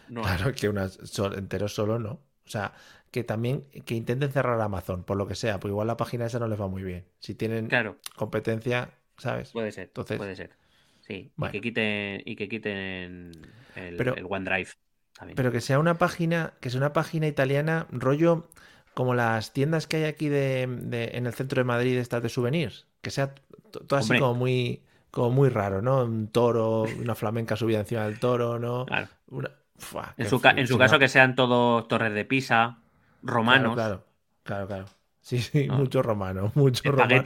No hay. Claro que sol- entero solo no. O sea, que también que intenten cerrar Amazon, por lo que sea, porque igual la página esa no les va muy bien. Si tienen Claro, competencia, ¿sabes? puede ser. Entonces- puede ser. Sí, Bueno. y que quiten, y que quiten el, Pero- el OneDrive. Pero que sea una página, que sea una página italiana, rollo como las tiendas que hay aquí de, de- en el centro de Madrid, estas de souvenirs. Que sea todo así como muy, como muy raro, ¿no? Un toro, una flamenca subida encima del toro, ¿no? Claro. Una- Fua, En su, en su caso que sean todos torres de Pisa, romanos, Claro, claro, claro, claro. Sí, sí, No. mucho romano, <laughs> mucho romano.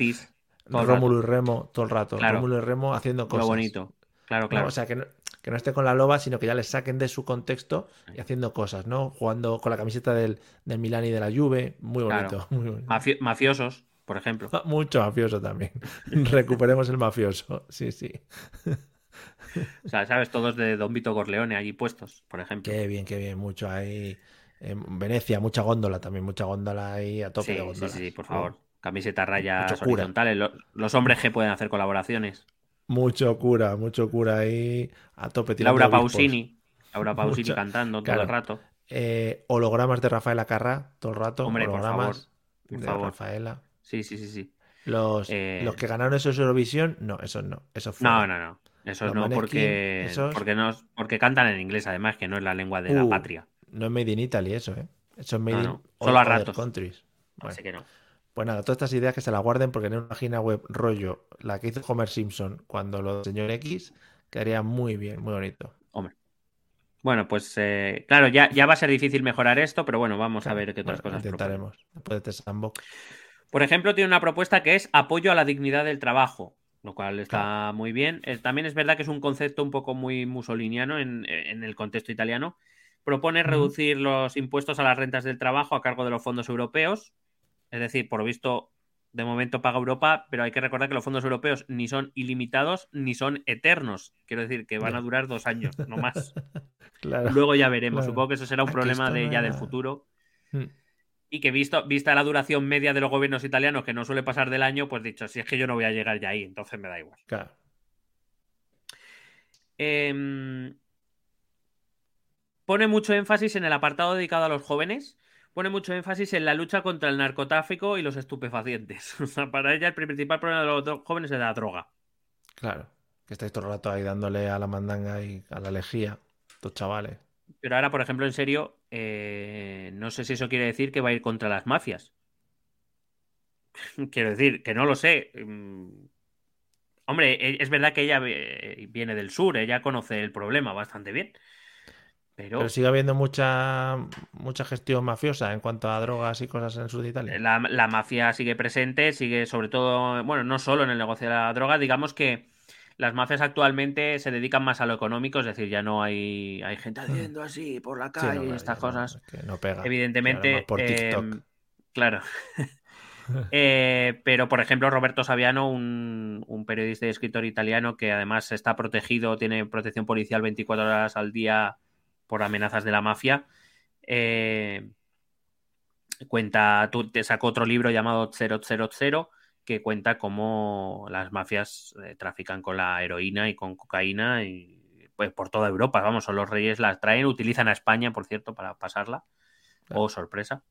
Rómulo y Remo todo el rato. Claro. Rómulo y Remo haciendo cosas. Lo bonito. Claro, No, claro. o sea, que no, que no esté con la loba, sino que ya le saquen de su contexto y haciendo cosas, ¿no? Jugando con la camiseta del, del Milán y de la Juve, muy bonito. Muy bonito. Mafi- mafiosos, por ejemplo. <laughs> Mucho mafioso también. <laughs> Recuperemos el mafioso, sí, sí. O sea, ¿sabes? Todos de Don Vito Corleone allí puestos, por ejemplo. Qué bien, qué bien, mucho ahí. En Venecia, mucha góndola también, mucha góndola ahí a tope Sí, de sí, góndolas. sí, por favor. Camiseta rayas horizontales. Lo- Los hombres que pueden hacer colaboraciones. Mucho cura, mucho cura ahí a tope. Laura. Pausini. Laura <laughs> Pausini Mucho- cantando todo claro. el rato. Eh, hologramas de Rafaela Carrá todo el rato. Hombre, por hologramas por de favor. Rafaela. Sí, sí, sí, sí. Los, Eh, los que ganaron esos Eurovisión, no, esos no. Esos No, no, no. Eso Los no, Maneskin, porque, esos- porque no, porque cantan en inglés, además, que no es la lengua de la Uh, patria. No es Made in Italy eso, ¿eh? Eso es Made No, in no, solo a ratos. countries. Bueno, Así que no. Pues nada, todas estas ideas que se las guarden porque en una página web rollo, la que hizo Homer Simpson cuando lo del señor X, quedaría muy bien, muy bonito. Hombre. Bueno, pues eh, claro, ya, ya va a ser difícil mejorar esto, pero bueno, vamos a ver qué otras Bueno, cosas proponen. intentaremos. Después de este sandbox. Por ejemplo, tiene una propuesta que es apoyo a la dignidad del trabajo, lo cual está muy bien. Eh, también es verdad que es un concepto un poco muy musoliniano en, en el contexto italiano. Propone reducir los impuestos a las rentas del trabajo a cargo de los fondos europeos. Es decir, por lo visto, de momento paga Europa, pero hay que recordar que los fondos europeos ni son ilimitados ni son eternos. Quiero decir que van a durar dos años, no más. <laughs> Claro. Luego ya veremos. Claro. Supongo que eso será un Aquí problema de ya del futuro. Mm. Y que visto, vista la duración media de los gobiernos italianos, que no suele pasar del año, pues dicho, si es que yo no voy a llegar ya ahí, entonces me da igual. Claro. Em, pone mucho énfasis en el apartado dedicado a los jóvenes. Pone mucho énfasis en la lucha contra el narcotráfico y los estupefacientes. <laughs> O sea, para ella el principal problema de los jóvenes es la droga. Claro. Que estáis todo el rato ahí dándole a la mandanga y a la lejía. Estos chavales. Pero ahora, por ejemplo, en serio, eh, no sé si eso quiere decir que va a ir contra las mafias. <laughs> Quiero decir, que no lo sé. Mm, Hombre, e- es verdad que ella eh, viene del sur, ella conoce el problema bastante bien. Pero Pero sigue habiendo mucha, mucha gestión mafiosa en cuanto a drogas y cosas en el sur de Italia. la, la mafia sigue presente, sigue sobre todo, bueno, no solo en el negocio de la droga, digamos que las mafias actualmente se dedican más a lo económico, es decir, ya no hay, hay gente haciendo así por la Mm. Sí, no, calle, claro, estas no, cosas. es que no pega. Evidentemente, Claro, más por TikTok. em, claro. <laughs> Eh, pero, por ejemplo, Roberto Saviano, un, un periodista y escritor italiano que además está protegido, tiene protección policial 24 horas al día por amenazas de la mafia, eh, cuenta, tú te sacó otro libro llamado 000 que cuenta cómo las mafias eh, trafican con la heroína y con cocaína y pues por toda Europa, vamos, son los reyes las traen, utilizan a España, por cierto, para pasarla. Claro. Oh, sorpresa.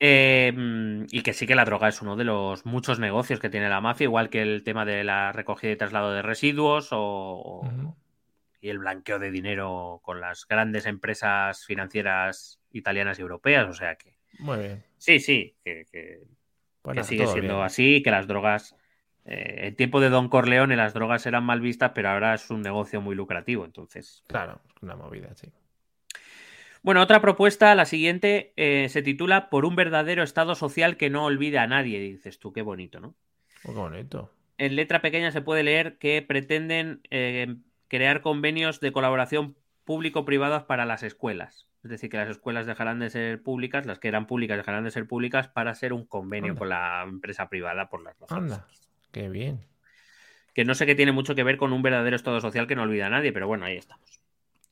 Eh, mm, y que sí que la droga es uno de los muchos negocios que tiene la mafia, igual que el tema de la recogida y traslado de residuos o, o-. y el blanqueo de dinero con las grandes empresas financieras italianas y europeas. O sea que Muy bien. sí, sí, que, que- Pues que sigue siendo bien. así, que las drogas, eh, en tiempo de Don Corleone las drogas eran mal vistas, pero ahora es un negocio muy lucrativo. Entonces, Claro, una movida, sí. Bueno, otra propuesta, la siguiente, eh, se titula Por un verdadero Estado social que no olvide a nadie. Dices tú, qué bonito, ¿no? Oh, qué bonito. En letra pequeña se puede leer que pretenden eh, crear convenios de colaboración público-privadas para las escuelas. Es decir, que las escuelas dejarán de ser públicas, las que eran públicas dejarán de ser públicas para hacer un convenio Anda. con la empresa privada por las razones. Anda, qué bien. Que no sé qué tiene mucho que ver con un verdadero Estado social que no olvida a nadie, pero bueno, ahí estamos.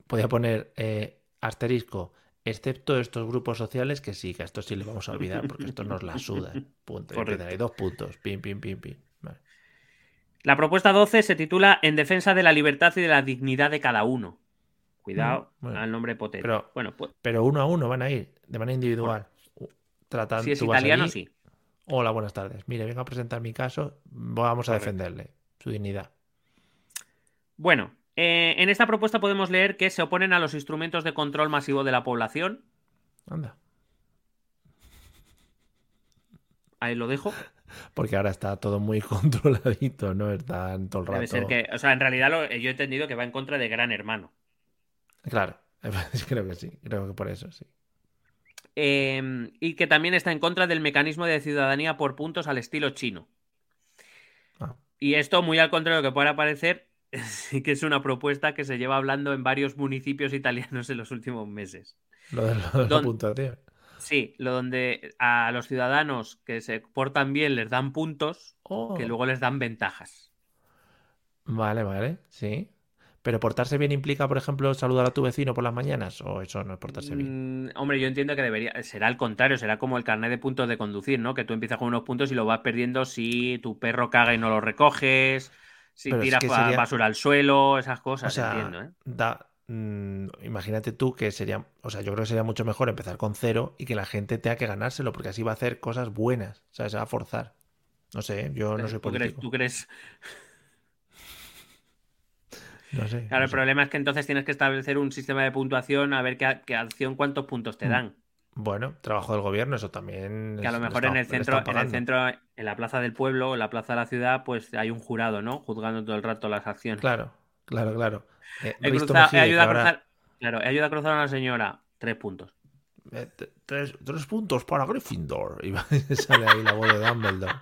Podía poner eh, asterisco, excepto estos grupos sociales que sí, que a estos sí le vamos a olvidar porque esto nos la suda. Punto. Y Correcto. empiezan ahí dos puntos. Pim, pim, pim, pim. La propuesta 12 se titula En defensa de la libertad y de la dignidad de cada uno. Cuidado Mm, bueno. al nombre potente. Pero- bueno, pues, Pero uno a uno van a ir, de manera individual. Tratando, si es italiano, allí, sí. Hola, buenas tardes. Mire, vengo a presentar mi caso. Vamos a Correcto. defenderle su dignidad. Bueno, eh, en esta propuesta podemos leer que se oponen a los instrumentos de control masivo de la población. Anda. Ahí lo dejo. Porque ahora está todo muy <laughs> controladito, ¿no? Están todo el rato. Debe ser que, o sea, en realidad lo- yo he entendido que va en contra de Gran Hermano. Claro, <laughs> creo que sí. Creo que por eso sí. Eh, y que también está en contra del mecanismo de ciudadanía por puntos al estilo chino. Ah. Y esto, muy al contrario de lo que pueda parecer, <laughs> sí que es una propuesta que se lleva hablando en varios municipios italianos en los últimos meses. Lo de, lo de la puntuación. Sí, lo donde a los ciudadanos que se portan bien les dan puntos, Oh. que luego les dan ventajas. Vale, vale, sí. Pero portarse bien implica, por ejemplo, saludar a tu vecino por las mañanas, o eso no es portarse bien. Mm, hombre, yo entiendo que debería, será al contrario, será como el carnet de puntos de conducir, ¿no? Que tú empiezas con unos puntos y lo vas perdiendo si tu perro caga y no lo recoges, si Pero es tiras que ba- sería- basura al suelo, esas O cosas, sea, entiendo, ¿eh? da, mm, imagínate tú que sería, o sea, yo creo que sería mucho mejor empezar con cero y que la gente tenga que ganárselo, porque así va a hacer cosas buenas, o sea, se va a forzar. No sé, yo no soy ¿Tú crees, político. tú crees- No sé. Claro, no el sé. problema es que entonces tienes que establecer un sistema de puntuación a ver qué, qué acción cuántos puntos te dan. Bueno, trabajo del gobierno, eso también. Que a lo mejor en el centro, en el centro, en la plaza del pueblo, en la plaza de la ciudad, pues hay un jurado, ¿no? Juzgando todo el rato las acciones. Claro, claro, claro. Eh, He, cruzado- he a cruzar, claro, he ayudado a cruzar a una señora, tres puntos. Eh, tres, tres puntos para Gryffindor. <laughs> Y sale ahí la voz de Dumbledore.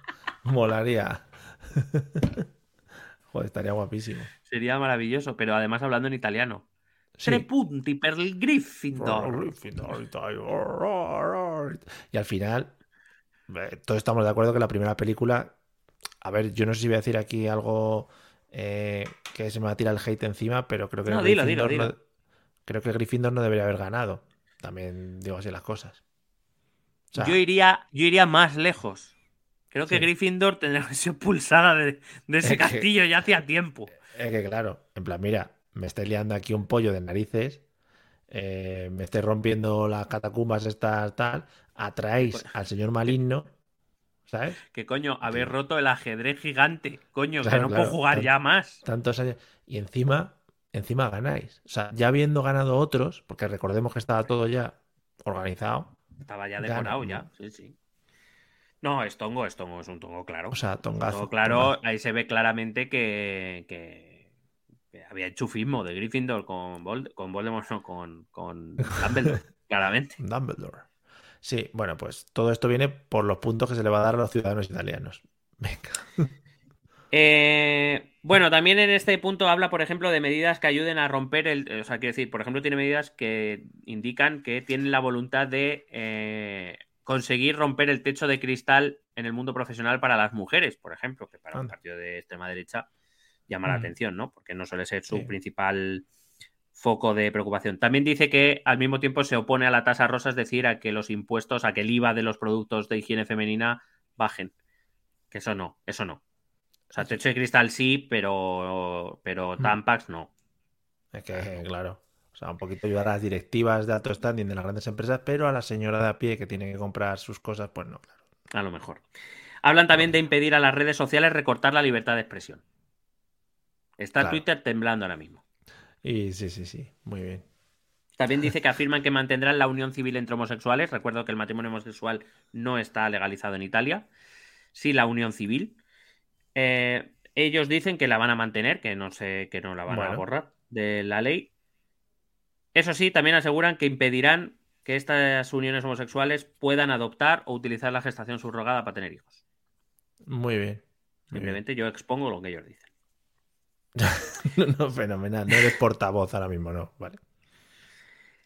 Molaría. <laughs> Joder, estaría guapísimo. Sería maravilloso, pero además hablando en italiano. Sí. Tre punti per il Gryffindor. Y al final, eh, todos estamos de acuerdo que la primera película. A ver, yo no sé si voy a decir aquí algo eh, que se me va a tirar el hate encima, pero creo que No, dilo, dilo, Gryffindor no- creo que Gryffindor no debería haber ganado. También digo así las cosas. O sea, Yo iría, yo iría más lejos. Creo que Sí. Gryffindor tendría que ser expulsada de, de ese Es que- castillo ya hacía tiempo. Es que claro, en plan, mira, me estáis liando aquí un pollo de narices, eh, me estáis rompiendo las catacumbas estas tal, atraéis Pues al señor maligno, ¿sabes? Que coño, haber roto el ajedrez gigante. Coño, que no claro, puedo jugar ya más. Tantos años. Y encima, encima ganáis. O sea, ya habiendo ganado otros, porque recordemos que estaba todo ya organizado, Estaba ya decorado ya. Sí, sí. No, es tongo, es tongo, es un tongo claro. o sea, tongazo. Todo claro, tongazo. ahí se ve claramente que, que- que había enchufismo de Gryffindor con, Vold- con Voldemort, no, con, con <laughs> Dumbledore, claramente. Dumbledore. Sí, bueno, pues todo esto viene por los puntos que se le va a dar a los ciudadanos italianos. Venga. <laughs> Eh, bueno, también en este punto habla, por ejemplo, de medidas que ayuden a romper el. O sea, quiero decir, por ejemplo, tiene medidas que indican que tienen la voluntad de eh, conseguir romper el techo de cristal en el mundo profesional para las mujeres, por ejemplo, que para un partido de extrema derecha llama la atención, ¿no? Porque no suele ser su Sí. principal foco de preocupación. También dice que al mismo tiempo se opone a la tasa rosa, es decir, a que los impuestos, a que el IVA de los productos de higiene femenina bajen. Que eso no, eso no. O sea, techo de cristal sí, pero, pero Mm. Tampax no. Es que, claro, o sea, un poquito ayudar a las directivas de alto standing de las grandes empresas, pero a la señora de a pie que tiene que comprar sus cosas, pues no, claro. A lo mejor. Hablan también de impedir a las redes sociales recortar la libertad de expresión. Está Claro. Twitter temblando ahora mismo. Y sí, sí, sí, muy bien. También dice que afirman que mantendrán la unión civil entre homosexuales. Recuerdo que el matrimonio homosexual no está legalizado en Italia. Sí, la unión civil. Eh, ellos dicen que la van a mantener, que no sé, que no la van a borrar de la ley. Eso sí, también aseguran que impedirán que estas uniones homosexuales puedan adoptar o utilizar la gestación subrogada para tener hijos. Muy bien. muy bien. Simplemente yo expongo lo que ellos dicen. <laughs> No, no, fenomenal. No eres portavoz ahora mismo, no. Vale.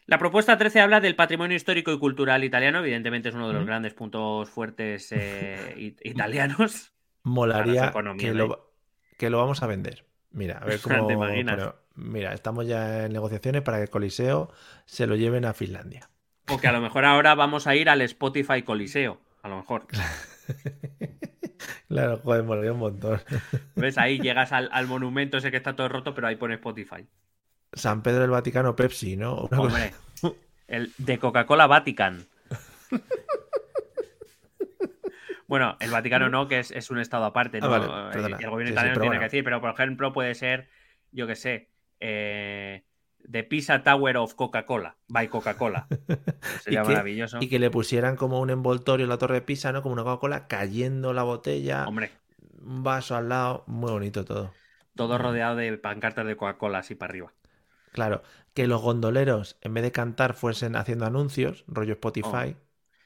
La propuesta 13 habla del patrimonio histórico y cultural italiano. Evidentemente es uno de los grandes puntos fuertes eh, it- italianos. Molaría economía, que lo, que lo vamos a vender. Mira, a ver <laughs> ¿Te cómo. imaginas? pero, mira, estamos ya en negociaciones para que el Coliseo se lo lleven a Finlandia. O que a lo mejor ahora vamos a ir al Spotify Coliseo. A lo mejor. <laughs> Claro, joder, molaría un montón. <laughs> ¿Ves? Ahí llegas al, al monumento ese que está todo roto, pero ahí pone Spotify. San Pedro del Vaticano, Pepsi, ¿no? Hombre, el de Coca-Cola Vatican. Bueno, el Vaticano no, que es, es un estado aparte, Ah, ¿no? vale, y el gobierno Sí, italiano tiene bueno. que decir, pero por ejemplo puede ser, yo qué sé, eh, The Pisa Tower of Coca-Cola, by Coca-Cola. <laughs> Sería Y que- maravilloso. Y que le pusieran como un envoltorio en la torre de Pisa, ¿no? Como una Coca-Cola, cayendo la botella, Hombre, un vaso al lado, muy bonito todo. todo rodeado de pancartas de Coca-Cola así para arriba. Claro, que los gondoleros, en vez de cantar, fuesen haciendo anuncios, rollo Spotify.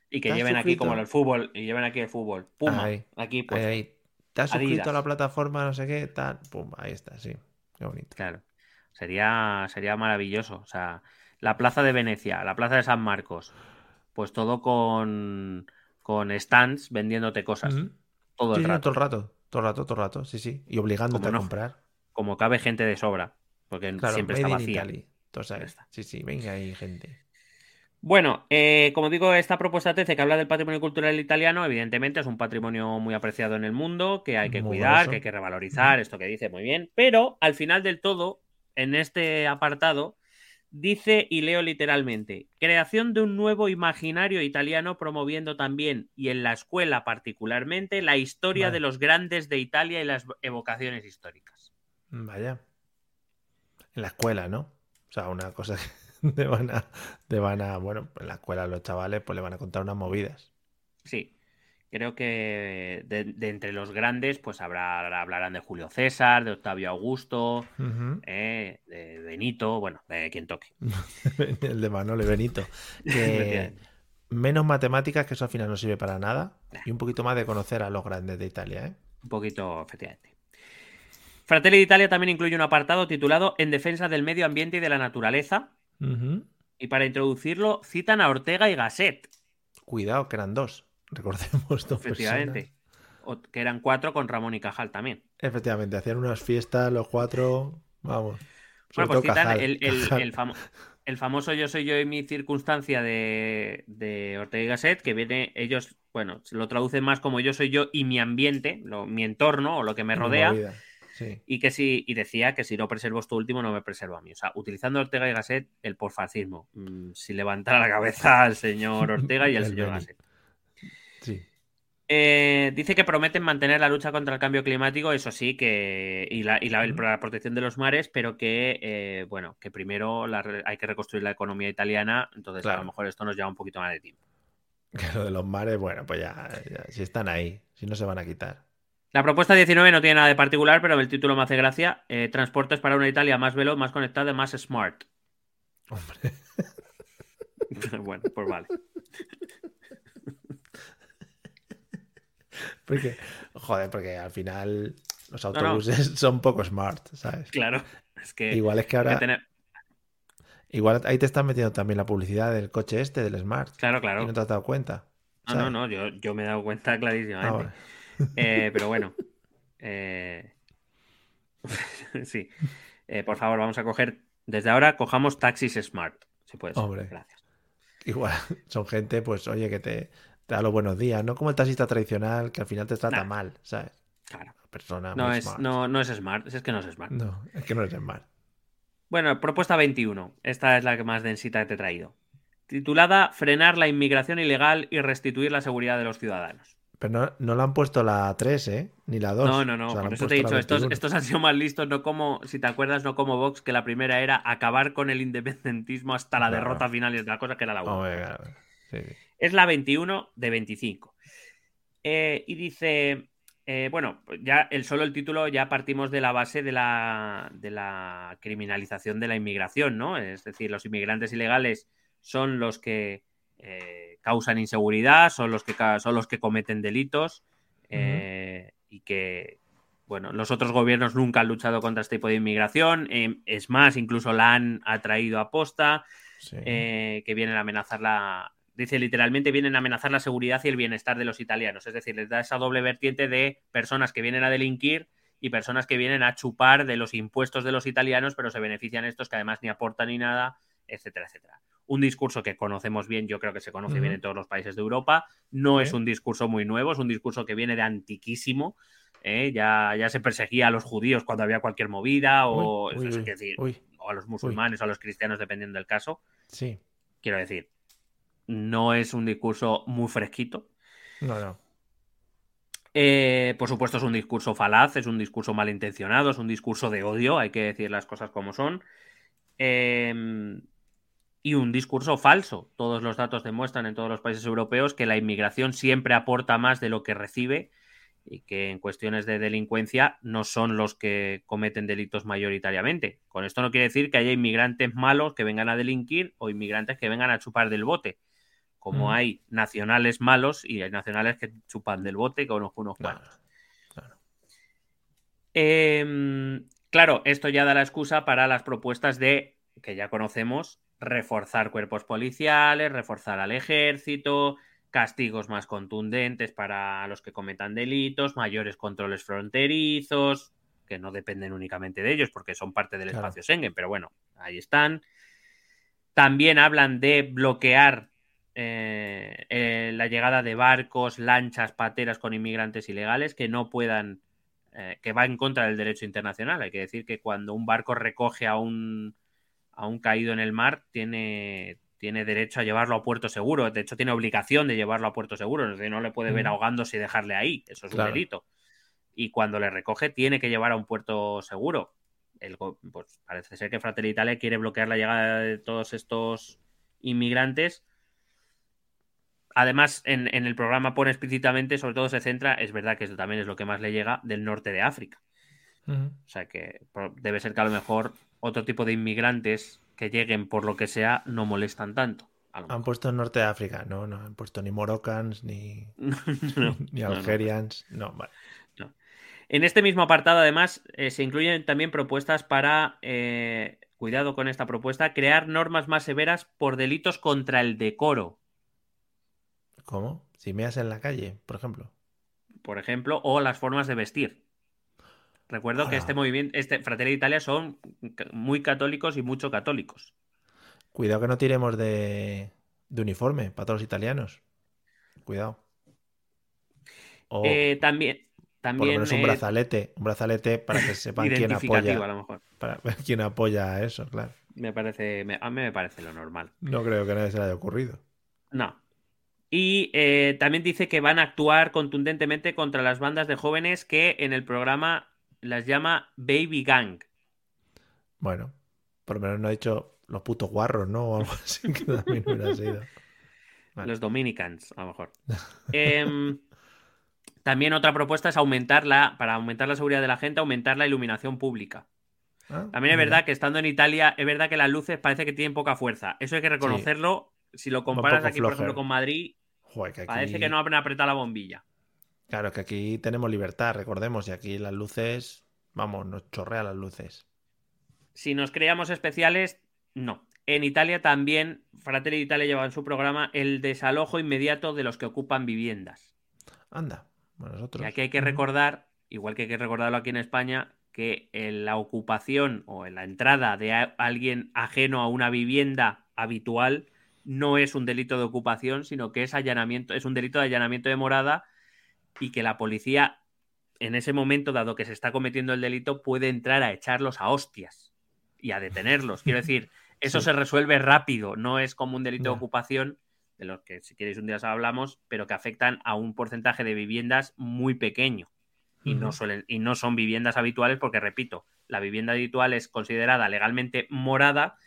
Y que ¿Te has lleven aquí suscrito? como el fútbol, y lleven aquí el fútbol. Puma, Ahí, aquí pues. Ahí, ahí. ¿Te has suscrito Adidas. a la plataforma, no sé qué? Tal, pum, ahí está, sí. qué bonito. Claro. Sería, sería maravilloso. O sea, la plaza de Venecia, la plaza de San Marcos, pues todo con, con stands vendiéndote cosas. Todo Sí, el rato. todo el rato, todo el rato, todo el rato, sí, sí. Y obligándote ¿Cómo a comprar. Como cabe gente de sobra. Porque Claro, siempre está vacía. Entonces, sí, sí, venga ahí, gente. Bueno, eh, como digo, esta propuesta TC que habla del patrimonio cultural italiano, evidentemente es un patrimonio muy apreciado en el mundo, que hay que Muy cuidar, que hay que revalorizar, esto que dice muy bien, pero al final del todo, en este apartado, dice, y leo literalmente, creación de un nuevo imaginario italiano promoviendo también, y en la escuela particularmente, la historia Vale. de los grandes de Italia y las evocaciones históricas. Vaya. En la escuela, ¿no? O sea, una cosa que <laughs> te van a, te van a, bueno, en la escuela los chavales pues le van a contar unas movidas. Sí, creo que de, de entre los grandes, pues habrá, hablarán de Julio César, de Octavio Augusto, eh, de Benito, bueno, de quien toque. <laughs> El de Manolo y Benito. <laughs> Que menos matemáticas, que eso al final no sirve para nada. Y un poquito más de conocer a los grandes de Italia, ¿eh? Un poquito, efectivamente. Fratelli d'Italia también incluye un apartado titulado En defensa del medio ambiente y de la naturaleza. Y para introducirlo, citan a Ortega y Gasset, Cuidado, que eran dos. Recordemos dos efectivamente. O- que eran cuatro con Ramón y Cajal también. Efectivamente, hacían unas fiestas los cuatro. Vamos. Bueno, pues citan Cajal, el, el- Cajal. el famo- el famoso Yo soy yo y mi circunstancia de, de Ortega y Gasset, que viene, ellos, bueno, se lo traducen más como yo soy yo y mi ambiente, lo- mi entorno o lo que me rodea, Sí. y que si, y decía que si no preservo esto último, no me preservo a mí. O sea, utilizando Ortega y Gasset, el porfascismo. Mm, si levantara la cabeza al señor <laughs> Ortega y al señor. Gasset. Eh, dice que prometen mantener la lucha contra el cambio climático, eso sí, que y la, y la- Ujú. la protección de los mares, pero que eh, bueno, que primero la hay que reconstruir la economía italiana, entonces a lo mejor esto nos lleva un poquito más de tiempo. Que lo de los mares, bueno, pues ya, ya, si están ahí, si no se van a quitar. La propuesta 19 no tiene nada de particular, pero el título me hace gracia. Eh, transportes para una Italia más veloz, más conectada, más smart. Hombre, <laughs> bueno, pues vale. <laughs> porque, joder, porque al final los no. autobuses <laughs> son poco smart, ¿sabes? Claro, es que Igual es que ahora, tener- igual ahí te están metiendo también la publicidad del coche este, del Smart, Claro, y claro. no te has dado cuenta. No, no, no, yo, yo me he dado cuenta <laughs> clarísimamente. Ah, bueno. Eh, pero bueno. <laughs> eh, sí. Eh, por favor, vamos a coger. Desde ahora cojamos taxis smart. Si puede ser. Hombre. Gracias. Igual son gente, pues, oye, que te, te da los buenos días, no como el taxista tradicional que al final te trata Nah. mal, ¿sabes? Claro. Persona No es, smart. no, no es smart. Es que no es smart. No, es que no eres smart. Bueno, propuesta 21. Esta es la que más densita te he traído. Titulada Frenar la inmigración ilegal y restituir la seguridad de los ciudadanos. Pero no, no le han puesto la 3, ¿eh? Ni la 2. No, no, no. O sea, por eso te he la dicho, estos, 21. estos han sido más listos, no como, si te acuerdas, no como Vox, que la primera era acabar con el independentismo hasta la derrota final y otra cosa que era la 1. Hombre, claro. Sí, sí. Es la 21 de 25. Eh, y dice, eh, bueno, ya el solo el título ya partimos de la base de la, de la criminalización de la inmigración, ¿no? Es decir, los inmigrantes ilegales son los que eh, causan inseguridad, son los que, son los que cometen delitos y que, bueno, los otros gobiernos nunca han luchado contra este tipo de inmigración. es más, incluso la han atraído a posta Sí. que vienen a amenazar la. Dice literalmente, vienen a amenazar la seguridad y el bienestar de los italianos. Es decir, les da esa doble vertiente de personas que vienen a delinquir y personas que vienen a chupar de los impuestos de los italianos, pero se benefician estos que además ni aportan ni nada, etcétera, etcétera. Un discurso que conocemos bien, yo creo que se conoce bien en todos los países de Europa. No es un discurso muy nuevo, es un discurso que viene de antiquísimo. ¿eh? Ya, ya se perseguía a los judíos cuando había cualquier movida, o, Uy, uy, es uy, decir, uy. o a los musulmanes o a los cristianos, dependiendo del caso. Sí. Quiero decir, no es un discurso muy fresquito. No, no. Eh, por supuesto, es un discurso falaz, es un discurso malintencionado, es un discurso de odio, hay que decir las cosas como son. Eh, y un discurso falso. Todos los datos demuestran en todos los países europeos que la inmigración siempre aporta más de lo que recibe y que en cuestiones de delincuencia no son los que cometen delitos mayoritariamente. Con esto no quiere decir que haya inmigrantes malos que vengan a delinquir o inmigrantes que vengan a chupar del bote. Como Mm. hay nacionales malos y hay nacionales que chupan del bote, conozco unos Claro, cuantos. claro. Eh, Claro, esto ya da la excusa para las propuestas de, que ya conocemos, reforzar cuerpos policiales, reforzar al ejército, castigos más contundentes para los que cometan delitos, mayores controles fronterizos, que no dependen únicamente de ellos porque son parte del Claro. espacio Schengen, pero bueno, ahí están. También hablan de bloquear eh, eh, la llegada de barcos, lanchas, pateras con inmigrantes ilegales que no puedan, eh, que va en contra del derecho internacional. Hay que decir que cuando un barco recoge a un, a un caído en el mar, tiene, tiene derecho a llevarlo a puerto seguro. De hecho, tiene obligación de llevarlo a puerto seguro. Es decir, no le puede ver ahogándose y dejarle ahí. Eso es Claro. un delito. Y cuando le recoge, tiene que llevar a un puerto seguro. El pues parece ser que Fratelli Italia quiere bloquear la llegada de todos estos inmigrantes. Además, en, en el programa pone explícitamente, sobre todo se centra, es verdad que eso también es lo que más le llega, del norte de África. O sea que debe ser que a lo mejor otro tipo de inmigrantes que lleguen por lo que sea no molestan tanto. Han puesto en Norte de África, no, no han puesto ni Moroccans, ni, <laughs> No, <laughs> ni no. Algerians, no, vale. En este mismo apartado, además, eh, se incluyen también propuestas para, eh, cuidado con esta propuesta, crear normas más severas por delitos contra el decoro, ¿Cómo? Si meas en la calle, por ejemplo. por ejemplo, o las formas de vestir. Recuerdo que este movimiento, este Fratelli Italia son muy católicos y mucho católicos. Cuidado que no tiremos de, de uniforme para todos los italianos. Cuidado. O Eh, también, por lo también menos un eh, brazalete, un brazalete para que sepan quién a apoya, lo mejor. para ver quién apoya a eso, claro. Me parece, me- a mí me parece lo normal. No creo que a nadie se le haya ocurrido. No. Y eh, también dice que van a actuar contundentemente contra las bandas de jóvenes que en el programa las llama Baby Gang. Bueno, por lo menos no ha dicho los putos guarros, ¿no? O algo así que también hubiera sido. Vale. <laughs> Los Dominicans, a lo mejor. <laughs> Em, también otra propuesta es aumentar la, para aumentar la seguridad de la gente, aumentar la iluminación pública. Ah, También es mira. verdad que estando en Italia, es verdad que las luces parece que tienen poca fuerza. Eso hay que reconocerlo. Si lo comparas aquí, por ejemplo, con Madrid, Joder, que aquí- parece que no han apretado la bombilla. Claro, que aquí tenemos libertad, recordemos, y aquí las luces, vamos, nos chorrea las luces. Si nos creamos especiales, no. En Italia también, Fratelli Italia lleva en su programa el desalojo inmediato de los que ocupan viviendas. Anda, bueno, nosotros. Y aquí hay que recordar, igual que hay que recordarlo aquí en España, que en la ocupación o en la entrada de alguien ajeno a una vivienda habitual no es un delito de ocupación, sino que es allanamiento, es un delito de allanamiento de morada y que la policía en ese momento, dado que se está cometiendo el delito, puede entrar a echarlos a hostias y a detenerlos. Quiero <laughs> decir, eso Sí. se resuelve rápido, no es como un delito de ocupación, de los que si queréis un día os hablamos, pero que afectan a un porcentaje de viviendas muy pequeño. Y, no suelen, y no son viviendas habituales porque, repito, la vivienda habitual es considerada legalmente morada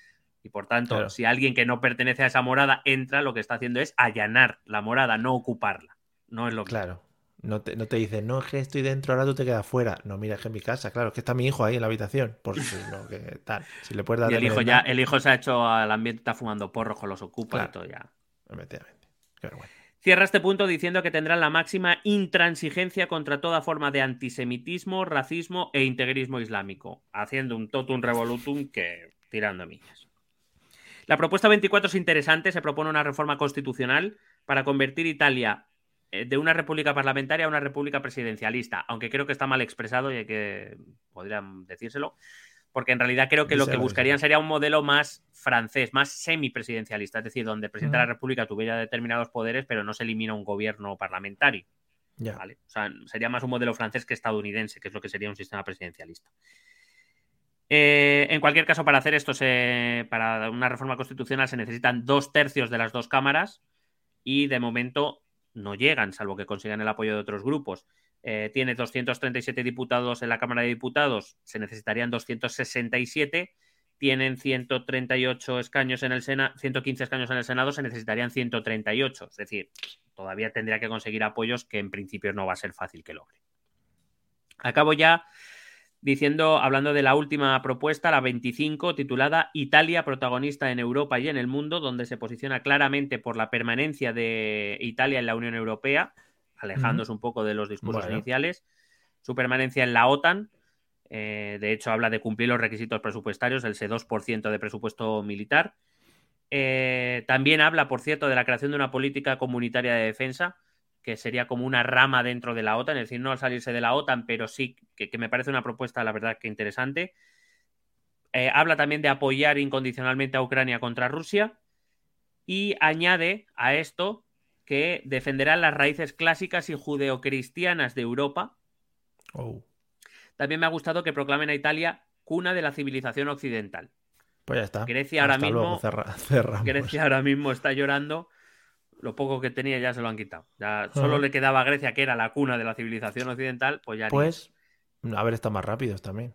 y, por tanto, Claro. si alguien que no pertenece a esa morada entra, lo que está haciendo es allanar la morada, no ocuparla. No es lo mismo. Claro. No te, no te dicen, no, es que estoy dentro, ahora tú te quedas fuera. No, mira, es que en mi casa, claro, es que está mi hijo ahí en la habitación. Por si <laughs> lo que tal. Si le puedes dar Y el hijo ya, el hijo se ha hecho al ambiente, está fumando porros con los ocupa Claro. y todo ya. Efectivamente. Qué vergüenza. Cierra este punto diciendo que tendrán la máxima intransigencia contra toda forma de antisemitismo, racismo e integrismo islámico, haciendo un totum revolutum que tirando millas. La propuesta 24 es interesante, se propone una reforma constitucional para convertir Italia eh, de una república parlamentaria a una república presidencialista, aunque creo que está mal expresado y hay que podrían decírselo, porque en realidad creo que lo que buscarían sería un modelo más francés, más semipresidencialista, es decir, donde el presidente de la república tuviera determinados poderes, pero no se elimina un gobierno parlamentario. ¿vale? O sea, sería más un modelo francés que estadounidense, que es lo que sería un sistema presidencialista. Eh, en cualquier caso, para hacer esto, se, para una reforma constitucional se necesitan dos tercios de las dos cámaras y de momento no llegan, salvo que consigan el apoyo de otros grupos. Eh, tiene 237 diputados en la Cámara de Diputados, se necesitarían 267. Tienen 138 escaños en el Senado, 115 escaños en el Senado, se necesitarían 138. Es decir, todavía tendría que conseguir apoyos que en principio no va a ser fácil que logre. Acabo ya diciendo, hablando de la última propuesta, la 25, titulada Italia protagonista en Europa y en el mundo, donde se posiciona claramente por la permanencia de Italia en la Unión Europea, alejándose un poco de los discursos Bueno. iniciales, su permanencia en la OTAN, Eh, de hecho, habla de cumplir los requisitos presupuestarios, el 2% de presupuesto militar. Eh, también habla, por cierto, de la creación de una política comunitaria de defensa, que sería como una rama dentro de la OTAN, es decir, no al salirse de la OTAN, pero sí que, me parece una propuesta, la verdad, que interesante. Eh, habla también de apoyar incondicionalmente a Ucrania contra Rusia y añade a esto que defenderá las raíces clásicas y judeocristianas de Europa. Oh. También me ha gustado que proclamen a Italia cuna de la civilización occidental. Pues ya está. Grecia ahora mismo. <laughs> Grecia ahora mismo está llorando. Lo poco que tenía ya se lo han quitado. Ya solo le quedaba a Grecia, que era la cuna de la civilización occidental, pues ya. Pues, a ver, está más rápidos también.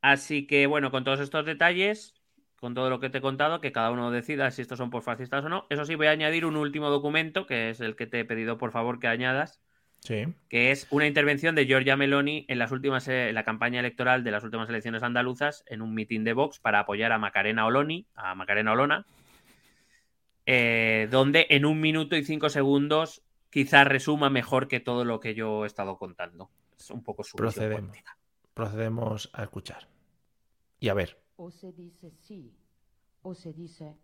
Así que bueno, con todos estos detalles, con todo lo que te he contado, que cada uno decida si estos son por fascistas o no. Eso sí, voy a añadir un último documento, que es el que te he pedido por favor que añadas. Sí. Que es una intervención de Giorgia Meloni en las últimas en la campaña electoral de las últimas elecciones andaluzas en un mitin de Vox para apoyar a Macarena Oloni, a Macarena Olona, eh, donde en un minuto y cinco segundos quizás resuma mejor que todo lo que yo he estado contando. Es un poco su Procedemos. Procedemos a escuchar. Y a ver. O se dice sí, o se dice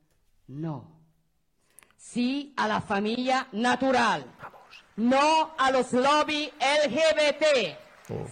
no. Sí a la familia natural. No a los lobbies LGBT.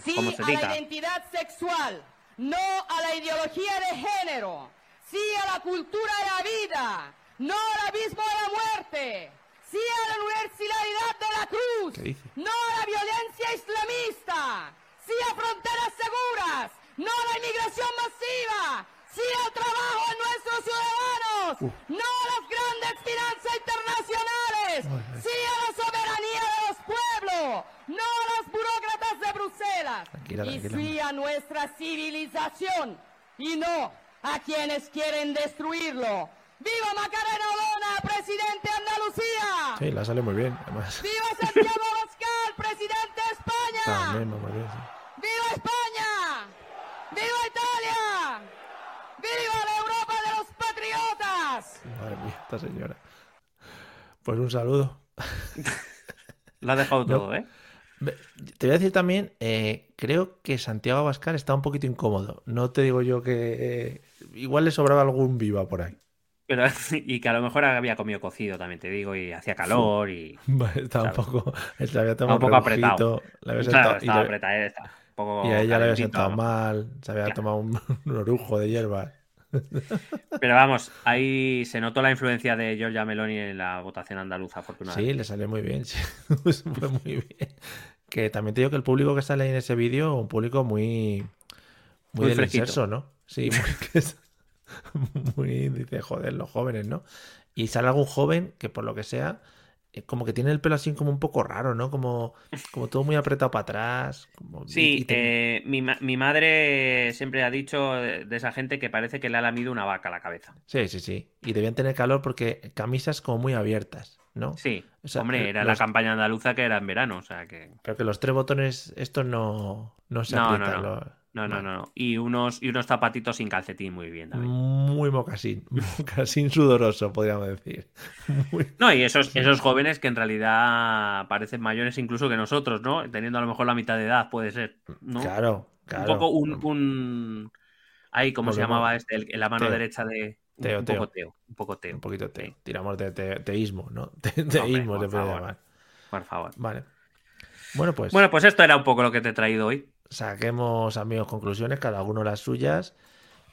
Sí a la identidad sexual. No a la ideología de género. Sí a la cultura de la vida. No al abismo de la muerte. Sí a la universalidad de la cruz. No a la violencia islamista sí a fronteras seguras, no a la inmigración masiva, sí al trabajo de nuestros ciudadanos, no a las grandes finanzas internacionales, sí a la soberanía de los pueblos, no a los burócratas de Bruselas, y sí a nuestra civilización, y no a quienes quieren destruirlo. ¡Viva Macarena Olona, presidente de Andalucía! Sí, la sale muy bien, además. ¡Viva Santiago Abascal, presidente de España! También, muy bien, ¡Viva España! ¡Viva Italia! ¡Viva la Europa de los patriotas! Madre mía, esta señora. Pues un saludo. <laughs> La ha dejado todo, ¿eh? Te voy a decir también, eh, creo que Santiago Abascal está un poquito incómodo. No te digo yo que eh, igual le sobraba algún viva por ahí. Pero, <laughs> y que a lo mejor había comido cocido, también te digo, y hacía calor y... <laughs> Estaba un poco... había tomado un poco apretado. estaba apretado, y a ella le había sentado mal, se había tomado <laughs> un, orujo de hierba. Pero vamos, ahí se notó la influencia de Giorgia Meloni en la votación andaluza, afortunadamente. Sí, le salió muy bien, sí. fue muy bien. Que también te digo que el público que sale en ese vídeo, un público muy, muy, muy del ¿no? Sí, muy, <laughs> muy, dice, joder, los jóvenes, ¿no? Y sale algún joven que por lo que sea eh, como que tiene el pelo así como un poco raro, ¿no? Como, como todo muy apretado para atrás. sí, eh, mi, mi, madre siempre ha dicho de esa gente que parece que le ha lamido una vaca a la cabeza. Sí, sí, sí. Y debían tener calor porque camisas como muy abiertas, ¿no? Sí. Hombre, era la campaña andaluza que era en verano, o sea que... Pero que los tres botones, estos no, no se no, aprietan. No, no, no, no, Y unos, y unos zapatitos sin calcetín muy bien. Muy mocasín. <laughs> Mocasín sudoroso, podríamos decir. <laughs> No, y esos, esos jóvenes que en realidad parecen mayores incluso que nosotros, ¿no? Teniendo a lo mejor la mitad de edad, puede ser. ¿no? Claro, claro. Un poco un. un... Ahí, ¿cómo se llamaba este? en la mano derecha de. Teo, un poco teo. Un poco teo. Un poquito teo. Tiramos de teísmo, ¿no? <laughs> teísmo se puede llamar. Por favor. Vale. Bueno, pues. Bueno, pues esto era un poco lo que te he traído hoy saquemos, amigos, conclusiones, cada uno las suyas.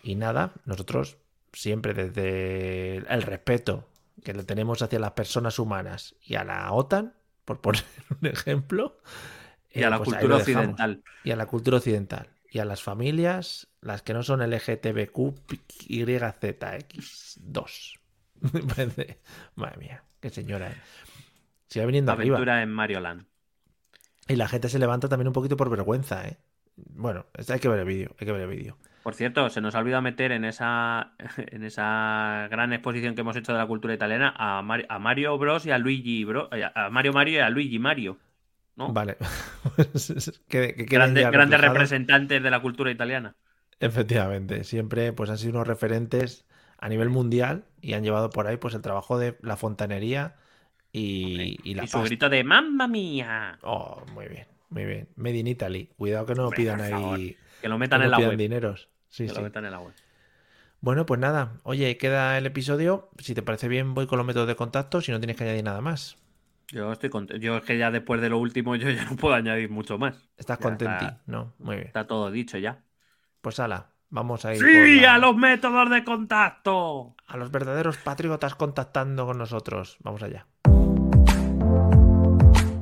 Y nada, nosotros siempre desde el respeto que le tenemos hacia las personas humanas y a la OTAN, por poner <laughs> un ejemplo. Y a eh, la pues cultura occidental. Y a la cultura occidental. Y a las familias, las que no son LGTBQYZX2. <laughs> Madre mía, qué señora. ¿eh? Sigue viniendo Aventura arriba. en Mario Land. Y la gente se levanta también un poquito por vergüenza, ¿eh? Bueno, hay que ver el vídeo, hay que ver el vídeo. Por cierto, se nos ha olvidado meter en esa, <laughs> en esa gran exposición que hemos hecho de la cultura italiana a, a Mario Bros y a Luigi Bros, a Mario Mario y a Luigi Mario. ¿no? Vale. <laughs> grandes representantes de la cultura italiana. Efectivamente, siempre pues han sido unos referentes a nivel mundial y han llevado por ahí pues el trabajo de la fontanería y, la y su grito de ¡Mamma mía! Oh, muy bien, muy bien. Made in Italy. Cuidado que no pidan ahí Que lo metan que en no la pidan web. dineros. Sí, que sí. lo metan en la web. Bueno, pues nada. Oye, queda el episodio. Si te parece bien, voy con los métodos de contacto. Si no tienes que añadir nada más. Yo estoy contento. Yo es que ya después de lo último yo ya no puedo añadir mucho más. ¿Estás está. No, muy bien. Está todo dicho ya. Pues ala, vamos a ir ¡Sí! la- ¡A los métodos de contacto! a los verdaderos patriotas contactando con nosotros. Vamos allá.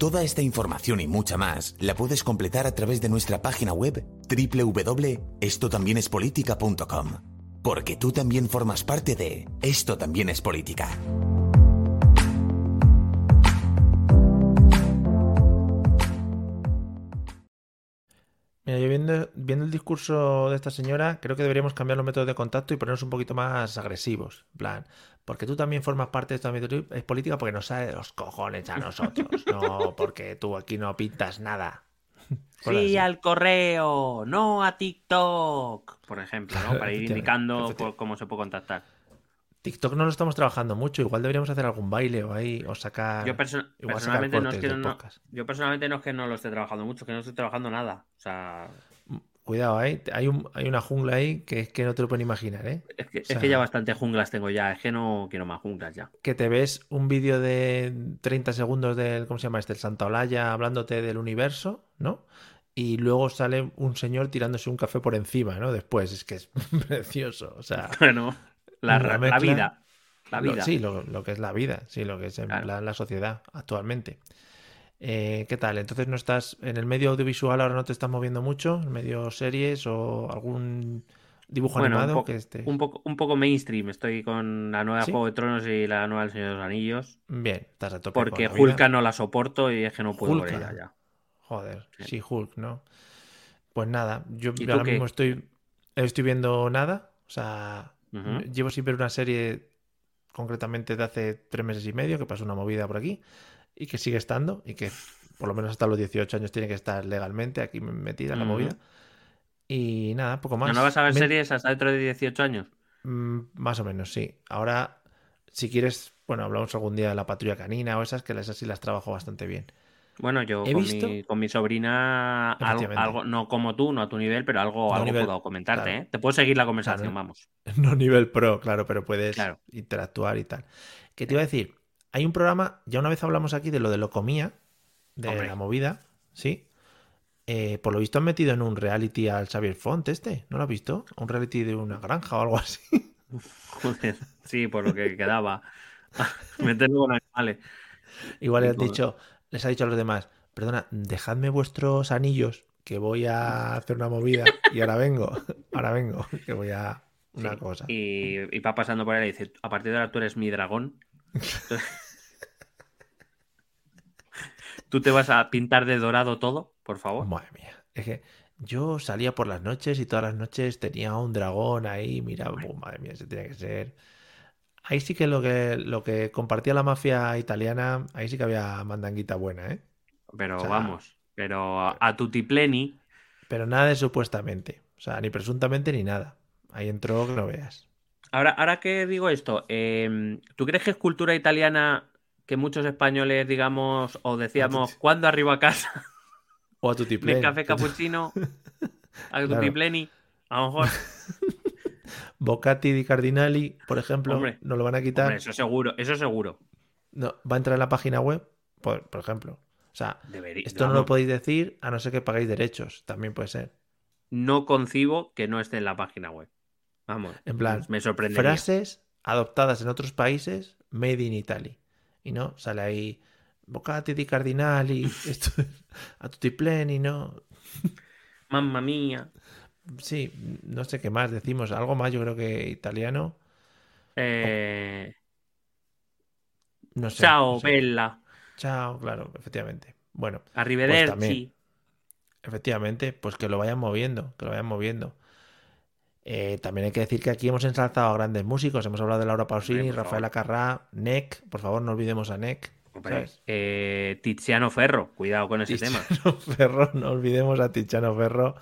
Toda esta información y mucha más la puedes completar a través de nuestra página web www.estotambiénespolitica.com. Porque tú también formas parte de Esto también es política. Mira, yo viendo, viendo el discurso de esta señora, creo que deberíamos cambiar los métodos de contacto y ponernos un poquito más agresivos. Plan, porque tú también formas parte de esta método- es política porque nos sale de los cojones a nosotros. <laughs> no porque tú aquí no pintas nada. Sí, así. al correo, no a TikTok, por ejemplo, ¿no? Para <laughs> ir indicando por cómo se puede contactar. TikTok no lo estamos trabajando mucho. Igual deberíamos hacer algún baile o ahí, o sacar. Yo perso- sacar personalmente no es que no, yo personalmente no es que no lo esté trabajando mucho, es que no estoy trabajando nada. O sea, Cuidado, ¿eh? Hay, un, hay una jungla ahí que es que no te lo pueden imaginar, ¿eh? es que, es sea- que ya bastante junglas tengo ya, es que no quiero más junglas ya. que te ves un vídeo de 30 segundos del, ¿cómo se llama este? El Santa Olaya hablándote del universo, ¿no? Y luego sale un señor tirándose un café por encima, ¿no? Después, es que es <laughs> precioso, o sea... <laughs> Bueno, la, La la vida. La lo- vida. sí, lo, lo que es la vida, sí, lo que es en Claro. plan la sociedad actualmente. Eh, ¿qué tal? Entonces no estás en el medio audiovisual ahora no te estás moviendo mucho, en medio series o algún dibujo Bueno, un, animado po- que esté... un poco, un poco mainstream. Estoy con la nueva ¿Sí? Juego de Tronos y la nueva El Señor de los Anillos. Bien, estás a tope con Porque vida. Hulka no la soporto y es que no puedo ella ya. Joder, Sí. sí, Hulk, ¿no? Pues nada, yo ¿Y tú ahora qué? mismo estoy, estoy viendo nada. O sea, llevo sin ver una serie concretamente de hace tres meses y medio, que pasó una movida por aquí, y que sigue estando, y que por lo menos hasta los 18 años tiene que estar legalmente aquí metida en la movida. Y nada, poco más. ¿No vas a ver Me- series hasta dentro de 18 años? Mm, Más o menos, sí. Ahora, si quieres, bueno, hablamos algún día de la patrulla canina o esas, que esas sí las trabajo bastante bien. Bueno, yo He con, visto- mi, con mi sobrina, algo, algo- no como tú, no a tu nivel, pero algo, No algo nivel- puedo comentarte, claro. ¿eh? Te puedo seguir la conversación, Claro. vamos. <laughs> No nivel pro, claro, pero puedes Claro. interactuar y tal. ¿Qué te iba a decir? Hay un programa, ya una vez hablamos aquí de lo de Locomía, de Hombre. la movida, ¿sí? Eh, por lo visto han metido en un reality al Xavier Font este, ¿no lo has visto? Un reality de una granja o algo así. Joder, sí, por lo que quedaba. <laughs> Meterlo con animales. Igual les, dicho, les ha dicho a los demás, perdona, dejadme vuestros anillos, que voy a hacer una movida y ahora vengo, <laughs> ahora vengo, que voy a una Sí, cosa. Y, y va pasando por ahí y dice, a partir de ahora tú eres mi dragón. ¿Tú te vas a pintar de dorado todo, por favor? Madre mía. Es que yo salía por las noches y todas las noches tenía un dragón ahí. Mira, madre mía, ese tiene que ser. Ahí sí que lo que lo que compartía la mafia italiana, ahí sí que había mandanguita buena, ¿eh? Pero o sea- vamos, pero a, a tutipleni, Pero nada de supuestamente. O sea, ni presuntamente ni nada. Ahí entró que no veas. Ahora, ahora que digo esto, em, ¿tú crees que es cultura italiana que muchos españoles, digamos, o decíamos, ¿cuándo arriba a casa? O a tu <laughs> ¿De café cappuccino? <laughs> ¿A Claro. Pleni? A lo mejor. <laughs> Bocati di Cardinali, por ejemplo, Hombre. no lo van a quitar. Hombre, eso seguro, eso seguro. No, va a entrar en la página web, por, por ejemplo. O sea, Debería, esto no lo vamos, podéis decir a no ser que paguéis derechos. También puede ser. no concibo que no esté en la página web. Vamos, En plan, me frases adoptadas en otros países, made in Italy. Y no, sale ahí Bocati di Cardinali, <laughs> esto es a tutti pleni, ¿no? <laughs> Mamma mía. Sí, no sé qué más decimos, algo más yo creo que italiano, Eh, no sé. Chao, no sé. Bella. Chao, claro, efectivamente. Bueno, Arrivederci. también. efectivamente, pues que lo vayan moviendo, que lo vayan moviendo. Eh, también hay que decir que aquí hemos ensalzado a grandes músicos. Hemos hablado de Laura Pausini, por Rafael Acarrá, Nick. Por favor, no olvidemos a. Hombre, eh, Tiziano Ferro, cuidado con ese tema. Tiziano <laughs> Ferro, no olvidemos a Tiziano Ferro.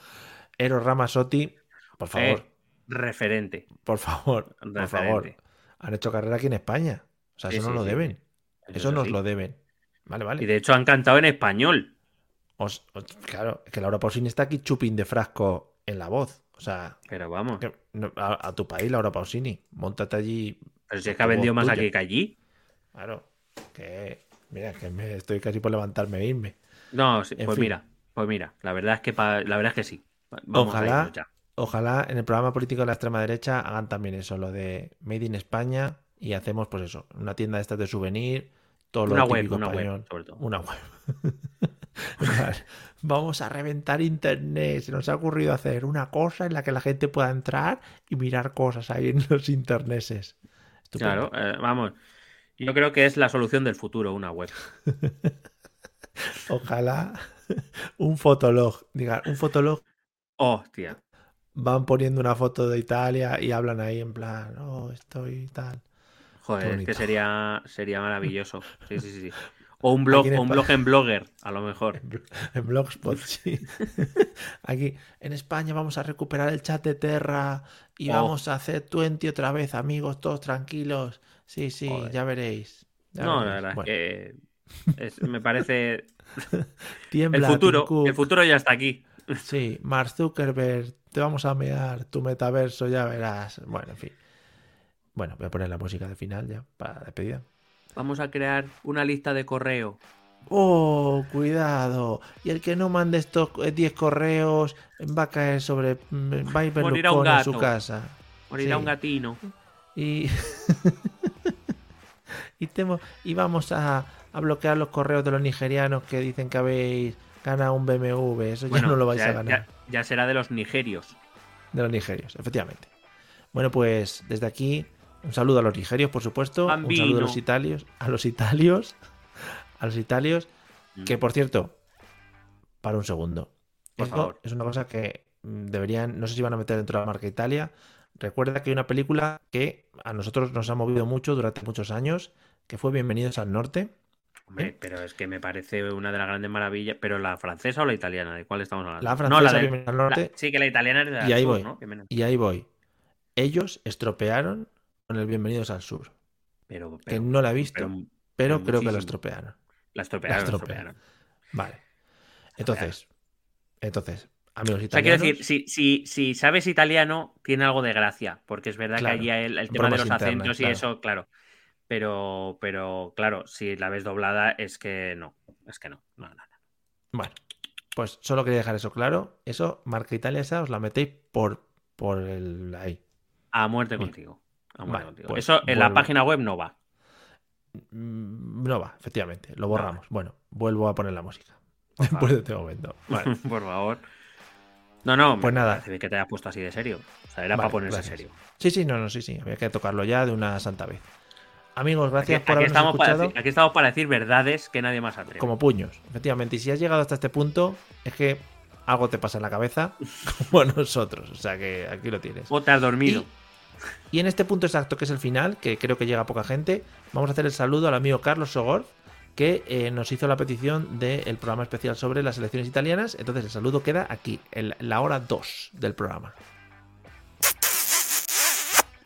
Eros Ramazzotti, por favor, Eh, referente. por favor, por favor. Han hecho carrera aquí en España. O sea, Sí, eso sí, nos lo sí. deben. Eso Eso nos sí. lo deben. Vale, vale. Y de hecho han cantado en español. Os- os- claro, es que Laura Pausini está aquí chupín de frasco en la voz. O sea, Pero vamos. que- no, a, a tu país, Laura Pausini. Montate allí. Pero si es que ha vendido más tuya. aquí que allí. Claro. Que, mira, que me estoy casi por levantarme e irme. No, sí, pues fin. mira, pues mira, la verdad es que pa- la verdad es que sí. Va- Vamos a Ojalá, irnos ya. ojalá en el programa político de la extrema derecha hagan también eso, lo de Made in España y hacemos pues eso, una tienda de estas de souvenir, todo lo Una web, una web, sobre todo. Una web. <laughs> <laughs> Vamos a reventar internet. Se nos ha ocurrido hacer una cosa en la que la gente pueda entrar y mirar cosas ahí en los interneses. Estupendo. Claro, eh, vamos. Yo creo que es la solución del futuro, una web. <laughs> Ojalá <laughs> un fotolog. Diga, un fotolog Hostia. van poniendo una foto de Italia y hablan ahí en plan, oh, estoy tal. Joder, es que sería, sería maravilloso. Sí, sí, sí, sí. O un blog, o un blog en Blogger, a lo mejor. En Blogspot, sí. <laughs> Aquí, en España vamos a recuperar el chat de Terra y Oh. vamos a hacer Twenty otra vez, amigos, todos tranquilos. Sí, sí, Joder. ya veréis. ya No, veréis. la verdad Bueno, es que es- me parece. <laughs> tiembla, El futuro, el futuro ya está aquí. Sí, Mark Zuckerberg, te vamos a mear tu metaverso, ya verás. Bueno, en fin. Bueno, voy a poner la música de final ya para despedida. Vamos a crear una lista de correo. Oh, cuidado. Y el que no mande estos eh, 10 correos va a caer sobre. mm, Va a ir Morirá un Berlusconi en su gato. casa. Morirá Sí. un gatino. Y. <laughs> y, temo- y vamos a, a bloquear los correos de los nigerianos que dicen que habéis ganado un BMW. Eso ya Bueno, no lo vais ya, a ganar. ya- ya será de los nigerios. De los nigerios, efectivamente. Bueno, pues desde aquí, un saludo a los nigerios, por supuesto. Un saludo a los italios. A los italios. A los italios. Mm. Que por cierto, para un segundo. Por Esto favor. es una cosa que mm, deberían, no sé si van a meter dentro de la marca Italia. Recuerda que hay una película que a nosotros nos ha movido mucho durante muchos años, que fue Bienvenidos al Norte. Hombre, ¿Eh? pero es que me parece una de las grandes maravillas. ¿Pero la francesa o la italiana? ¿De cuál estamos hablando? La no, francesa, la de- Bienvenidos al Norte. la- sí, que la italiana es de la Y ahí sur, voy. Y ahí voy. Ellos estropearon con el Bienvenidos al Sur. Pero, Que no la he visto, pero- pero, pero creo que la estropearon. la estropearon, La estropearon. Vale. Entonces, entonces, amigos O sea, quiero italianos. decir, si, si, si sabes italiano, tiene algo de gracia, porque es verdad Claro, que allí el, el tema de los internas, acentos y claro. eso, claro. Pero, pero, claro, si la ves doblada, es que no. Es que no. No, no, no. Bueno, pues solo quería dejar eso claro. Eso, marca Italia esa, os la metéis por, por el ahí. A muerte Bien. contigo. A muerte Vale, contigo. pues eso en la página web no va. Mm, No va, efectivamente, lo borramos. Bueno, vuelvo a poner la música. <laughs> Después de este momento. Vale. <laughs> Por favor. No, no, Pues me nada. parece que te hayas puesto así de serio. O sea, era para ponerse gracias. serio. Sí, sí, no, no, sí, sí. Había que tocarlo ya de una santa vez. Amigos, Aquí, gracias por aquí habernos estamos para escuchado. decir, aquí estamos para decir verdades que nadie más atreve. Como puños, efectivamente. Y si has llegado hasta este punto, es que algo te pasa en la cabeza, <laughs> como nosotros. O sea que aquí lo tienes. O te has dormido. Y en este punto exacto, que es el final, que creo que llega a poca gente, vamos a hacer el saludo al amigo Carlos Sogor, que eh, nos hizo la petición del programa especial sobre las elecciones italianas. Entonces el saludo queda aquí, en la hora 2 del programa.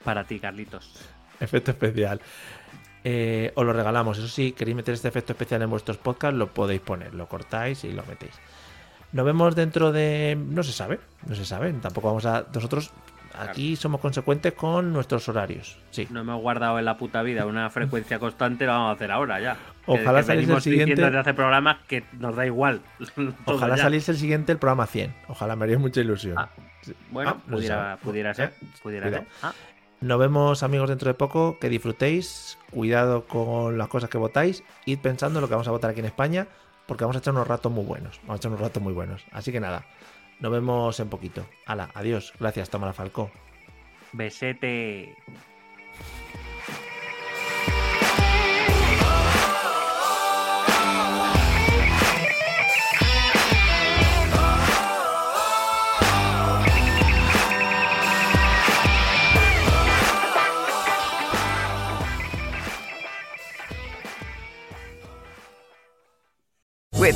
Para ti, Carlitos. Efecto especial. Eh, os lo regalamos. Eso sí, queréis meter este efecto especial en vuestros podcasts, lo podéis poner. Lo cortáis y lo metéis. Nos vemos dentro de. No se sabe. No se sabe. Tampoco vamos a. Nosotros aquí somos consecuentes con nuestros horarios. Sí. No hemos guardado en la puta vida una frecuencia constante, lo vamos a hacer ahora ya. Ojalá que saliese el siguiente- desde hace programas que nos da igual. <laughs> Ojalá ya. saliese el siguiente, el programa 100. Ojalá me haría mucha ilusión. Ah, Bueno, Ah, pudiera, pudiera ser. Eh, Pudiera cuidado. ser. Ah, Nos vemos, amigos, dentro de poco. Que disfrutéis. Cuidado con las cosas que votáis. Id pensando en lo que vamos a votar aquí en España. Porque vamos a echar unos ratos muy buenos. Vamos a echar unos ratos muy buenos. Así que nada. Nos vemos en poquito. Hala, adiós. Gracias, Tamara Falcó. besete.